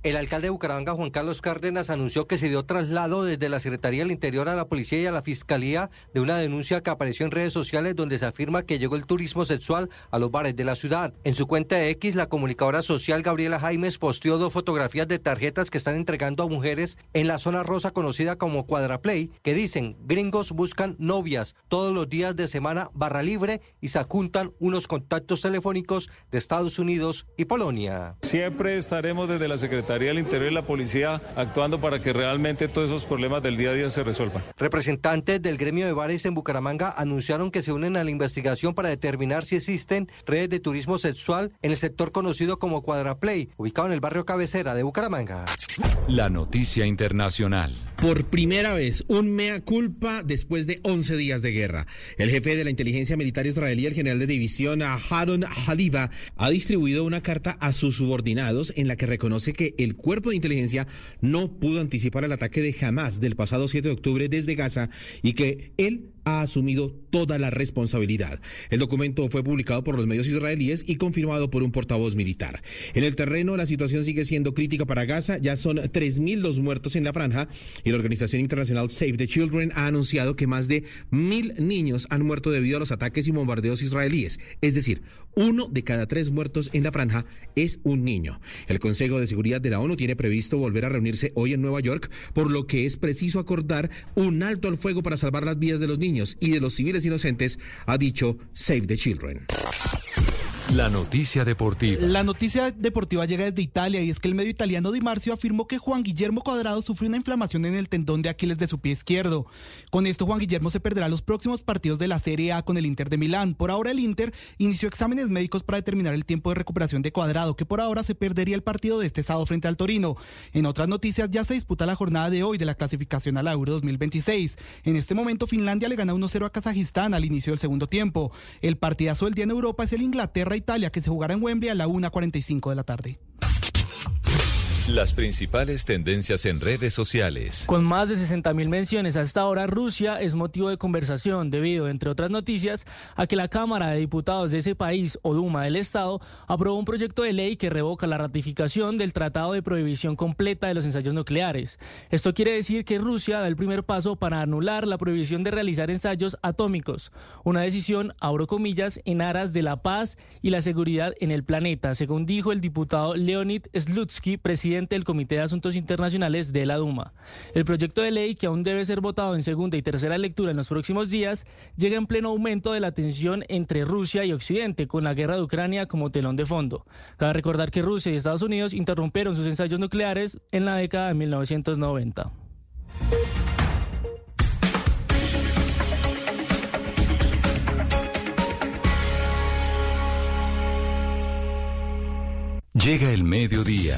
El alcalde de Bucaramanga, Juan Carlos Cárdenas, anunció que se dio traslado desde la Secretaría del Interior a la Policía y a la Fiscalía de una denuncia que apareció en redes sociales donde se afirma que llegó el turismo sexual a los bares de la ciudad. En su cuenta de X, la comunicadora social Gabriela Jaimes posteó dos fotografías de tarjetas que están entregando a mujeres en la zona rosa conocida como Cuadraplay, que dicen gringos buscan novias todos los días de semana barra libre y se apuntan unos contactos telefónicos de Estados Unidos y Polonia. Siempre estaremos desde la Secretaría Secretaría del Interior y la Policía actuando para que realmente todos esos problemas del día a día se resuelvan. Representantes del gremio de bares en Bucaramanga anunciaron que se unen a la investigación para determinar si existen redes de turismo sexual en el sector conocido como Cuadraplay, ubicado en el barrio Cabecera de Bucaramanga. La noticia internacional. Por primera vez, un mea culpa después de 11 días de guerra. El jefe de la inteligencia militar israelí, el general de división Haron Haliva, ha distribuido una carta a sus subordinados en la que reconoce que el cuerpo de inteligencia no pudo anticipar el ataque de Hamas del pasado 7 de octubre desde Gaza y que él ha asumido toda la responsabilidad. El documento fue publicado por los medios israelíes y confirmado por un portavoz militar. En el terreno, la situación sigue siendo crítica para Gaza. Ya son 3.000 los muertos en la franja y la organización internacional Save the Children ha anunciado que más de mil niños han muerto debido a los ataques y bombardeos israelíes. Es decir, uno de cada tres muertos en la franja es un niño. El Consejo de Seguridad de la ONU tiene previsto volver a reunirse hoy en Nueva York, por lo que es preciso acordar un alto al fuego para salvar las vidas de los niños y de los civiles inocentes, ha dicho Save the Children. La noticia deportiva. La noticia deportiva llega desde Italia y es que el medio italiano Di Marcio afirmó que Juan Guillermo Cuadrado sufrió una inflamación en el tendón de Aquiles de su pie izquierdo. Con esto Juan Guillermo se perderá los próximos partidos de la Serie A con el Inter de Milán. Por ahora el Inter inició exámenes médicos para determinar el tiempo de recuperación de Cuadrado, que por ahora se perdería el partido de este sábado frente al Torino. En otras noticias ya se disputa la jornada de hoy de la clasificación a la Euro 2026. En este momento Finlandia le gana 1-0 a Kazajistán al inicio del segundo tiempo. El partidazo del día en Europa es el Inglaterra-Italia que se jugará en Wembley a la 1.45 de la tarde. Las principales tendencias en redes sociales. Con más de 60 mil menciones hasta ahora, Rusia es motivo de conversación debido, entre otras noticias, a que la Cámara de Diputados de ese país, o Duma del Estado, aprobó un proyecto de ley que revoca la ratificación del Tratado de Prohibición Completa de los Ensayos Nucleares. Esto quiere decir que Rusia da el primer paso para anular la prohibición de realizar ensayos atómicos, una decisión, abro comillas, en aras de la paz y la seguridad en el planeta, según dijo el diputado Leonid Slutsky, presidente del Comité de Asuntos Internacionales de la Duma. El proyecto de ley, que aún debe ser votado en segunda y tercera lectura en los próximos días, llega en pleno aumento de la tensión entre Rusia y Occidente, con la guerra de Ucrania como telón de fondo. Cabe recordar que Rusia y Estados Unidos interrumpieron sus ensayos nucleares en la década de 1990. Llega el mediodía.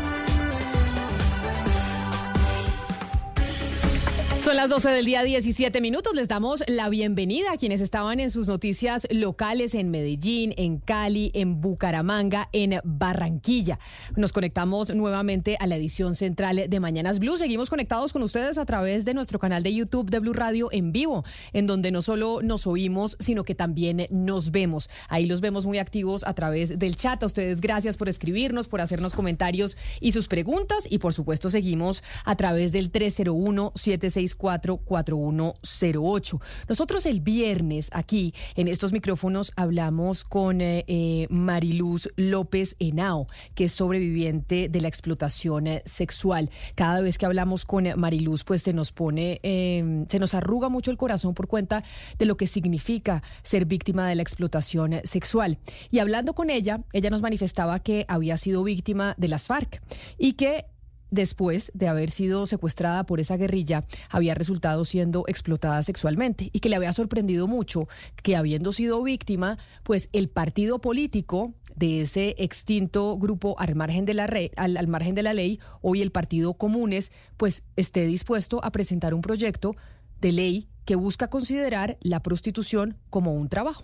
Son las 12 del día 17 minutos. Les damos la bienvenida a quienes estaban en sus noticias locales en Medellín, en Cali, en Bucaramanga, en Barranquilla. Nos conectamos nuevamente a la edición central de Mañanas Blue. Seguimos conectados con ustedes a través de nuestro canal de YouTube de Blue Radio en vivo, en donde no solo nos oímos, sino que también nos vemos. Ahí los vemos muy activos a través del chat. A ustedes gracias por escribirnos, por hacernos comentarios y sus preguntas. Y por supuesto seguimos a través del 301 76 4108. Nosotros el viernes aquí en estos micrófonos hablamos con eh, eh, Mariluz López Henao, que es sobreviviente de la explotación eh, sexual. Cada vez que hablamos con Mariluz, pues se nos pone, em, se nos arruga mucho el corazón por cuenta de lo que significa ser víctima de la explotación sexual. Y hablando con ella, ella nos manifestaba que había sido víctima de las FARC y que después de haber sido secuestrada por esa guerrilla, había resultado siendo explotada sexualmente y que le había sorprendido mucho que habiendo sido víctima, pues el partido político de ese extinto grupo al margen de la, ley, hoy el Partido Comunes, pues esté dispuesto a presentar un proyecto de ley que busca considerar la prostitución como un trabajo.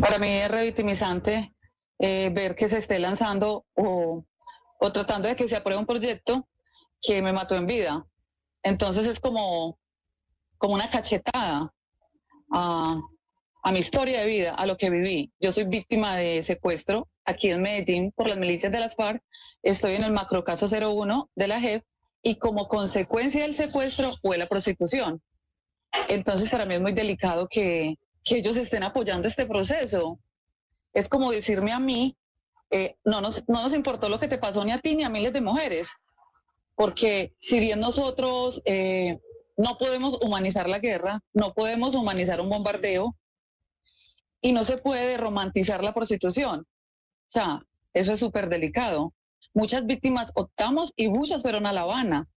Para mí es revictimizante eh, ver que se esté lanzando o o tratando de que se apruebe un proyecto que me mató en vida. Entonces es como, como una cachetada a, a mi historia de vida, a lo que viví. Yo soy víctima de secuestro aquí en Medellín por las milicias de las FARC. Estoy en el macrocaso 01 de la JEP y como consecuencia del secuestro fue la prostitución. Entonces para mí es muy delicado que, que ellos estén apoyando este proceso. Es como decirme a mí eh, no, nos, no nos importó lo que te pasó ni a ti ni a miles de mujeres, porque si bien nosotros eh, no podemos humanizar la guerra, no podemos humanizar un bombardeo y no se puede romantizar la prostitución. O sea, eso es súper delicado. Muchas víctimas optamos y muchas fueron a La Habana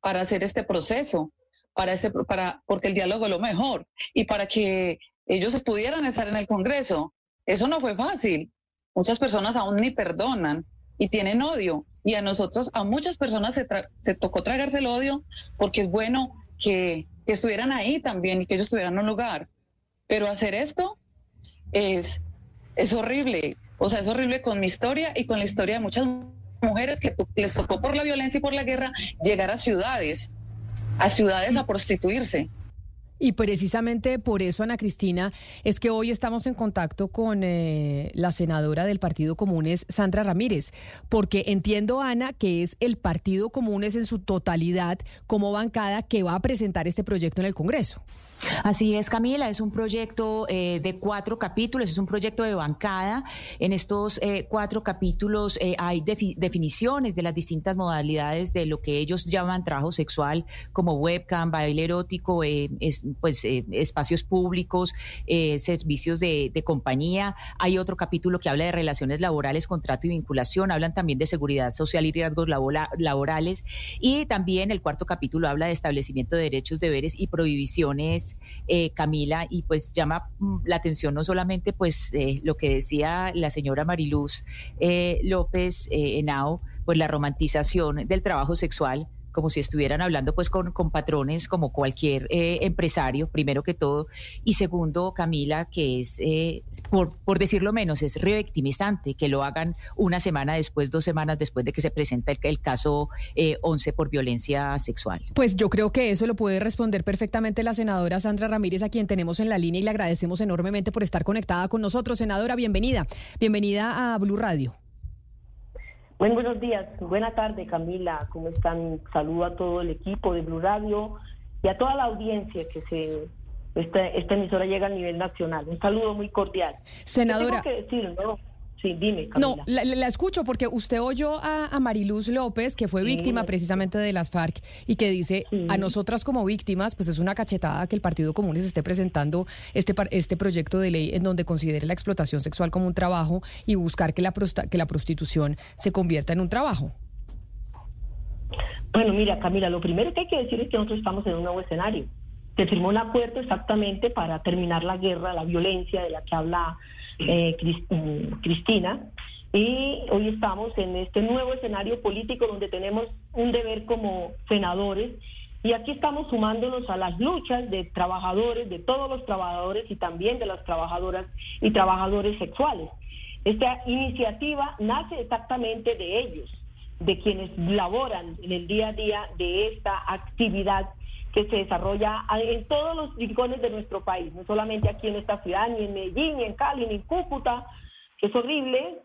para hacer este proceso, para ese, para, porque el diálogo es lo mejor y para que ellos pudieran estar en el Congreso. Eso no fue fácil. Muchas personas aún ni perdonan y tienen odio. Y a nosotros, a muchas personas se, tocó tragarse el odio porque es bueno que, estuvieran ahí también y que ellos tuvieran un lugar. Pero hacer esto es, es horrible. O sea, es horrible con mi historia y con la historia de muchas mujeres que les tocó por la violencia y por la guerra llegar a ciudades, a ciudades a prostituirse. Y precisamente por eso, Ana Cristina, es que hoy estamos en contacto con eh, la senadora del Partido Comunes, Sandra Ramírez, porque entiendo, Ana, que es el Partido Comunes en su totalidad como bancada que va a presentar este proyecto en el Congreso. Así es, Camila, es un proyecto eh, de cuatro capítulos, es un proyecto de bancada. En estos eh, cuatro capítulos eh, hay definiciones de las distintas modalidades de lo que ellos llaman trabajo sexual, como webcam, baile erótico, pues espacios públicos, servicios de, de, compañía. Hay otro capítulo que habla de relaciones laborales, contrato y vinculación. Hablan también de seguridad social y riesgos laborales. Y también el cuarto capítulo habla de establecimiento de derechos, deberes y prohibiciones eh, Camila, y pues llama mm, la atención no solamente pues eh, lo que decía la señora Mariluz eh, López Henao, pues la romantización del trabajo sexual, como si estuvieran hablando pues con, con patrones como cualquier eh, empresario, primero que todo, y segundo, Camila, que es, eh, por, por decirlo menos, es revictimizante que lo hagan una semana después, dos semanas después de que se presenta el, caso 11 eh, por violencia sexual. Pues yo creo que eso lo puede responder perfectamente la senadora Sandra Ramírez, a quien tenemos en la línea y le agradecemos enormemente por estar conectada con nosotros. Senadora, bienvenida. Bienvenida a Blue Radio. Buen buenos días, buena tarde Camila, ¿cómo están? Saludo a todo el equipo de Blue Radio y a toda la audiencia que se esta, esta emisora llega a nivel nacional. Un saludo muy cordial. Senadora. Tengo que decir, ¿no? Sí, dime, No, la, escucho porque usted oyó a, Mariluz López, que fue víctima precisamente de las FARC, y que dice, a nosotras como víctimas, pues es una cachetada que el Partido Comunes esté presentando este, este proyecto de ley en donde considere la explotación sexual como un trabajo y buscar que la, que la prostitución se convierta en un trabajo. Bueno, mira, Camila, lo primero que hay que decir es que nosotros estamos en un nuevo escenario. Se firmó un acuerdo exactamente para terminar la guerra, la violencia de la que habla eh, mm, Cristina. Y hoy estamos en este nuevo escenario político donde tenemos un deber como senadores y aquí estamos sumándonos a las luchas de trabajadores, de todos los trabajadores y también de las trabajadoras y trabajadores sexuales. Esta iniciativa nace exactamente de ellos, de quienes laboran en el día a día de esta actividad que se desarrolla en todos los rincones de nuestro país, no solamente aquí en esta ciudad, ni en Medellín, ni en Cali, ni en Cúcuta, que es horrible,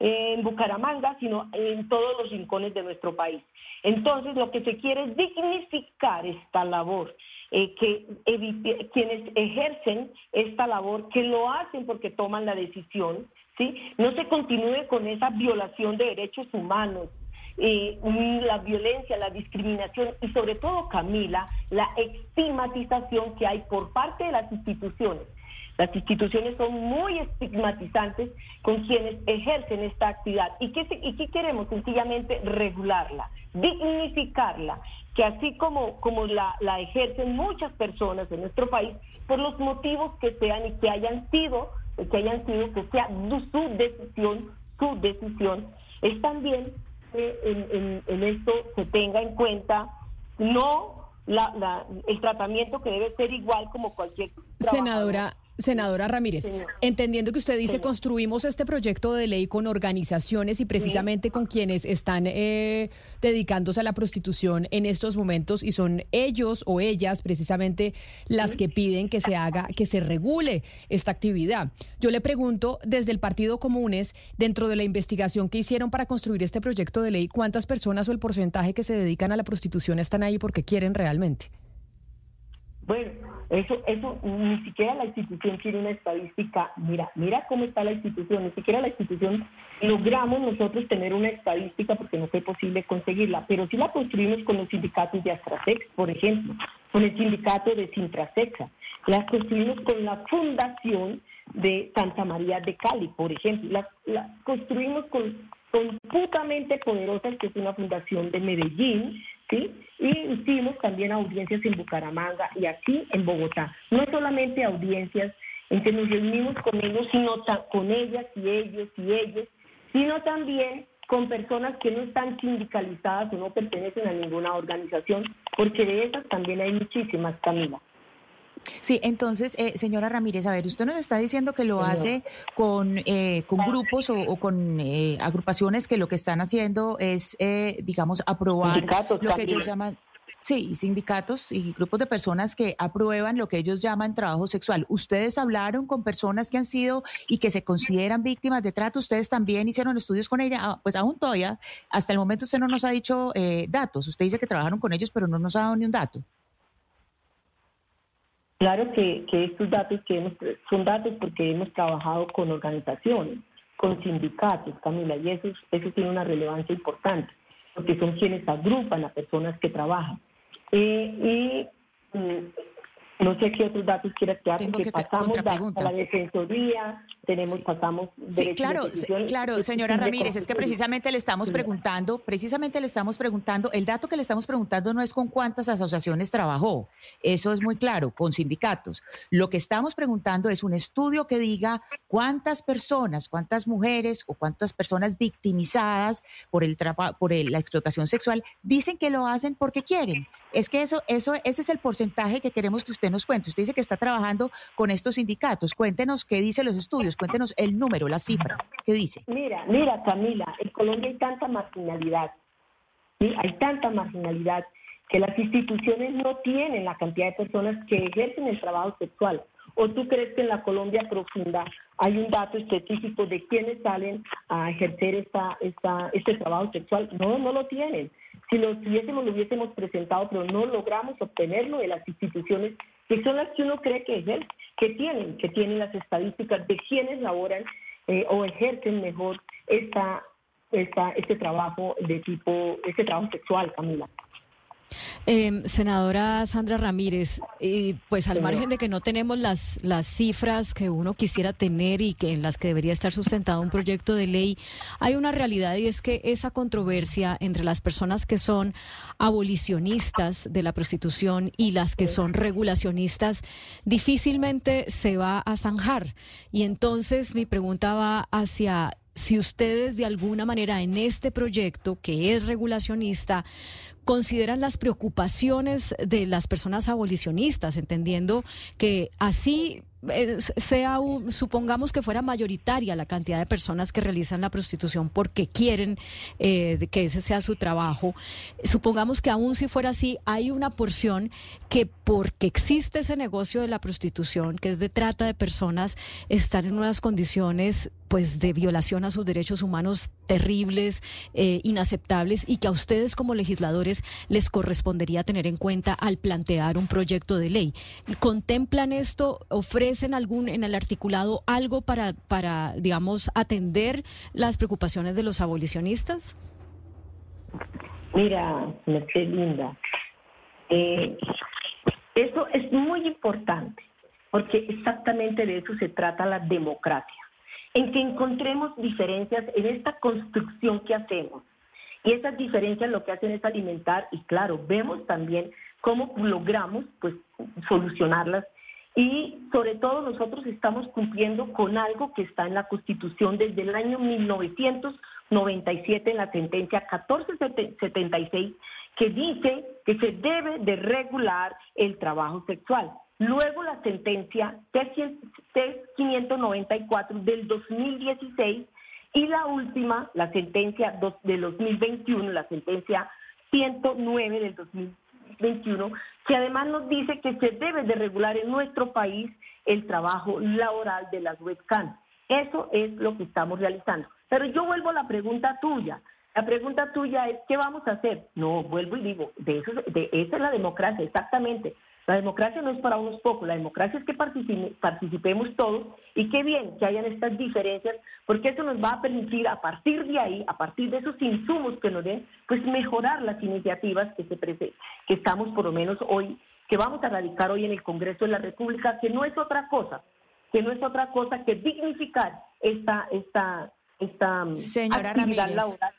en Bucaramanga, sino en todos los rincones de nuestro país. Entonces, lo que se quiere es dignificar esta labor, eh, que quienes ejercen esta labor, que lo hacen porque toman la decisión, ¿sí? No se continúe con esa violación de derechos humanos, eh, la violencia, la discriminación y sobre todo, Camila, la estigmatización que hay por parte de las instituciones. Las instituciones son muy estigmatizantes con quienes ejercen esta actividad. ¿Y qué, y qué queremos? Sencillamente regularla, dignificarla, que así como, como la, la ejercen muchas personas en nuestro país, por los motivos que sean y que hayan sido, que hayan sido, que sea su decisión, su decisión, es también en, en, esto se tenga en cuenta no la, el tratamiento que debe ser igual como cualquier senadora Senadora Ramírez, entendiendo que usted dice construimos este proyecto de ley con organizaciones y precisamente con quienes están eh, dedicándose a la prostitución en estos momentos y son ellos o ellas precisamente las que piden que se haga, que se regule esta actividad. Yo le pregunto, desde el Partido Comunes, dentro de la investigación que hicieron para construir este proyecto de ley, ¿cuántas personas o el porcentaje que se dedican a la prostitución están ahí porque quieren realmente? Bueno, eso, eso ni siquiera la institución tiene una estadística. Mira, mira cómo está la institución. Ni siquiera la institución logramos nosotros tener una estadística porque no fue posible conseguirla, pero sí la construimos con los sindicatos de Astrasex, por ejemplo, con el sindicato de Sintrasexa. La construimos con la fundación de Santa María de Cali, por ejemplo. La, la construimos con completamente poderosas, que es una fundación de Medellín, Y hicimos también audiencias en Bucaramanga y aquí en Bogotá. No solamente audiencias en que nos reunimos con ellos, sino con ellas y ellos y ellos, sino también con personas que no están sindicalizadas o no pertenecen a ninguna organización, porque de esas también hay muchísimas, Camila. Sí, entonces, eh, señora Ramírez, a ver, usted nos está diciendo que lo hace con, eh, con grupos o, con eh, agrupaciones que lo que están haciendo es, digamos, aprobar lo que ellos llaman Sí, sindicatos y grupos de personas que aprueban lo que ellos llaman trabajo sexual. ¿Ustedes hablaron con personas que han sido y que se consideran víctimas de trato? ¿Ustedes también hicieron estudios con ella? Ah, pues aún todavía, hasta el momento usted no nos ha dicho eh, datos. Usted dice que trabajaron con ellos, pero no nos ha dado ni un dato. Claro que, estos datos que hemos, son datos porque hemos trabajado con organizaciones, con sindicatos, Camila, y eso, eso tiene una relevancia importante, porque son quienes agrupan a personas que trabajan. Eh, mm, no sé qué otros datos quieras dar, porque pasamos a la defensoría, tenemos, pasamos... Sí, claro, claro, señora Ramírez, es que precisamente le estamos preguntando, precisamente le estamos preguntando, el dato que le estamos preguntando no es con cuántas asociaciones trabajó, eso es muy claro, con sindicatos. Lo que estamos preguntando es un estudio que diga cuántas personas, cuántas mujeres o cuántas personas victimizadas por el por la explotación sexual dicen que lo hacen porque quieren. Es que eso, eso, ese es el porcentaje que queremos que usted nos cuente. Usted dice que está trabajando con estos sindicatos. Cuéntenos qué dicen los estudios, cuéntenos el número, la cifra. ¿Qué dice? Mira, mira, Camila, en Colombia hay tanta marginalidad, hay tanta marginalidad que las instituciones no tienen la cantidad de personas que ejercen el trabajo sexual. ¿O tú crees que en la Colombia profunda hay un dato específico de quiénes salen a ejercer esta, este trabajo sexual? No, no lo tienen. Si lo tuviésemos, lo hubiésemos presentado, pero no logramos obtenerlo de las instituciones que son las que uno cree que ejercen, que tienen, que tienen las estadísticas de quienes laboran eh, o ejercen mejor esta, esta, este trabajo de tipo, este trabajo sexual, Camila. Eh, senadora Sandra Ramírez, eh, pues al margen de que no tenemos las, las cifras que uno quisiera tener y que en las que debería estar sustentado un proyecto de ley, hay una realidad y es que esa controversia entre las personas que son abolicionistas de la prostitución y las que son regulacionistas difícilmente se va a zanjar. Y entonces mi pregunta va hacia si ustedes de alguna manera en este proyecto que es regulacionista consideran las preocupaciones de las personas abolicionistas, entendiendo que así sea supongamos que fuera mayoritaria la cantidad de personas que realizan la prostitución porque quieren eh, que ese sea su trabajo supongamos que aún si fuera así hay una porción que porque existe ese negocio de la prostitución que es de trata de personas están en unas condiciones pues de violación a sus derechos humanos terribles, eh, inaceptables y que a ustedes como legisladores les correspondería tener en cuenta al plantear un proyecto de ley. ¿Contemplan esto? ¿Ofrecen algún en el articulado algo para, para digamos, atender las preocupaciones de los abolicionistas? Mira, Mercedes Linda, eh, eso es muy importante porque exactamente de eso se trata la democracia en que encontremos diferencias en esta construcción que hacemos. Y esas diferencias lo que hacen es alimentar y claro, vemos también cómo logramos pues solucionarlas y sobre todo nosotros estamos cumpliendo con algo que está en la Constitución desde el año 1997 en la sentencia 1476 que dice que se debe de regular el trabajo sexual. Luego la sentencia T594 del 2016 y la última, la sentencia del 2021, la sentencia 109 del 2021, que además nos dice que se debe de regular en nuestro país el trabajo laboral de las webcams. Eso es lo que estamos realizando. Pero yo vuelvo a la pregunta tuya. La pregunta tuya es, ¿qué vamos a hacer? No, vuelvo y digo, de, eso, de esa es la democracia, exactamente. La democracia no es para unos pocos, la democracia es que participemos todos y qué bien que hayan estas diferencias, porque eso nos va a permitir a partir de ahí, a partir de esos insumos que nos den, pues mejorar las iniciativas que, se que estamos por lo menos hoy, que vamos a radicar hoy en el Congreso de la República, que no es otra cosa, que no es otra cosa que dignificar esta, esta, esta Señora actividad laboral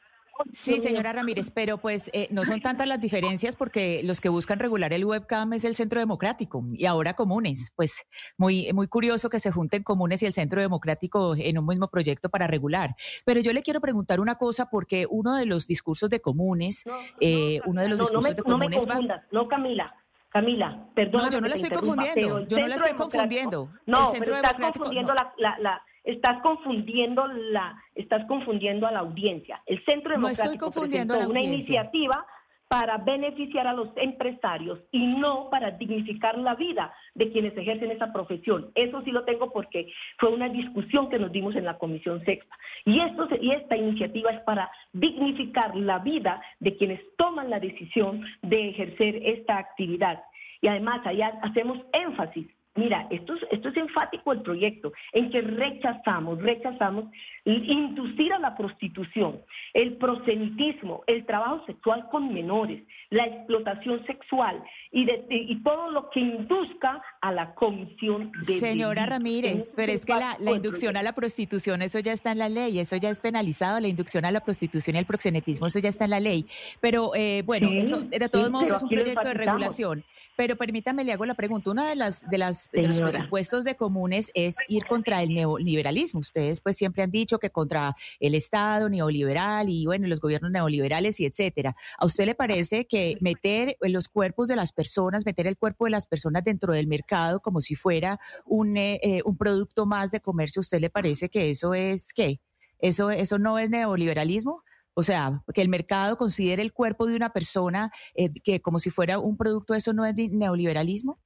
Sí, señora Ramírez, pero pues eh, no son tantas las diferencias porque los que buscan regular el webcam es el Centro Democrático y ahora Comunes. Pues muy, muy curioso que se junten Comunes y el Centro Democrático en un mismo proyecto para regular. Pero yo le quiero preguntar una cosa porque uno de los discursos de Comunes, eh, uno de los discursos de Comunes no me no Camila. Camila, perdón. No, yo no la estoy confundiendo. Yo no la estoy confundiendo. No, pero estás confundiendo la, la estás confundiendo la, estás confundiendo a la audiencia. El Centro Democrático no confundiendo una iniciativa para beneficiar a los empresarios y no para dignificar la vida de quienes ejercen esa profesión. Eso sí lo tengo porque fue una discusión que nos dimos en la Comisión Sexta. Y, esto, y esta iniciativa es para dignificar la vida de quienes toman la decisión de ejercer esta actividad. Y además allá hacemos énfasis Mira, esto es, esto es enfático el proyecto, en que rechazamos, rechazamos inducir a la prostitución, el prosenitismo, el trabajo sexual con menores, la explotación sexual y, y todo lo que induzca a la comisión de... Señora Ramírez, pero es que la, inducción a la prostitución, eso ya está en la ley, eso ya es penalizado, la inducción a la prostitución y el proxenetismo, eso ya está en la ley. Pero eh, bueno, eso de todos modos es un proyecto de regulación. Pero permítame, le hago la pregunta, una de las, de las de los presupuestos de comunes es ir contra el neoliberalismo. Ustedes pues siempre han dicho que contra el Estado neoliberal y bueno, los gobiernos neoliberales y etcétera. ¿A usted le parece que meter los cuerpos de las personas, meter el cuerpo de las personas dentro del mercado como si fuera un, eh, eh, un producto más de comercio, ¿a usted le parece que eso es qué? ¿Eso, eso no es neoliberalismo? O sea, que el mercado considere el cuerpo de una persona eh, que como si fuera un producto, ¿eso no es neoliberalismo?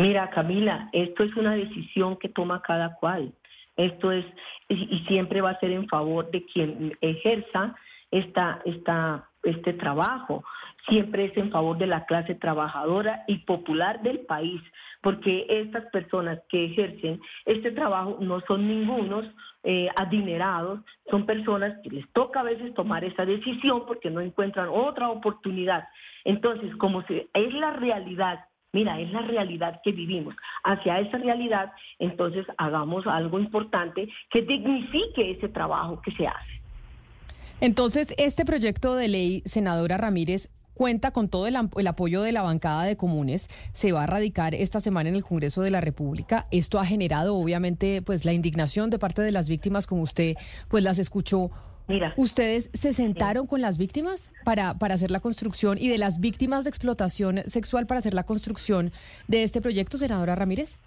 Mira, Camila, esto es una decisión que toma cada cual. Esto es, y, siempre va a ser en favor de quien ejerza esta, esta, este trabajo. Siempre es en favor de la clase trabajadora y popular del país, porque estas personas que ejercen este trabajo no son ningunos eh, adinerados, son personas que les toca a veces tomar esa decisión porque no encuentran otra oportunidad. Entonces, como se, es la realidad Mira, es la realidad que vivimos. Hacia esa realidad, entonces hagamos algo importante que dignifique ese trabajo que se hace. Entonces, este proyecto de ley, senadora Ramírez, cuenta con todo el, apoyo de la bancada de comunes. Se va a radicar esta semana en el Congreso de la República. Esto ha generado, obviamente, pues la indignación de parte de las víctimas, como usted pues las escuchó ¿Ustedes se sentaron con las víctimas para, para hacer la construcción y de las víctimas de explotación sexual para hacer la construcción de este proyecto, senadora Ramírez?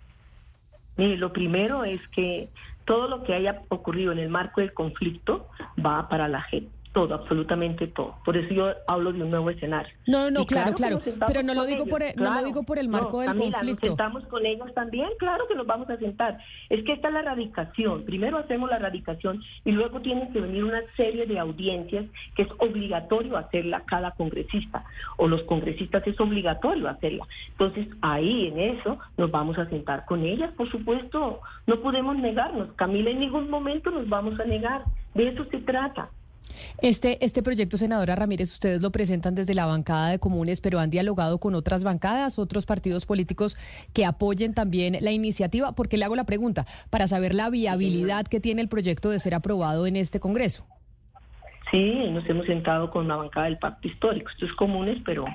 lo primero es que todo lo que haya ocurrido en el marco del conflicto va para la gente todo, absolutamente todo. Por eso yo hablo de un nuevo escenario. No, no, claro, claro, pero no lo digo por el, no lo digo por el marco del conflicto. Nos sentamos con ellos también, claro que nos vamos a sentar. Es que esta es la radicación. Primero hacemos la radicación y luego tiene que venir una serie de audiencias que es obligatorio hacerla cada congresista o los congresistas es obligatorio hacerla. Entonces, ahí en eso nos vamos a sentar con ellas, por supuesto. No podemos negarnos. Camila, en ningún momento nos vamos a negar. De eso se trata. Este, este proyecto, senadora Ramírez, ustedes lo presentan desde la bancada de comunes, pero han dialogado con otras bancadas, otros partidos políticos que apoyen también la iniciativa. ¿Por qué le hago la pregunta? Para saber la viabilidad que tiene el proyecto de ser aprobado en este Congreso. Sí, nos hemos sentado con la bancada del Pacto Histórico. Esto es comunes, pero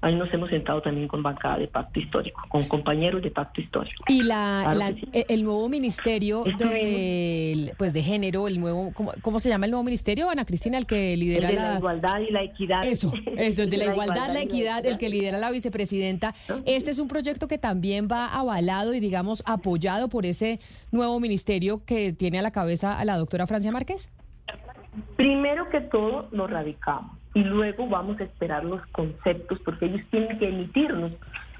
Ahí nos hemos sentado también con bancada de pacto histórico, con compañeros de pacto histórico. Y la, e, el nuevo ministerio de, pues de género, el nuevo, ¿cómo, se llama el nuevo ministerio, Ana Cristina, el que lidera de la, igualdad y la equidad. Eso, eso, de, la, <laughs> igualdad, la equidad, el que lidera la vicepresidenta. Este es un proyecto que también va avalado y digamos apoyado por ese nuevo ministerio que tiene a la cabeza a la doctora Francia Márquez. Primero que todo, lo radicamos y luego vamos a esperar los conceptos, porque ellos tienen que emitirnos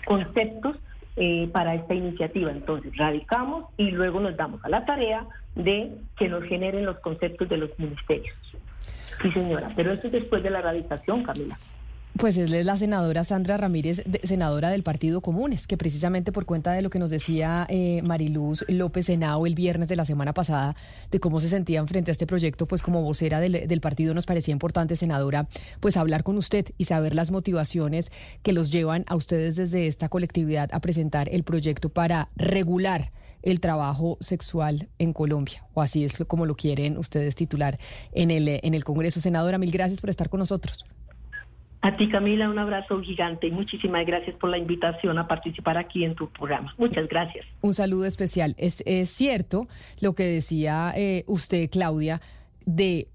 conceptos eh, para esta iniciativa. Entonces, radicamos y luego nos damos a la tarea de que nos generen los conceptos de los ministerios. Sí, señora, pero eso es después de la radicación, Camila. Pues es la senadora Sandra Ramírez, senadora del Partido Comunes, que precisamente por cuenta de lo que nos decía eh, Mariluz López Henao el viernes de la semana pasada, de cómo se sentían frente a este proyecto, pues como vocera del, del, partido nos parecía importante, senadora, pues hablar con usted y saber las motivaciones que los llevan a ustedes desde esta colectividad a presentar el proyecto para regular el trabajo sexual en Colombia, o así es como lo quieren ustedes titular en el, en el Congreso. Senadora, mil gracias por estar con nosotros. A ti, Camila, un abrazo gigante y muchísimas gracias por la invitación a participar aquí en tu programa. Muchas gracias. Un saludo especial. Es, cierto lo que decía eh, usted, Claudia, de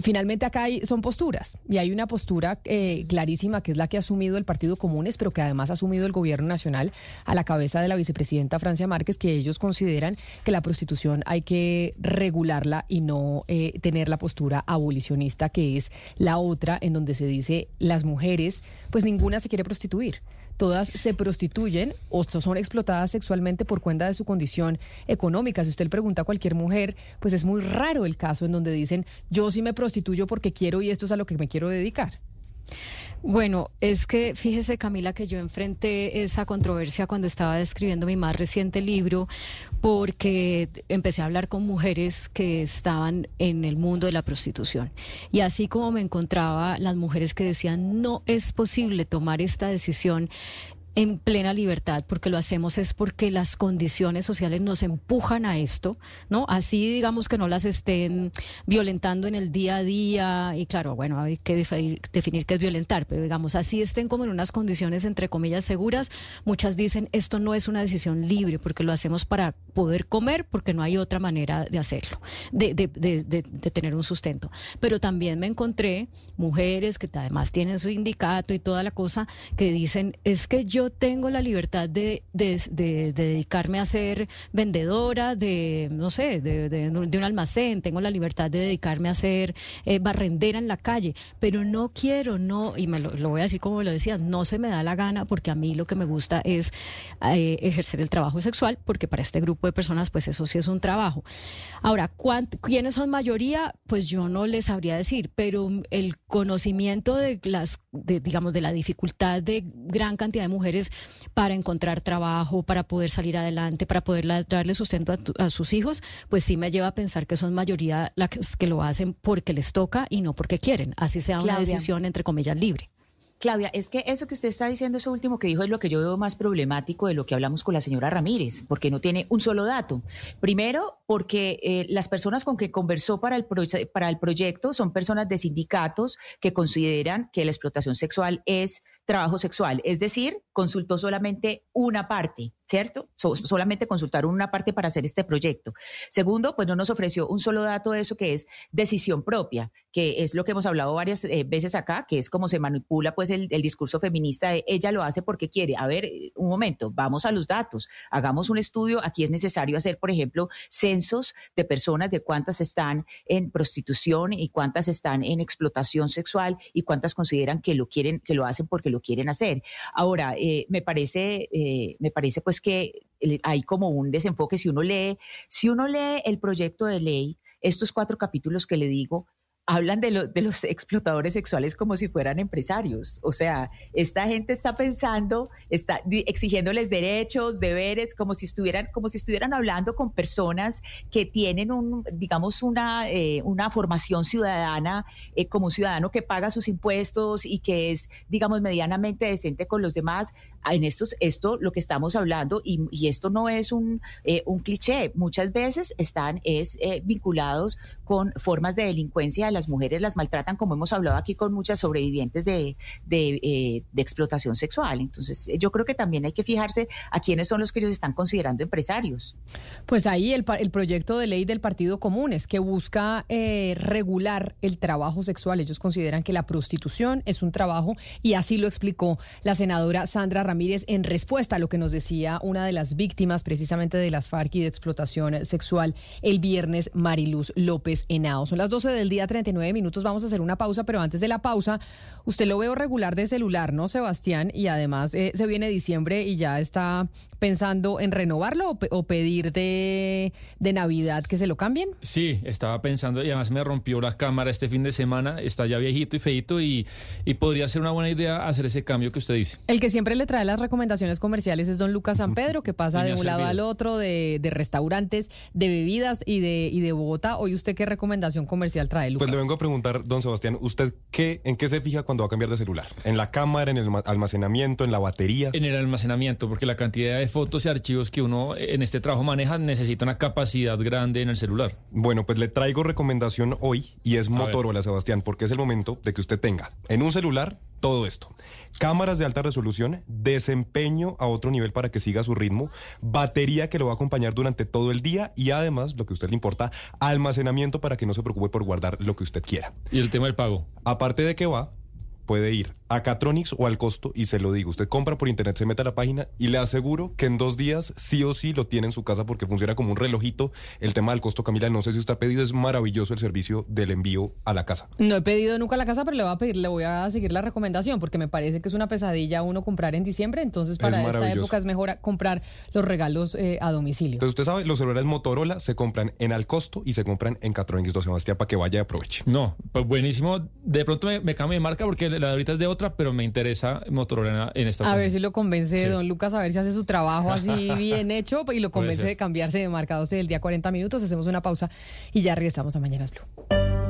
finalmente acá hay, son posturas y hay una postura eh, clarísima que es la que ha asumido el Partido Comunes, pero que además ha asumido el Gobierno Nacional a la cabeza de la vicepresidenta Francia Márquez, que ellos consideran que la prostitución hay que regularla y no eh, tener la postura abolicionista, que es la otra en donde se dice las mujeres, pues ninguna se quiere prostituir todas se prostituyen o son explotadas sexualmente por cuenta de su condición económica. Si usted pregunta a cualquier mujer, pues es muy raro el caso en donde dicen, yo sí me prostituyo porque quiero y esto es a lo que me quiero dedicar. Bueno, es que fíjese Camila que yo enfrenté esa controversia cuando estaba escribiendo mi más reciente libro porque empecé a hablar con mujeres que estaban en el mundo de la prostitución. Y así como me encontraba las mujeres que decían no es posible tomar esta decisión en plena libertad, porque lo hacemos es porque las condiciones sociales nos empujan a esto, ¿no? Así digamos que no las estén violentando en el día a día, y claro, bueno, hay que definir, definir qué es violentar, pero digamos, así estén como en unas condiciones entre comillas seguras, muchas dicen esto no es una decisión libre, porque lo hacemos para poder comer, porque no hay otra manera de hacerlo, de, de, de, de tener un sustento. Pero también me encontré mujeres que además tienen su sindicato y toda la cosa, que dicen, es que yo tengo la libertad de, dedicarme a ser vendedora de, no sé, de, un almacén, tengo la libertad de dedicarme a ser eh, barrendera en la calle, pero no quiero, no, y me lo, voy a decir como lo decía, no se me da la gana porque a mí lo que me gusta es eh, ejercer el trabajo sexual, porque para este grupo de personas, pues eso sí es un trabajo. Ahora, ¿quiénes son mayoría? Pues yo no les sabría decir, pero el conocimiento de las, digamos, de la dificultad de gran cantidad de mujeres para encontrar trabajo, para poder salir adelante, para poder darle sustento a, sus hijos, pues sí me lleva a pensar que son mayoría las que lo hacen porque les toca y no porque quieren, así sea una decisión entre comillas libre. Claudia, es que eso que usted está diciendo, eso último que dijo, es lo que yo veo más problemático de lo que hablamos con la señora Ramírez, porque no tiene un solo dato. Primero, porque eh, las personas con que conversó para el, para el proyecto son personas de sindicatos que consideran que la explotación sexual es trabajo sexual, es decir, consultó solamente una parte, ¿cierto? solamente consultaron una parte para hacer este proyecto. Segundo, pues no nos ofreció un solo dato de eso que es decisión propia, que es lo que hemos hablado varias eh, veces acá, que es como se manipula pues el, discurso feminista de ella lo hace porque quiere. A ver, un momento, vamos a los datos, hagamos un estudio. Aquí es necesario hacer, por ejemplo, censos de personas de cuántas están en prostitución y cuántas están en explotación sexual y cuántas consideran que lo quieren, que lo hacen porque lo quieren hacer. Ahora, eh, me parece, eh, me parece pues que hay como un desenfoque si uno lee, si uno lee el proyecto de ley, estos cuatro capítulos que le digo, hablan de, los explotadores sexuales como si fueran empresarios. O sea, esta gente está pensando, está exigiéndoles derechos, deberes, como si estuvieran, como si estuvieran hablando con personas que tienen un, digamos, una, eh, una formación ciudadana, eh, como ciudadano que paga sus impuestos y que es, digamos, medianamente decente con los demás. En estos, esto, lo que estamos hablando, y, esto no es un, eh, un cliché, muchas veces están es vinculados con formas de delincuencia de las mujeres, las maltratan, como hemos hablado aquí con muchas sobrevivientes de, eh, de, explotación sexual. Entonces, yo creo que también hay que fijarse a quiénes son los que ellos están considerando empresarios. Pues ahí el, el proyecto de ley del Partido Común es que busca eh, regular el trabajo sexual. Ellos consideran que la prostitución es un trabajo y así lo explicó la senadora Sandra Ramírez en respuesta a lo que nos decía una de las víctimas precisamente de las FARC y de explotación sexual el viernes, Mariluz López Henao. Son las 12 del día, 39 minutos. Vamos a hacer una pausa, pero antes de la pausa, usted lo veo regular de celular, ¿no, Sebastián? Y además eh, se viene diciembre y ya está pensando en renovarlo o, pedir de, Navidad que se lo cambien. Sí, estaba pensando y además me rompió la cámara este fin de semana. Está ya viejito y feito y, y podría ser una buena idea hacer ese cambio que usted dice. El que siempre le trae las recomendaciones comerciales es don Lucas San <laughs> Pedro, que pasa de un lado al otro de, de, restaurantes, de bebidas y de, y de Bogotá. Hoy usted qué recomendación comercial trae, Lucas? Pues le vengo a preguntar, don Sebastián, ¿usted qué, en qué se fija cuando va a cambiar de celular? ¿En la cámara, en el almacenamiento, en la batería? En el almacenamiento, porque la cantidad de fotos y archivos que uno en este trabajo maneja necesita una capacidad grande en el celular. Bueno, pues le traigo recomendación hoy y es Motorola, Sebastián, porque es el momento de que usted tenga en un celular todo esto. Cámaras de alta resolución, desempeño a otro nivel para que siga su ritmo, batería que lo va a acompañar durante todo el día y además, lo que a usted le importa, almacenamiento para que no se preocupe por guardar lo que usted quiera. ¿Y el tema del pago? Aparte de que va, puede ir a Catronics o al costo y se lo digo. Usted compra por internet, se mete a la página y le aseguro que en dos días sí o sí lo tiene en su casa porque funciona como un relojito. El tema del costo, Camila, no sé si usted ha pedido, es maravilloso el servicio del envío a la casa. No he pedido nunca a la casa, pero le voy a pedir, le voy a seguir la recomendación porque me parece que es una pesadilla uno comprar en diciembre, entonces para esta época es mejor comprar los regalos eh, a domicilio. Entonces usted sabe, los celulares Motorola se compran en al costo y se compran en Catronics 12 Sebastián para que vaya y aproveche. No, pues buenísimo. De pronto me, me cambio de marca porque la de ahorita es de otra, pero me interesa Motorola en esta A ocasión. ver si lo convence Sí. don Lucas, a ver si hace su trabajo así <laughs> bien hecho y lo convence de cambiarse de marca 12 del día 40 minutos. Hacemos una pausa y ya regresamos a Mañanas Blue.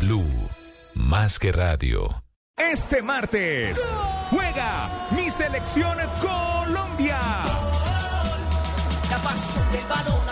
Blue, más que radio. Este martes juega mi selección Colombia. La pasión del balón,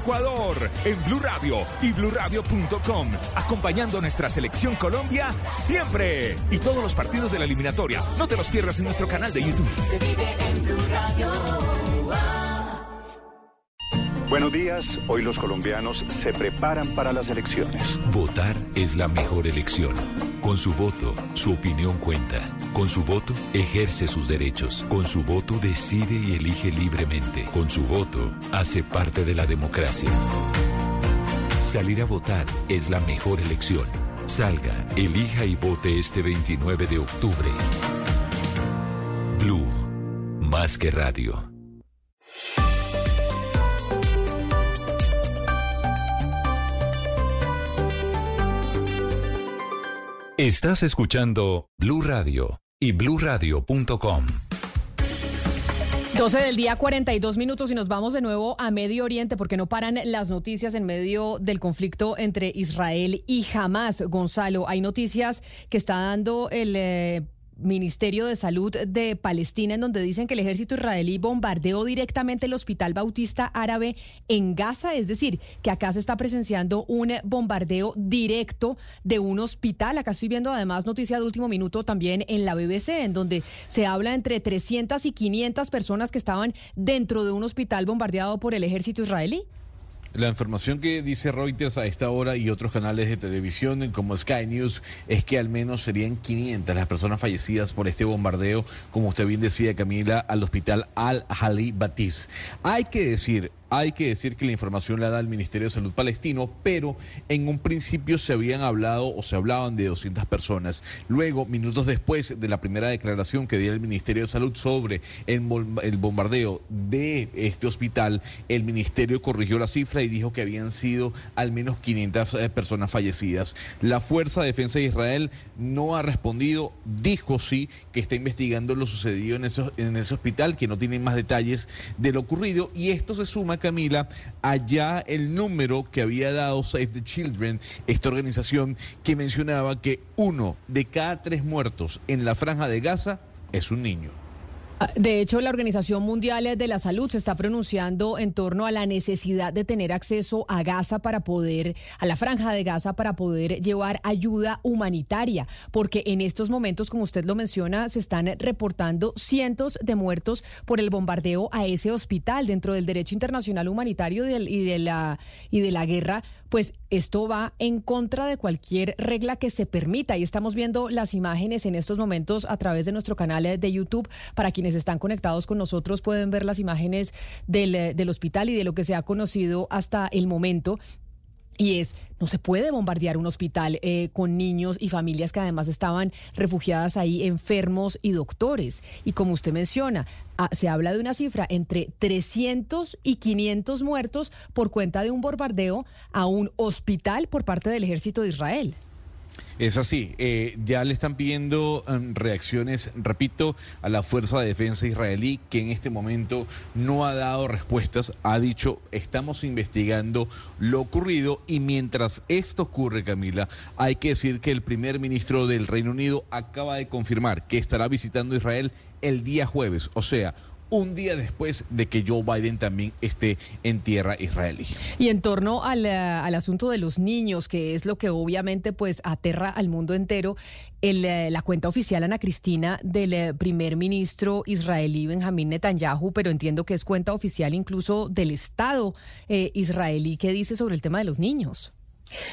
Colombia-Ecuador en Blue Radio y bluradio.com. Acompañando a nuestra selección Colombia siempre. Y todos los partidos de la eliminatoria. No te los pierdas en nuestro canal de YouTube. Se vive en Blue Radio. Buenos días, hoy los colombianos se preparan para las elecciones. Votar es la mejor elección. Con su voto, su opinión cuenta. Con su voto, ejerce sus derechos. Con su voto, decide y elige libremente. Con su voto, hace parte de la democracia. Salir a votar es la mejor elección. Salga, elija y vote este 29 de octubre. Blue, más que radio. Estás escuchando Blue Radio y bluradio.com. 12 del día, 42 minutos y nos vamos de nuevo a Medio Oriente porque no paran las noticias en medio del conflicto entre Israel y Hamas. Gonzalo, hay noticias que está dando el... eh, Ministerio de Salud de Palestina, en donde dicen que el ejército israelí bombardeó directamente el Hospital Bautista Árabe en Gaza, es decir, que acá se está presenciando un bombardeo directo de un hospital. Acá estoy viendo además noticia de último minuto también en la BBC, en donde se habla entre 300 y 500 personas que estaban dentro de un hospital bombardeado por el ejército israelí. La información que dice Reuters a esta hora y otros canales de televisión como Sky News es que al menos serían 500 las personas fallecidas por este bombardeo, como usted bien decía Camila, al hospital Al-Hali Batis. Hay que decir, hay que decir que la información la da el Ministerio de Salud palestino, pero en un principio se habían hablado o se hablaban de 200 personas. Luego, minutos después de la primera declaración que dio el Ministerio de Salud sobre el, bom- el bombardeo de este hospital, el ministerio corrigió la cifra y dijo que habían sido al menos 500 eh, personas fallecidas. La Fuerza de Defensa de Israel no ha respondido, dijo sí que está investigando lo sucedido en ese, en ese hospital, que no tiene más detalles de lo ocurrido y esto se suma, Camila, allá el número que había dado Save the Children, esta organización que mencionaba que uno de cada tres muertos en la franja de Gaza es un niño. De hecho, la Organización Mundial de la Salud se está pronunciando en torno a la necesidad de tener acceso a Gaza para poder, a la franja de Gaza para poder llevar ayuda humanitaria, porque en estos momentos, como usted lo menciona, se están reportando cientos de muertos por el bombardeo a ese hospital dentro del derecho internacional humanitario y, de la y de la guerra. Pues esto va en contra de cualquier regla que se permita. Y estamos viendo las imágenes en estos momentos a través de nuestro canal de YouTube. Para quienes están conectados con nosotros pueden ver las imágenes del, eh, del hospital y de lo que se ha conocido hasta el momento. y es no se puede bombardear un hospital eh, con niños y familias que además estaban refugiadas ahí, enfermos y doctores. Y como usted menciona, ah, se habla de una cifra entre 300 y 500 muertos por cuenta de un bombardeo a un hospital por parte del ejército de Israel. Es así, eh, ya le están pidiendo em, reacciones, repito, a la Fuerza de Defensa israelí, que en este momento no ha dado respuestas, ha dicho, estamos investigando lo ocurrido y mientras esto ocurre, Camila, hay que decir que el primer ministro del Reino Unido acaba de confirmar que estará visitando Israel el día jueves, o sea, un día después de que Joe Biden también esté en tierra israelí. Y en torno al, eh, asunto de los niños, que es lo que obviamente pues aterra al mundo entero, el, eh, la cuenta oficial Ana Cristina del eh, primer ministro israelí Benjamín Netanyahu, pero entiendo que es cuenta oficial incluso del Estado israelí, ¿qué dice sobre el tema de los niños?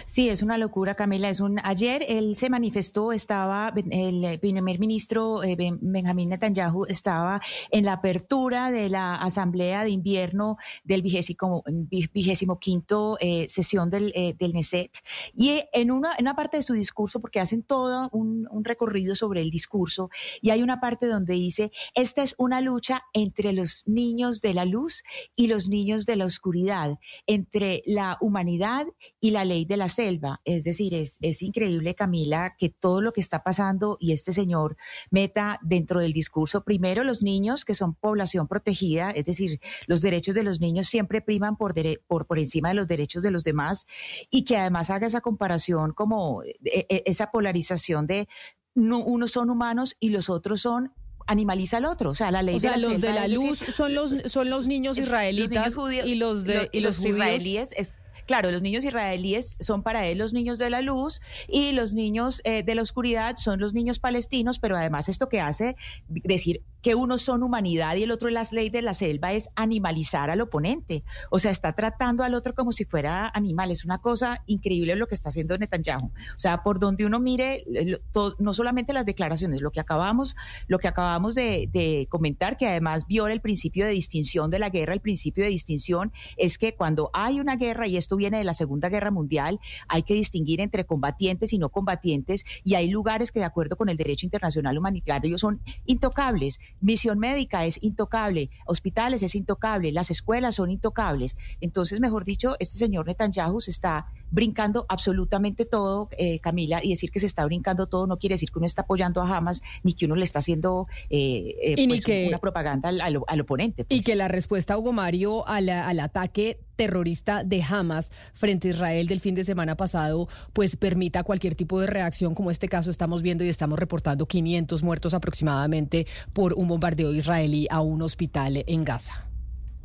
Sí, es una locura, Camila. Es un ayer él se manifestó, estaba el primer ministro eh, Benjamín Netanyahu estaba en la apertura de la asamblea de invierno del vigésimo, quinto eh, sesión del, eh, del Neset y en una, en una parte de su discurso, porque hacen todo un, un recorrido sobre el discurso y hay una parte donde dice esta es una lucha entre los niños de la luz y los niños de la oscuridad, entre la humanidad y la ley de la selva. Es decir, es, es increíble, Camila, que todo lo que está pasando y este señor meta dentro del discurso primero los niños, que son población protegida, es decir, los derechos de los niños siempre priman por, por, por encima de los derechos de los demás y que además haga esa comparación como e, e, esa polarización de no, unos son humanos y los otros son animaliza al otro. O sea, la ley de la los de la luz son los son los niños israelitas judíos, y los de y los, israelíes es Claro, los niños israelíes son para él los niños de la luz y los niños eh, de la oscuridad son los niños palestinos, pero además esto que hace decir que unos son humanidad y el otro las leyes de la selva es animalizar al oponente. O sea, está tratando al otro como si fuera animal. Es una cosa increíble lo que está haciendo Netanyahu. O sea, por donde uno mire, no solamente las declaraciones, lo que acabamos, lo que acabamos de, de comentar, que además viola el principio de distinción de la guerra, el principio de distinción es que cuando hay una guerra, y esto viene de la Segunda Guerra Mundial, hay que distinguir entre combatientes y no combatientes, y hay lugares que de acuerdo con el derecho internacional humanitario son intocables. Misión médica es intocable, hospitales es intocable, las escuelas son intocables. Entonces, mejor dicho, este señor Netanyahu se está brincando absolutamente todo, eh, Camila, y decir que se está brincando todo no quiere decir que uno está apoyando a Hamas ni que uno le está haciendo eh, eh, pues, una propaganda al, oponente. Y pues. que la respuesta, Hugo Mario, al, al ataque terrorista de Hamas frente a Israel del fin de semana pasado, pues permita cualquier tipo de reacción, como este caso estamos viendo y estamos reportando 500 muertos aproximadamente por un bombardeo israelí a un hospital en Gaza.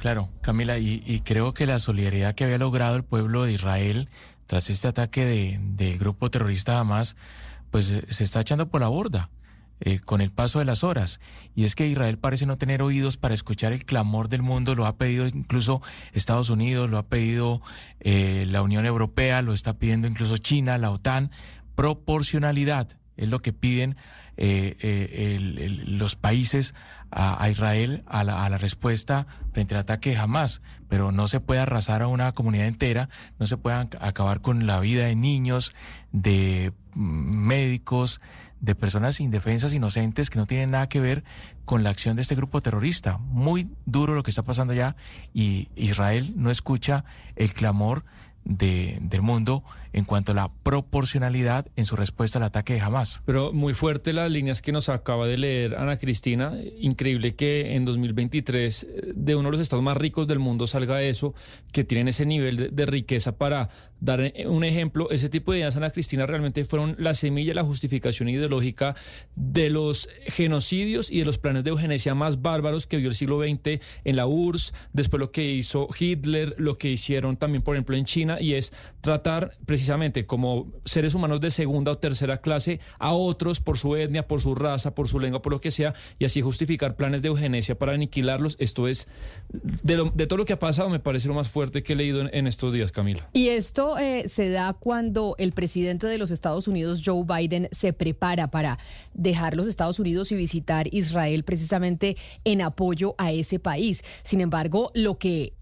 Claro, Camila, y, creo que la solidaridad que había logrado el pueblo de Israel tras este ataque del grupo terrorista Hamas, pues eh, se está echando por la borda. Eh, con el paso de las horas. Y es que Israel parece no tener oídos para escuchar el clamor del mundo, lo ha pedido incluso Estados Unidos, lo ha pedido eh, la Unión Europea, lo está pidiendo incluso China, la OTAN. Proporcionalidad es lo que piden eh, los países a, Israel a la, a la, respuesta frente al ataque de Hamas, pero no se puede arrasar a una comunidad entera, no se puede acabar con la vida de niños, de mm, médicos, de personas indefensas, inocentes, que no tienen nada que ver con la acción de este grupo terrorista. Muy duro lo que está pasando allá y Israel no escucha el clamor de, del mundo en cuanto a la proporcionalidad en su respuesta al ataque de Hamas. Pero muy fuerte las líneas que nos acaba de leer Ana Cristina. Increíble que en 2023 eh, de uno de los estados más ricos del mundo salga eso, que tienen ese nivel de, riqueza para dar eh, un ejemplo. Ese tipo de ideas, Ana Cristina, realmente fueron la semilla, la justificación ideológica de los genocidios y de los planes de eugenesia más bárbaros que vio el siglo XX en la URSS, después lo que hizo Hitler, lo que hicieron también, por ejemplo, en China, y es tratar precisamente como seres humanos de segunda o tercera clase a otros por su etnia, por su raza, por su lengua, por lo que sea, y así justificar planes de eugenesia para aniquilarlos. Esto es, de, todo lo que ha pasado, me parece lo más fuerte que he leído en, estos días, Camila. Y esto eh, se da cuando el presidente de los Estados Unidos, Joe Biden, se prepara para dejar los Estados Unidos y visitar Israel precisamente en apoyo a ese país. Sin embargo, lo que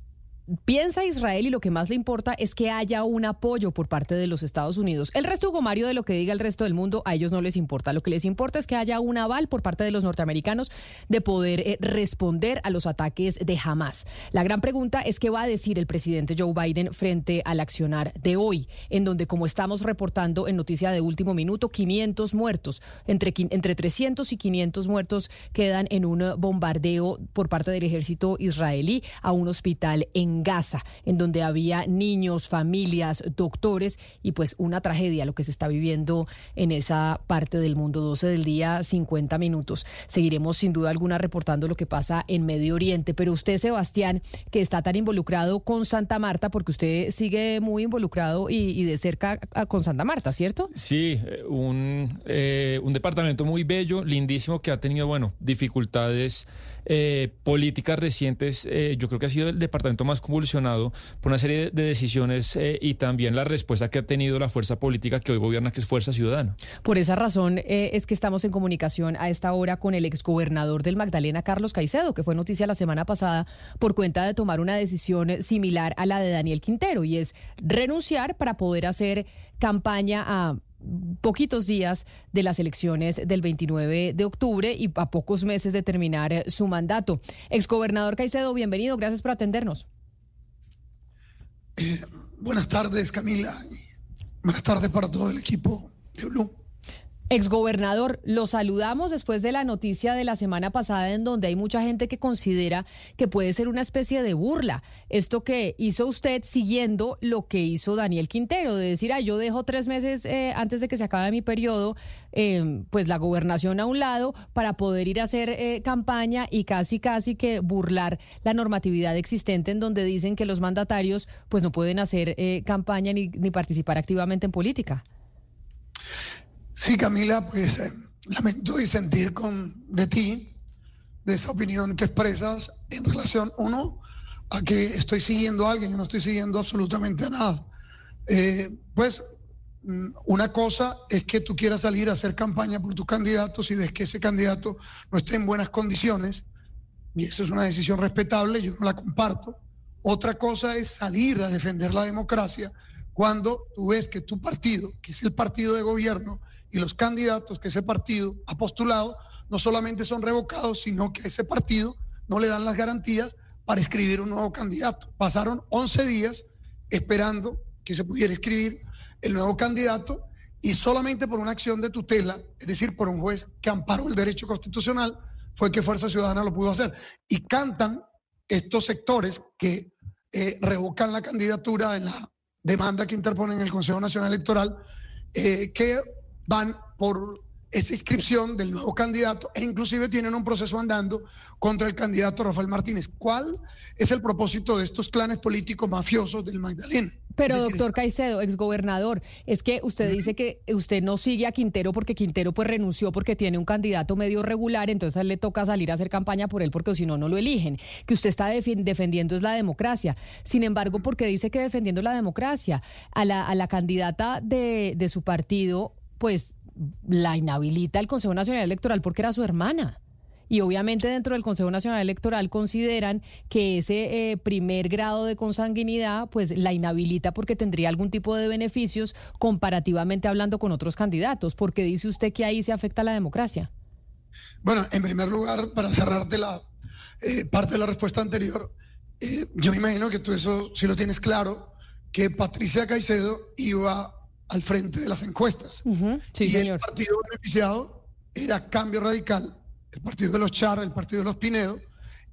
piensa Israel y lo que más le importa es que haya un apoyo por parte de los Estados Unidos. El resto, Hugo Mario, de lo que diga el resto del mundo, a ellos no les importa. Lo que les importa es que haya un aval por parte de los norteamericanos de poder eh, responder a los ataques de Hamas. La gran pregunta es qué va a decir el presidente Joe Biden frente al accionar de hoy, en donde, como estamos reportando en noticia de último minuto, 500 muertos, entre, entre 300 y 500 muertos quedan en un bombardeo por parte del ejército israelí a un hospital en Gaza, en donde había niños, familias, doctores y pues una tragedia lo que se está viviendo en esa parte del mundo. 12 del día, 50 minutos. Seguiremos sin duda alguna reportando lo que pasa en Medio Oriente, pero usted, Sebastián, que está tan involucrado con Santa Marta, porque usted sigue muy involucrado y, de cerca con Santa Marta, ¿cierto? Sí, eh, un, eh, un departamento muy bello, lindísimo, que ha tenido, bueno, dificultades eh, políticas recientes, eh, yo creo que ha sido el departamento más convulsionado por una serie de decisiones eh, y también la respuesta que ha tenido la fuerza política que hoy gobierna, que es Fuerza Ciudadana. Por esa razón es que estamos en comunicación a esta hora con el exgobernador del Magdalena, Carlos Caicedo, que fue noticia la semana pasada por cuenta de tomar una decisión similar a la de Daniel Quintero y es renunciar para poder hacer campaña a poquitos días de las elecciones del 29 de octubre y a pocos meses de terminar eh, su mandato. Exgobernador Caicedo, bienvenido, gracias por atendernos. Eh, buenas tardes, Camila. Buenas tardes para todo el equipo de Blue. Exgobernador, lo saludamos después de la noticia de la semana pasada en donde hay mucha gente que considera que puede ser una especie de burla. Esto que hizo usted siguiendo lo que hizo Daniel Quintero, de decir, ah, yo dejo tres meses eh, antes de que se acabe mi periodo, eh, pues la gobernación a un lado para poder ir a hacer eh, campaña y casi, casi que burlar la normatividad existente en donde dicen que los mandatarios pues no pueden hacer campaña ni, ni participar activamente en política. Sí, Camila, pues eh, lamento disentir con, de ti, de esa opinión que expresas en relación, uno, a que estoy siguiendo a alguien, y no estoy siguiendo absolutamente a nada. Eh, pues mm, una cosa es que tú quieras salir a hacer campaña por tu candidato si ves que ese candidato no está en buenas condiciones, y eso es una decisión respetable, yo no la comparto. Otra cosa es salir a defender la democracia cuando tú ves que tu partido, que es el partido de gobierno, y los candidatos que ese partido ha postulado no solamente son revocados, sino que a ese partido no le dan las garantías para escribir un nuevo candidato. Pasaron 11 días esperando que se pudiera escribir el nuevo candidato y solamente por una acción de tutela, es decir, por un juez que amparó el derecho constitucional, fue que Fuerza Ciudadana lo pudo hacer. Y cantan estos sectores que eh, revocan la candidatura en la demanda que interponen el Consejo Nacional Electoral, eh, que van por esa inscripción del nuevo candidato e inclusive tienen un proceso andando contra el candidato Rafael Martínez. ¿Cuál es el propósito de estos clanes políticos mafiosos del Magdalena? Pero doctor Caicedo, exgobernador, es que usted dice que usted no sigue a Quintero porque Quintero pues renunció porque tiene un candidato medio regular, entonces le toca salir a hacer campaña por él porque si no, no lo eligen. Que usted está defendiendo es la democracia. Sin embargo, porque dice que defendiendo la democracia, a la, a la candidata de, de su partido pues la inhabilita el Consejo Nacional Electoral porque era su hermana. Y obviamente dentro del Consejo Nacional Electoral consideran que ese eh, primer grado de consanguinidad pues la inhabilita porque tendría algún tipo de beneficios comparativamente hablando con otros candidatos. ¿Por qué dice usted que ahí se afecta la democracia? Bueno, en primer lugar, para cerrarte la eh, parte de la respuesta anterior, eh, yo me imagino que tú eso sí lo tienes claro, que Patricia Caicedo iba al frente de las encuestas. y el partido beneficiado era Cambio Radical, el partido de los Char, el partido de los Pinedo,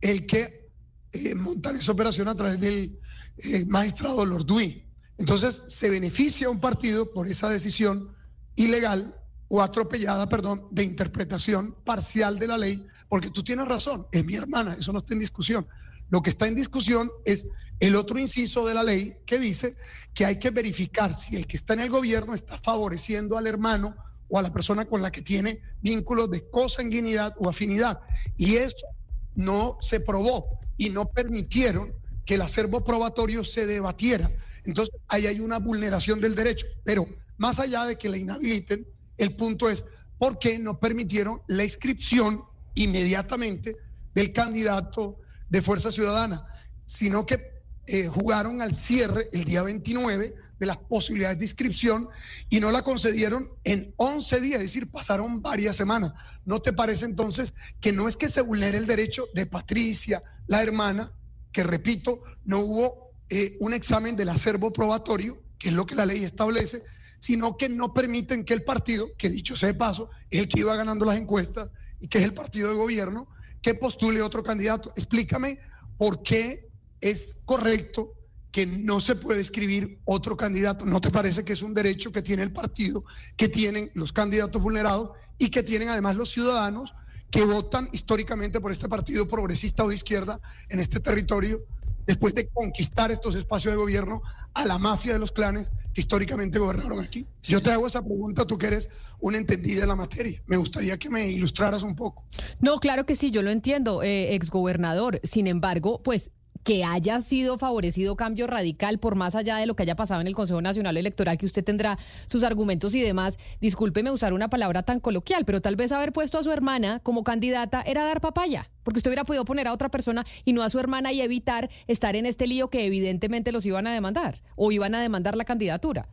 el que eh, montan esa operación a través del eh, magistrado Lorduí. Entonces se beneficia un partido por esa decisión ilegal o atropellada, perdón, de interpretación parcial de la ley, porque tú tienes razón, es mi hermana, eso no está en discusión. Lo que está en discusión es el otro inciso de la ley que dice que hay que verificar si el que está en el gobierno está favoreciendo al hermano o a la persona con la que tiene vínculos de consanguinidad o afinidad. Y eso no se probó y no permitieron que el acervo probatorio se debatiera. Entonces, ahí hay una vulneración del derecho. Pero más allá de que la inhabiliten, el punto es por qué no permitieron la inscripción inmediatamente del candidato de Fuerza Ciudadana, sino que eh, jugaron al cierre el día 29 de las posibilidades de inscripción y no la concedieron en 11 días, es decir, pasaron varias semanas. ¿No te parece entonces que no es que se vulnere el derecho de Patricia, la hermana, que repito, no hubo eh, un examen del acervo probatorio, que es lo que la ley establece, sino que no permiten que el partido, que dicho sea de paso, es el que iba ganando las encuestas y que es el partido de gobierno, que postule otro candidato. Explícame por qué es correcto que no se puede escribir otro candidato. ¿No te parece que es un derecho que tiene el partido, que tienen los candidatos vulnerados y que tienen además los ciudadanos que votan históricamente por este partido progresista o de izquierda en este territorio después de conquistar estos espacios de gobierno a la mafia de los clanes que históricamente gobernaron aquí? Yo te hago esa pregunta, tú que eres una entendida de la materia. Me gustaría que me ilustraras un poco. No, claro que sí, yo lo entiendo, eh, exgobernador. Sin embargo, pues que haya sido favorecido cambio radical por más allá de lo que haya pasado en el Consejo Nacional Electoral, que usted tendrá sus argumentos y demás. Discúlpeme usar una palabra tan coloquial, pero tal vez haber puesto a su hermana como candidata era dar papaya, porque usted hubiera podido poner a otra persona y no a su hermana y evitar estar en este lío que evidentemente los iban a demandar o iban a demandar la candidatura.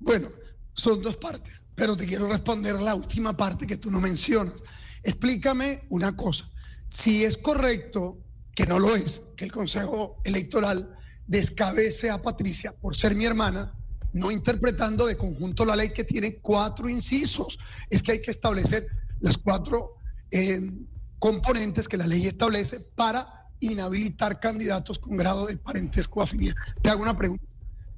Bueno, son dos partes, pero te quiero responder la última parte que tú no mencionas. Explícame una cosa. Si es correcto que no lo es, que el Consejo Electoral descabece a Patricia por ser mi hermana, no interpretando de conjunto la ley que tiene cuatro incisos. Es que hay que establecer las cuatro eh, componentes que la ley establece para inhabilitar candidatos con grado de parentesco o afinidad. Te hago una pregunta.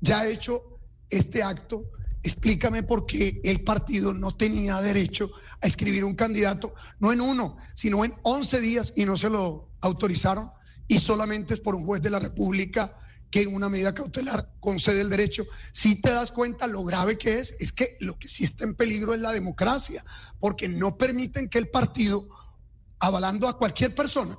Ya he hecho este acto, explícame por qué el partido no tenía derecho a escribir un candidato, no en uno, sino en 11 días y no se lo autorizaron y solamente es por un juez de la República que en una medida cautelar concede el derecho. Si te das cuenta lo grave que es, es que lo que sí está en peligro es la democracia, porque no permiten que el partido, avalando a cualquier persona,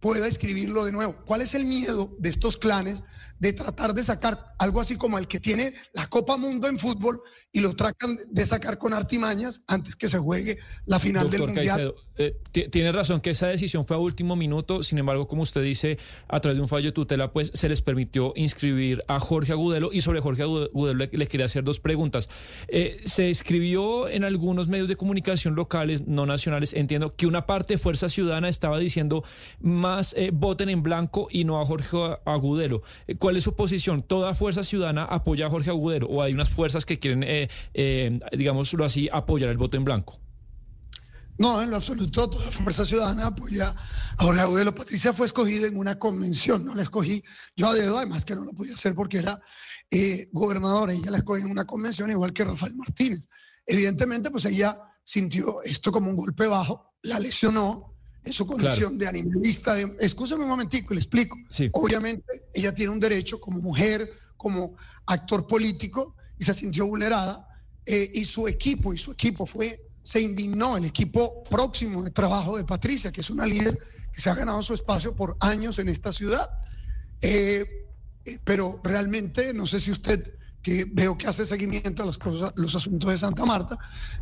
pueda escribirlo de nuevo. ¿Cuál es el miedo de estos clanes de tratar de sacar algo así como el que tiene la Copa Mundo en fútbol y lo tratan de sacar con artimañas antes que se juegue la final del Mundial. Eh, tiene razón que esa decisión fue a último minuto, sin embargo, como usted dice, a través de un fallo de tutela, pues se les permitió inscribir a Jorge Agudelo y sobre Jorge Agudelo le, quería hacer dos preguntas. Eh, se escribió en algunos medios de comunicación locales, no nacionales, entiendo que una parte de Fuerza Ciudadana estaba diciendo más eh, voten en blanco y no a Jorge Agudelo. ¿Cuál es su posición? ¿Toda Fuerza Ciudadana apoya a Jorge Agudelo o hay unas fuerzas que quieren eh, eh, digámoslo así, apoyar el voto en blanco? No, en lo absoluto, toda Fuerza Ciudadana apoya a Jorge Agudelo. Patricia fue escogida en una convención, no la escogí yo a dedo, además que no lo podía hacer porque era eh, gobernadora, ella la escogió en una convención igual que Rafael Martínez. Evidentemente, pues ella sintió esto como un golpe bajo, la lesionó en su condición de animalista. De, un momentico, le explico. Obviamente, ella tiene un derecho como mujer, como actor político, y se sintió vulnerada. Eh, y su equipo, y su equipo fue, se indignó, el equipo próximo de trabajo de Patricia, que es una líder que se ha ganado su espacio por años en esta ciudad. Eh, eh, pero realmente, no sé si usted, que veo que hace seguimiento a las cosas, los asuntos de Santa Marta,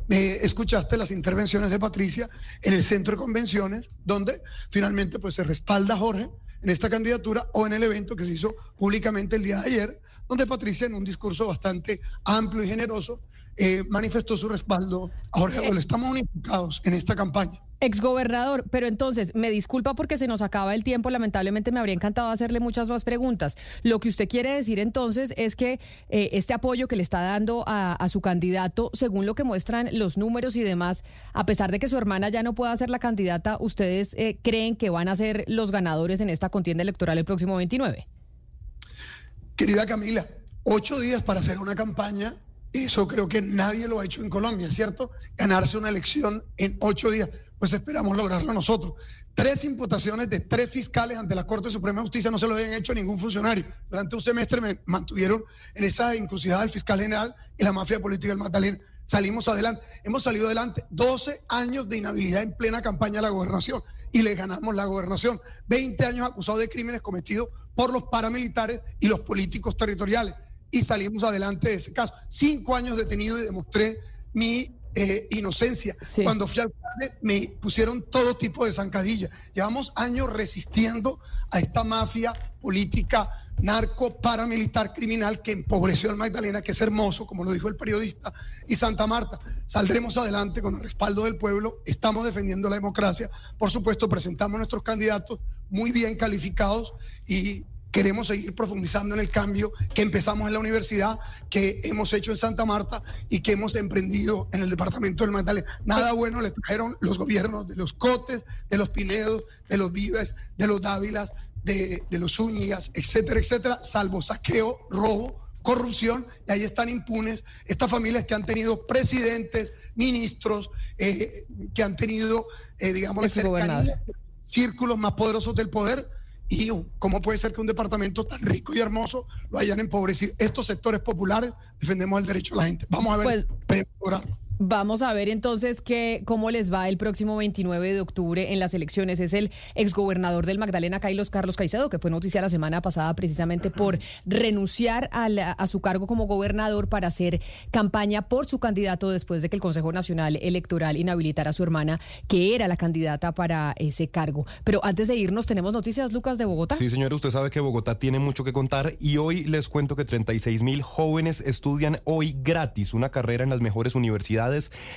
me escuchaste las intervenciones de Patricia en el centro de convenciones, donde finalmente pues se respalda Jorge en esta candidatura o en el evento que se hizo públicamente el día de ayer, donde Patricia, en un discurso bastante amplio y generoso, eh, manifestó su respaldo a Jorge. Estamos unificados en esta campaña. Exgobernador, pero entonces, me disculpa porque se nos acaba el tiempo, lamentablemente me habría encantado hacerle muchas más preguntas. Lo que usted quiere decir entonces es que eh, este apoyo que le está dando a, su candidato, según lo que muestran los números y demás, a pesar de que su hermana ya no pueda ser la candidata, ¿ustedes eh, creen que van a ser los ganadores en esta contienda electoral el próximo 29? Querida Camila, ocho días para hacer una campaña, eso creo que nadie lo ha hecho en Colombia, ¿cierto? Ganarse una elección en ocho días, pues esperamos lograrlo nosotros. Tres imputaciones de tres fiscales ante la Corte Suprema de Justicia no se lo habían hecho a ningún funcionario. Durante un semestre me mantuvieron en esa encrucijada del fiscal general y la mafia política del Magdalena. Salimos adelante. Hemos salido adelante 12 años de inhabilidad en plena campaña de la gobernación y le ganamos la gobernación. 20 años acusados de crímenes cometidos por los paramilitares y los políticos territoriales. Y salimos adelante de ese caso. Cinco años detenido y demostré mi eh, inocencia. Cuando fui alcalde me pusieron todo tipo de zancadilla. Llevamos años resistiendo a esta mafia política, narco, paramilitar, criminal que empobreció al Magdalena, que es hermoso, como lo dijo el periodista, y Santa Marta. Saldremos adelante con el respaldo del pueblo, estamos defendiendo la democracia. Por supuesto, presentamos nuestros candidatos muy bien calificados y queremos seguir profundizando en el cambio que empezamos en la universidad, que hemos hecho en Santa Marta y que hemos emprendido en el departamento del Magdalena. Nada bueno le trajeron los gobiernos de los Cotes, de los Pinedos, de los Vives, de los Dávilas, de, los Zúñigas, etcétera, etcétera, salvo saqueo, robo, corrupción, y ahí están impunes estas familias que han tenido presidentes, ministros, eh, que han tenido, eh, digamos, círculos más poderosos del poder y cómo puede ser que un departamento tan rico y hermoso lo hayan empobrecido. Estos sectores populares defendemos el derecho de la gente. Vamos a ver, pues, Vamos a ver entonces que, cómo les va el próximo 29 de octubre en las elecciones. Es el exgobernador del Magdalena, Carlos Carlos Caicedo, que fue noticia la semana pasada precisamente por renunciar a su cargo como gobernador para hacer campaña por su candidato después de que el Consejo Nacional Electoral inhabilitara a su hermana, que era la candidata para ese cargo. Pero antes de irnos, tenemos noticias, Lucas, de Bogotá. Sí, señor, usted sabe que Bogotá tiene mucho que contar y hoy les cuento que 36 mil jóvenes estudian hoy gratis una carrera en las mejores universidades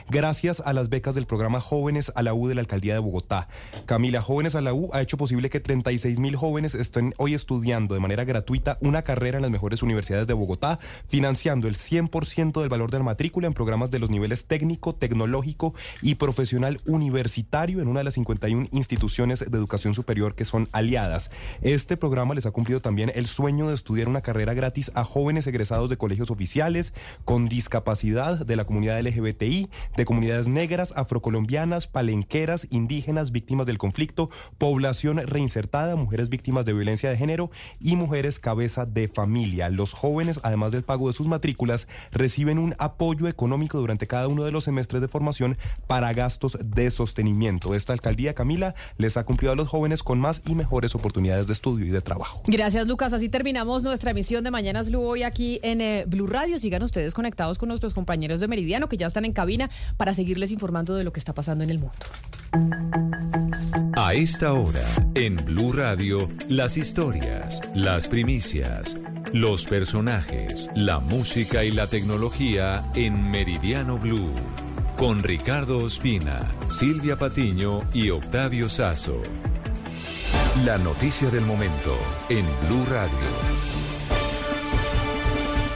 gracias a las becas del programa Jóvenes a la U de la Alcaldía de Bogotá. Camila, Jóvenes a la U ha hecho posible que 36 mil jóvenes estén hoy estudiando de manera gratuita una carrera en las mejores universidades de Bogotá, financiando el 100% del valor de la matrícula en programas de los niveles técnico, tecnológico y profesional universitario en una de las 51 instituciones de educación superior que son aliadas. Este programa les ha cumplido también el sueño de estudiar una carrera gratis a jóvenes egresados de colegios oficiales con discapacidad de la comunidad LGBT de comunidades negras, afrocolombianas, palenqueras, indígenas, víctimas del conflicto, población reinsertada, mujeres víctimas de violencia de género y mujeres cabeza de familia. Los jóvenes, además del pago de sus matrículas, reciben un apoyo económico durante cada uno de los semestres de formación para gastos de sostenimiento. Esta alcaldía, Camila, les ha cumplido a los jóvenes con más y mejores oportunidades de estudio y de trabajo. Gracias, Lucas. Así terminamos nuestra emisión de Mañanas Blue hoy aquí en eh, Blue Radio. Sigan ustedes conectados con nuestros compañeros de Meridiano que ya están en cabina para seguirles informando de lo que está pasando en el mundo. A esta hora, en Blue Radio, las historias, las primicias, los personajes, la música y la tecnología en Meridiano Blue. Con Ricardo Ospina, Silvia Patiño y Octavio Sazo. La noticia del momento en Blue Radio.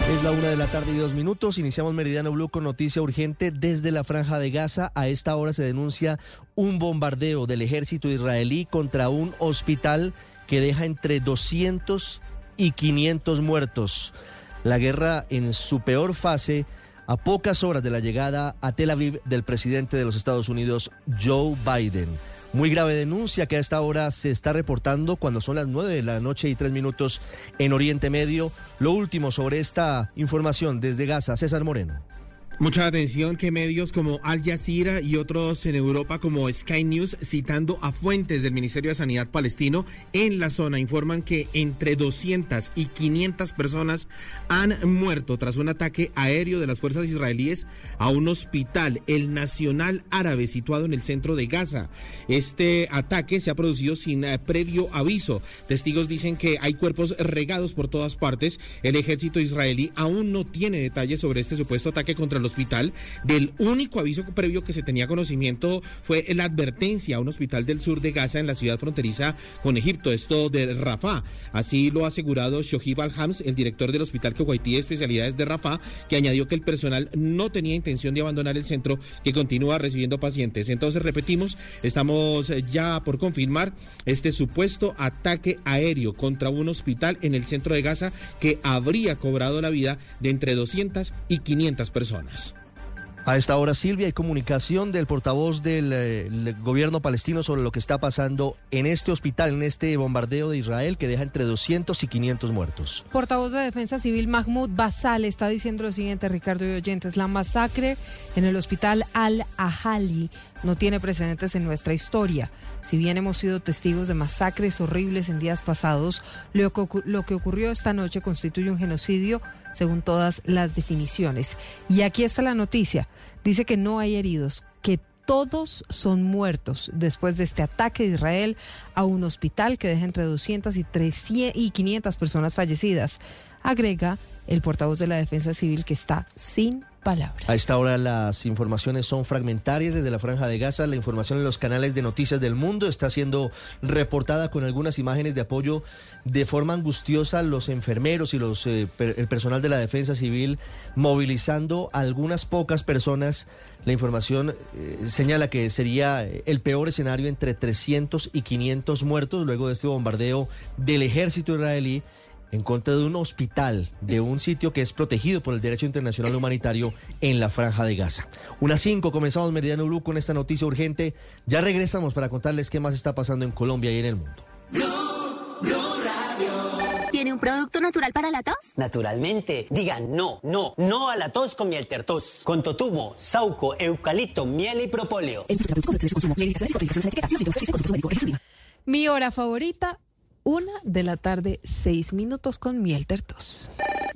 Es la una de la tarde y dos minutos. Iniciamos Meridiano Blue con noticia urgente desde la franja de Gaza. A esta hora se denuncia un bombardeo del ejército israelí contra un hospital que deja entre 200 y 500 muertos. La guerra en su peor fase a pocas horas de la llegada a Tel Aviv del presidente de los Estados Unidos, Joe Biden. Muy grave denuncia que a esta hora se está reportando cuando son las nueve de la noche y tres minutos en Oriente Medio. Lo último sobre esta información desde Gaza, César Moreno. Mucha atención que medios como Al Jazeera y otros en Europa como Sky News, citando a fuentes del Ministerio de Sanidad palestino en la zona, informan que entre 200 y 500 personas han muerto tras un ataque aéreo de las fuerzas israelíes a un hospital, el Nacional Árabe, situado en el centro de Gaza. Este ataque se ha producido sin eh, previo aviso. Testigos dicen que hay cuerpos regados por todas partes. El ejército israelí aún no tiene detalles sobre este supuesto ataque contra los hospital. Del único aviso previo que se tenía conocimiento fue la advertencia a un hospital del sur de Gaza en la ciudad fronteriza con Egipto, esto de Rafah. Así lo ha asegurado Shohib Al-Hams, el director del hospital Kuwaití de especialidades de Rafah, que añadió que el personal no tenía intención de abandonar el centro que continúa recibiendo pacientes. Entonces, repetimos, estamos ya por confirmar este supuesto ataque aéreo contra un hospital en el centro de Gaza que habría cobrado la vida de entre 200 y 500 personas. A esta hora, Silvia, hay comunicación del portavoz del, eh, gobierno palestino sobre lo que está pasando en este hospital, en este bombardeo de Israel que deja entre 200 y 500 muertos. Portavoz de Defensa Civil Mahmoud Basal está diciendo lo siguiente, Ricardo y oyentes, la masacre en el hospital Al-Ahali no tiene precedentes en nuestra historia. Si bien hemos sido testigos de masacres horribles en días pasados, lo que ocurrió esta noche constituye un genocidio según todas las definiciones. Y aquí está la noticia. Dice que no hay heridos, que todos son muertos después de este ataque de Israel a un hospital que deja entre 200 y 300 y 500 personas fallecidas. Agrega el portavoz de la Defensa Civil que está sin A esta hora las informaciones son fragmentarias desde la franja de Gaza. La información en los canales de noticias del mundo está siendo reportada con algunas imágenes de apoyo de forma angustiosa. Los enfermeros y los eh, el personal de la defensa civil movilizando a algunas pocas personas. La información eh, señala que sería eh, el peor escenario entre 300 y 500 muertos luego de este bombardeo del ejército israelí en contra de un hospital, de un sitio que es protegido por el derecho internacional humanitario en la franja de Gaza. Unas 5 comenzamos Meridiano Blue con esta noticia urgente. Ya regresamos para contarles qué más está pasando en Colombia y en el mundo. ¿Tiene un producto natural para la tos? Naturalmente, digan no, no, no a la tos con miel tertos, con totumo, sauco, eucalipto, miel y propóleo. Mi hora favorita, una de la tarde, seis minutos con miel tertos.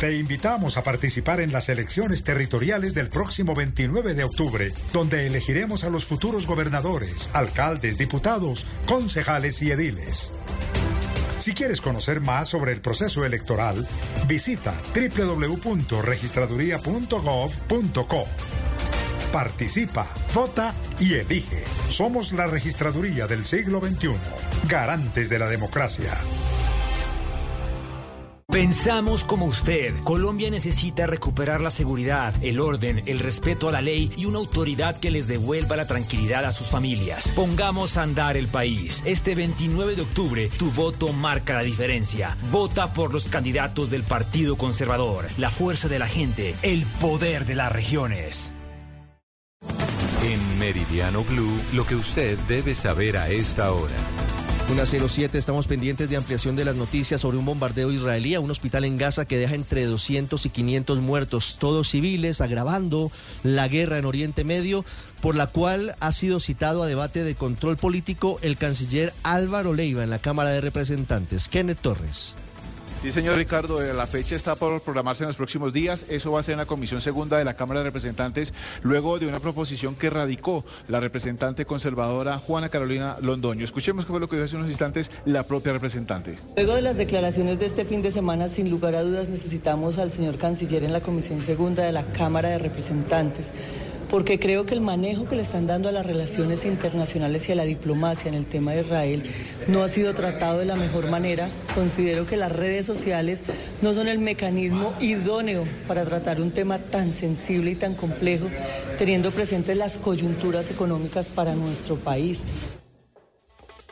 Te invitamos a participar en las elecciones territoriales del próximo 29 de octubre, donde elegiremos a los futuros gobernadores, alcaldes, diputados, concejales y ediles. Si quieres conocer más sobre el proceso electoral, visita www.registraduría.gov.co. Participa, vota y elige. Somos la registraduría del siglo XXI, garantes de la democracia. Pensamos como usted. Colombia necesita recuperar la seguridad, el orden, el respeto a la ley y una autoridad que les devuelva la tranquilidad a sus familias. Pongamos a andar el país. Este 29 de octubre, tu voto marca la diferencia. Vota por los candidatos del Partido Conservador, la fuerza de la gente, el poder de las regiones. En Meridiano Blue, lo que usted debe saber a esta hora. Una 07, estamos pendientes de ampliación de las noticias sobre un bombardeo israelí a un hospital en Gaza que deja entre 200 y 500 muertos, todos civiles, agravando la guerra en Oriente Medio, por la cual ha sido citado a debate de control político el canciller Álvaro Leiva en la Cámara de Representantes. Kenneth Torres. Sí, señor Ricardo, eh, la fecha está por programarse en los próximos días. Eso va a ser en la Comisión Segunda de la Cámara de Representantes, luego de una proposición que radicó la representante conservadora Juana Carolina Londoño. Escuchemos qué fue lo que dijo hace unos instantes la propia representante. Luego de las declaraciones de este fin de semana, sin lugar a dudas, necesitamos al señor canciller en la Comisión Segunda de la Cámara de Representantes, porque creo que el manejo que le están dando a las relaciones internacionales y a la diplomacia en el tema de Israel no ha sido tratado de la mejor manera. Considero que las redes sociales no son el mecanismo idóneo para tratar un tema tan sensible y tan complejo, teniendo presentes las coyunturas económicas para nuestro país.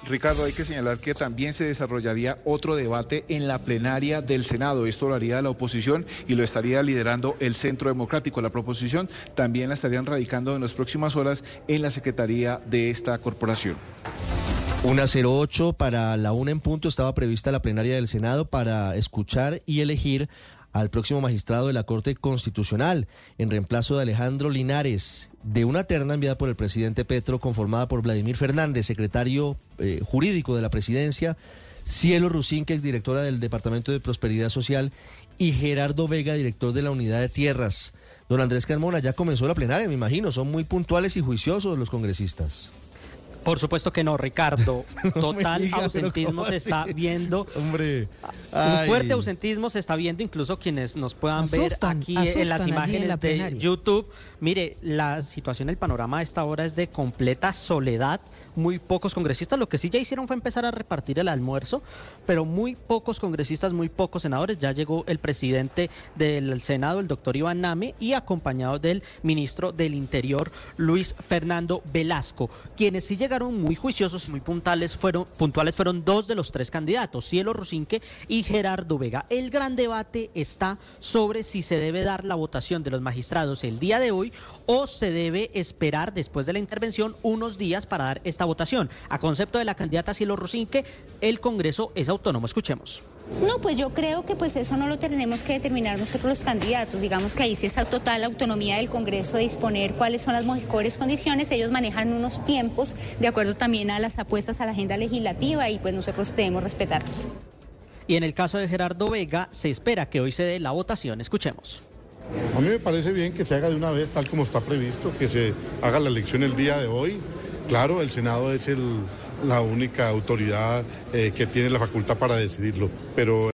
Ricardo, hay que señalar que también se desarrollaría otro debate en la plenaria del Senado. Esto lo haría la oposición y lo estaría liderando el Centro Democrático. La proposición también la estarían radicando en las próximas horas en la Secretaría de esta corporación. Una 08 para la una en punto estaba prevista la plenaria del Senado para escuchar y elegir al próximo magistrado de la Corte Constitucional, en reemplazo de Alejandro Linares, de una terna enviada por el presidente Petro, conformada por Vladimir Fernández, secretario eh, jurídico de la presidencia, Cielo Rusín, que es directora del Departamento de Prosperidad Social, y Gerardo Vega, director de la Unidad de Tierras. Don Andrés Carmona, ya comenzó la plenaria, me imagino, son muy puntuales y juiciosos los congresistas. Por supuesto que no, Ricardo. <laughs> Total diga, ausentismo ¿cómo se está viendo. Hombre. Un fuerte ausentismo se está viendo, incluso quienes nos puedan ver Asustan, aquí en las en imágenes la de. YouTube. Mire, la situación, el panorama a esta hora es de completa soledad. Muy pocos congresistas. Lo que sí ya hicieron fue empezar a repartir el almuerzo, pero muy pocos congresistas, muy pocos senadores. Ya llegó el presidente del Senado, el doctor Iván Name, y acompañado del ministro del Interior, Luis Fernando Velasco. Quienes sí llegaron muy juiciosos y muy puntuales fueron, puntuales fueron dos de los tres candidatos, Cielo Rusinque y Gerardo Vega. El gran debate está sobre si se debe dar la votación de los magistrados el día de hoy o se debe esperar después de la intervención unos días para dar esta votación. A concepto de la candidata Cielo Rusinque, el Congreso es autónomo. Escuchemos. No, pues yo creo que pues eso no lo tenemos que determinar nosotros los candidatos. Digamos que ahí sí está total autonomía del Congreso de disponer cuáles son las mejores condiciones. Ellos manejan unos tiempos de acuerdo también a las apuestas a la agenda legislativa y pues nosotros debemos respetarlos. Y en el caso de Gerardo Vega, se espera que hoy se dé la votación. Escuchemos. A mí me parece bien que se haga de una vez tal como está previsto, que se haga la elección el día de hoy. Claro, el Senado es el, la única autoridad eh, que tiene la facultad para decidirlo, pero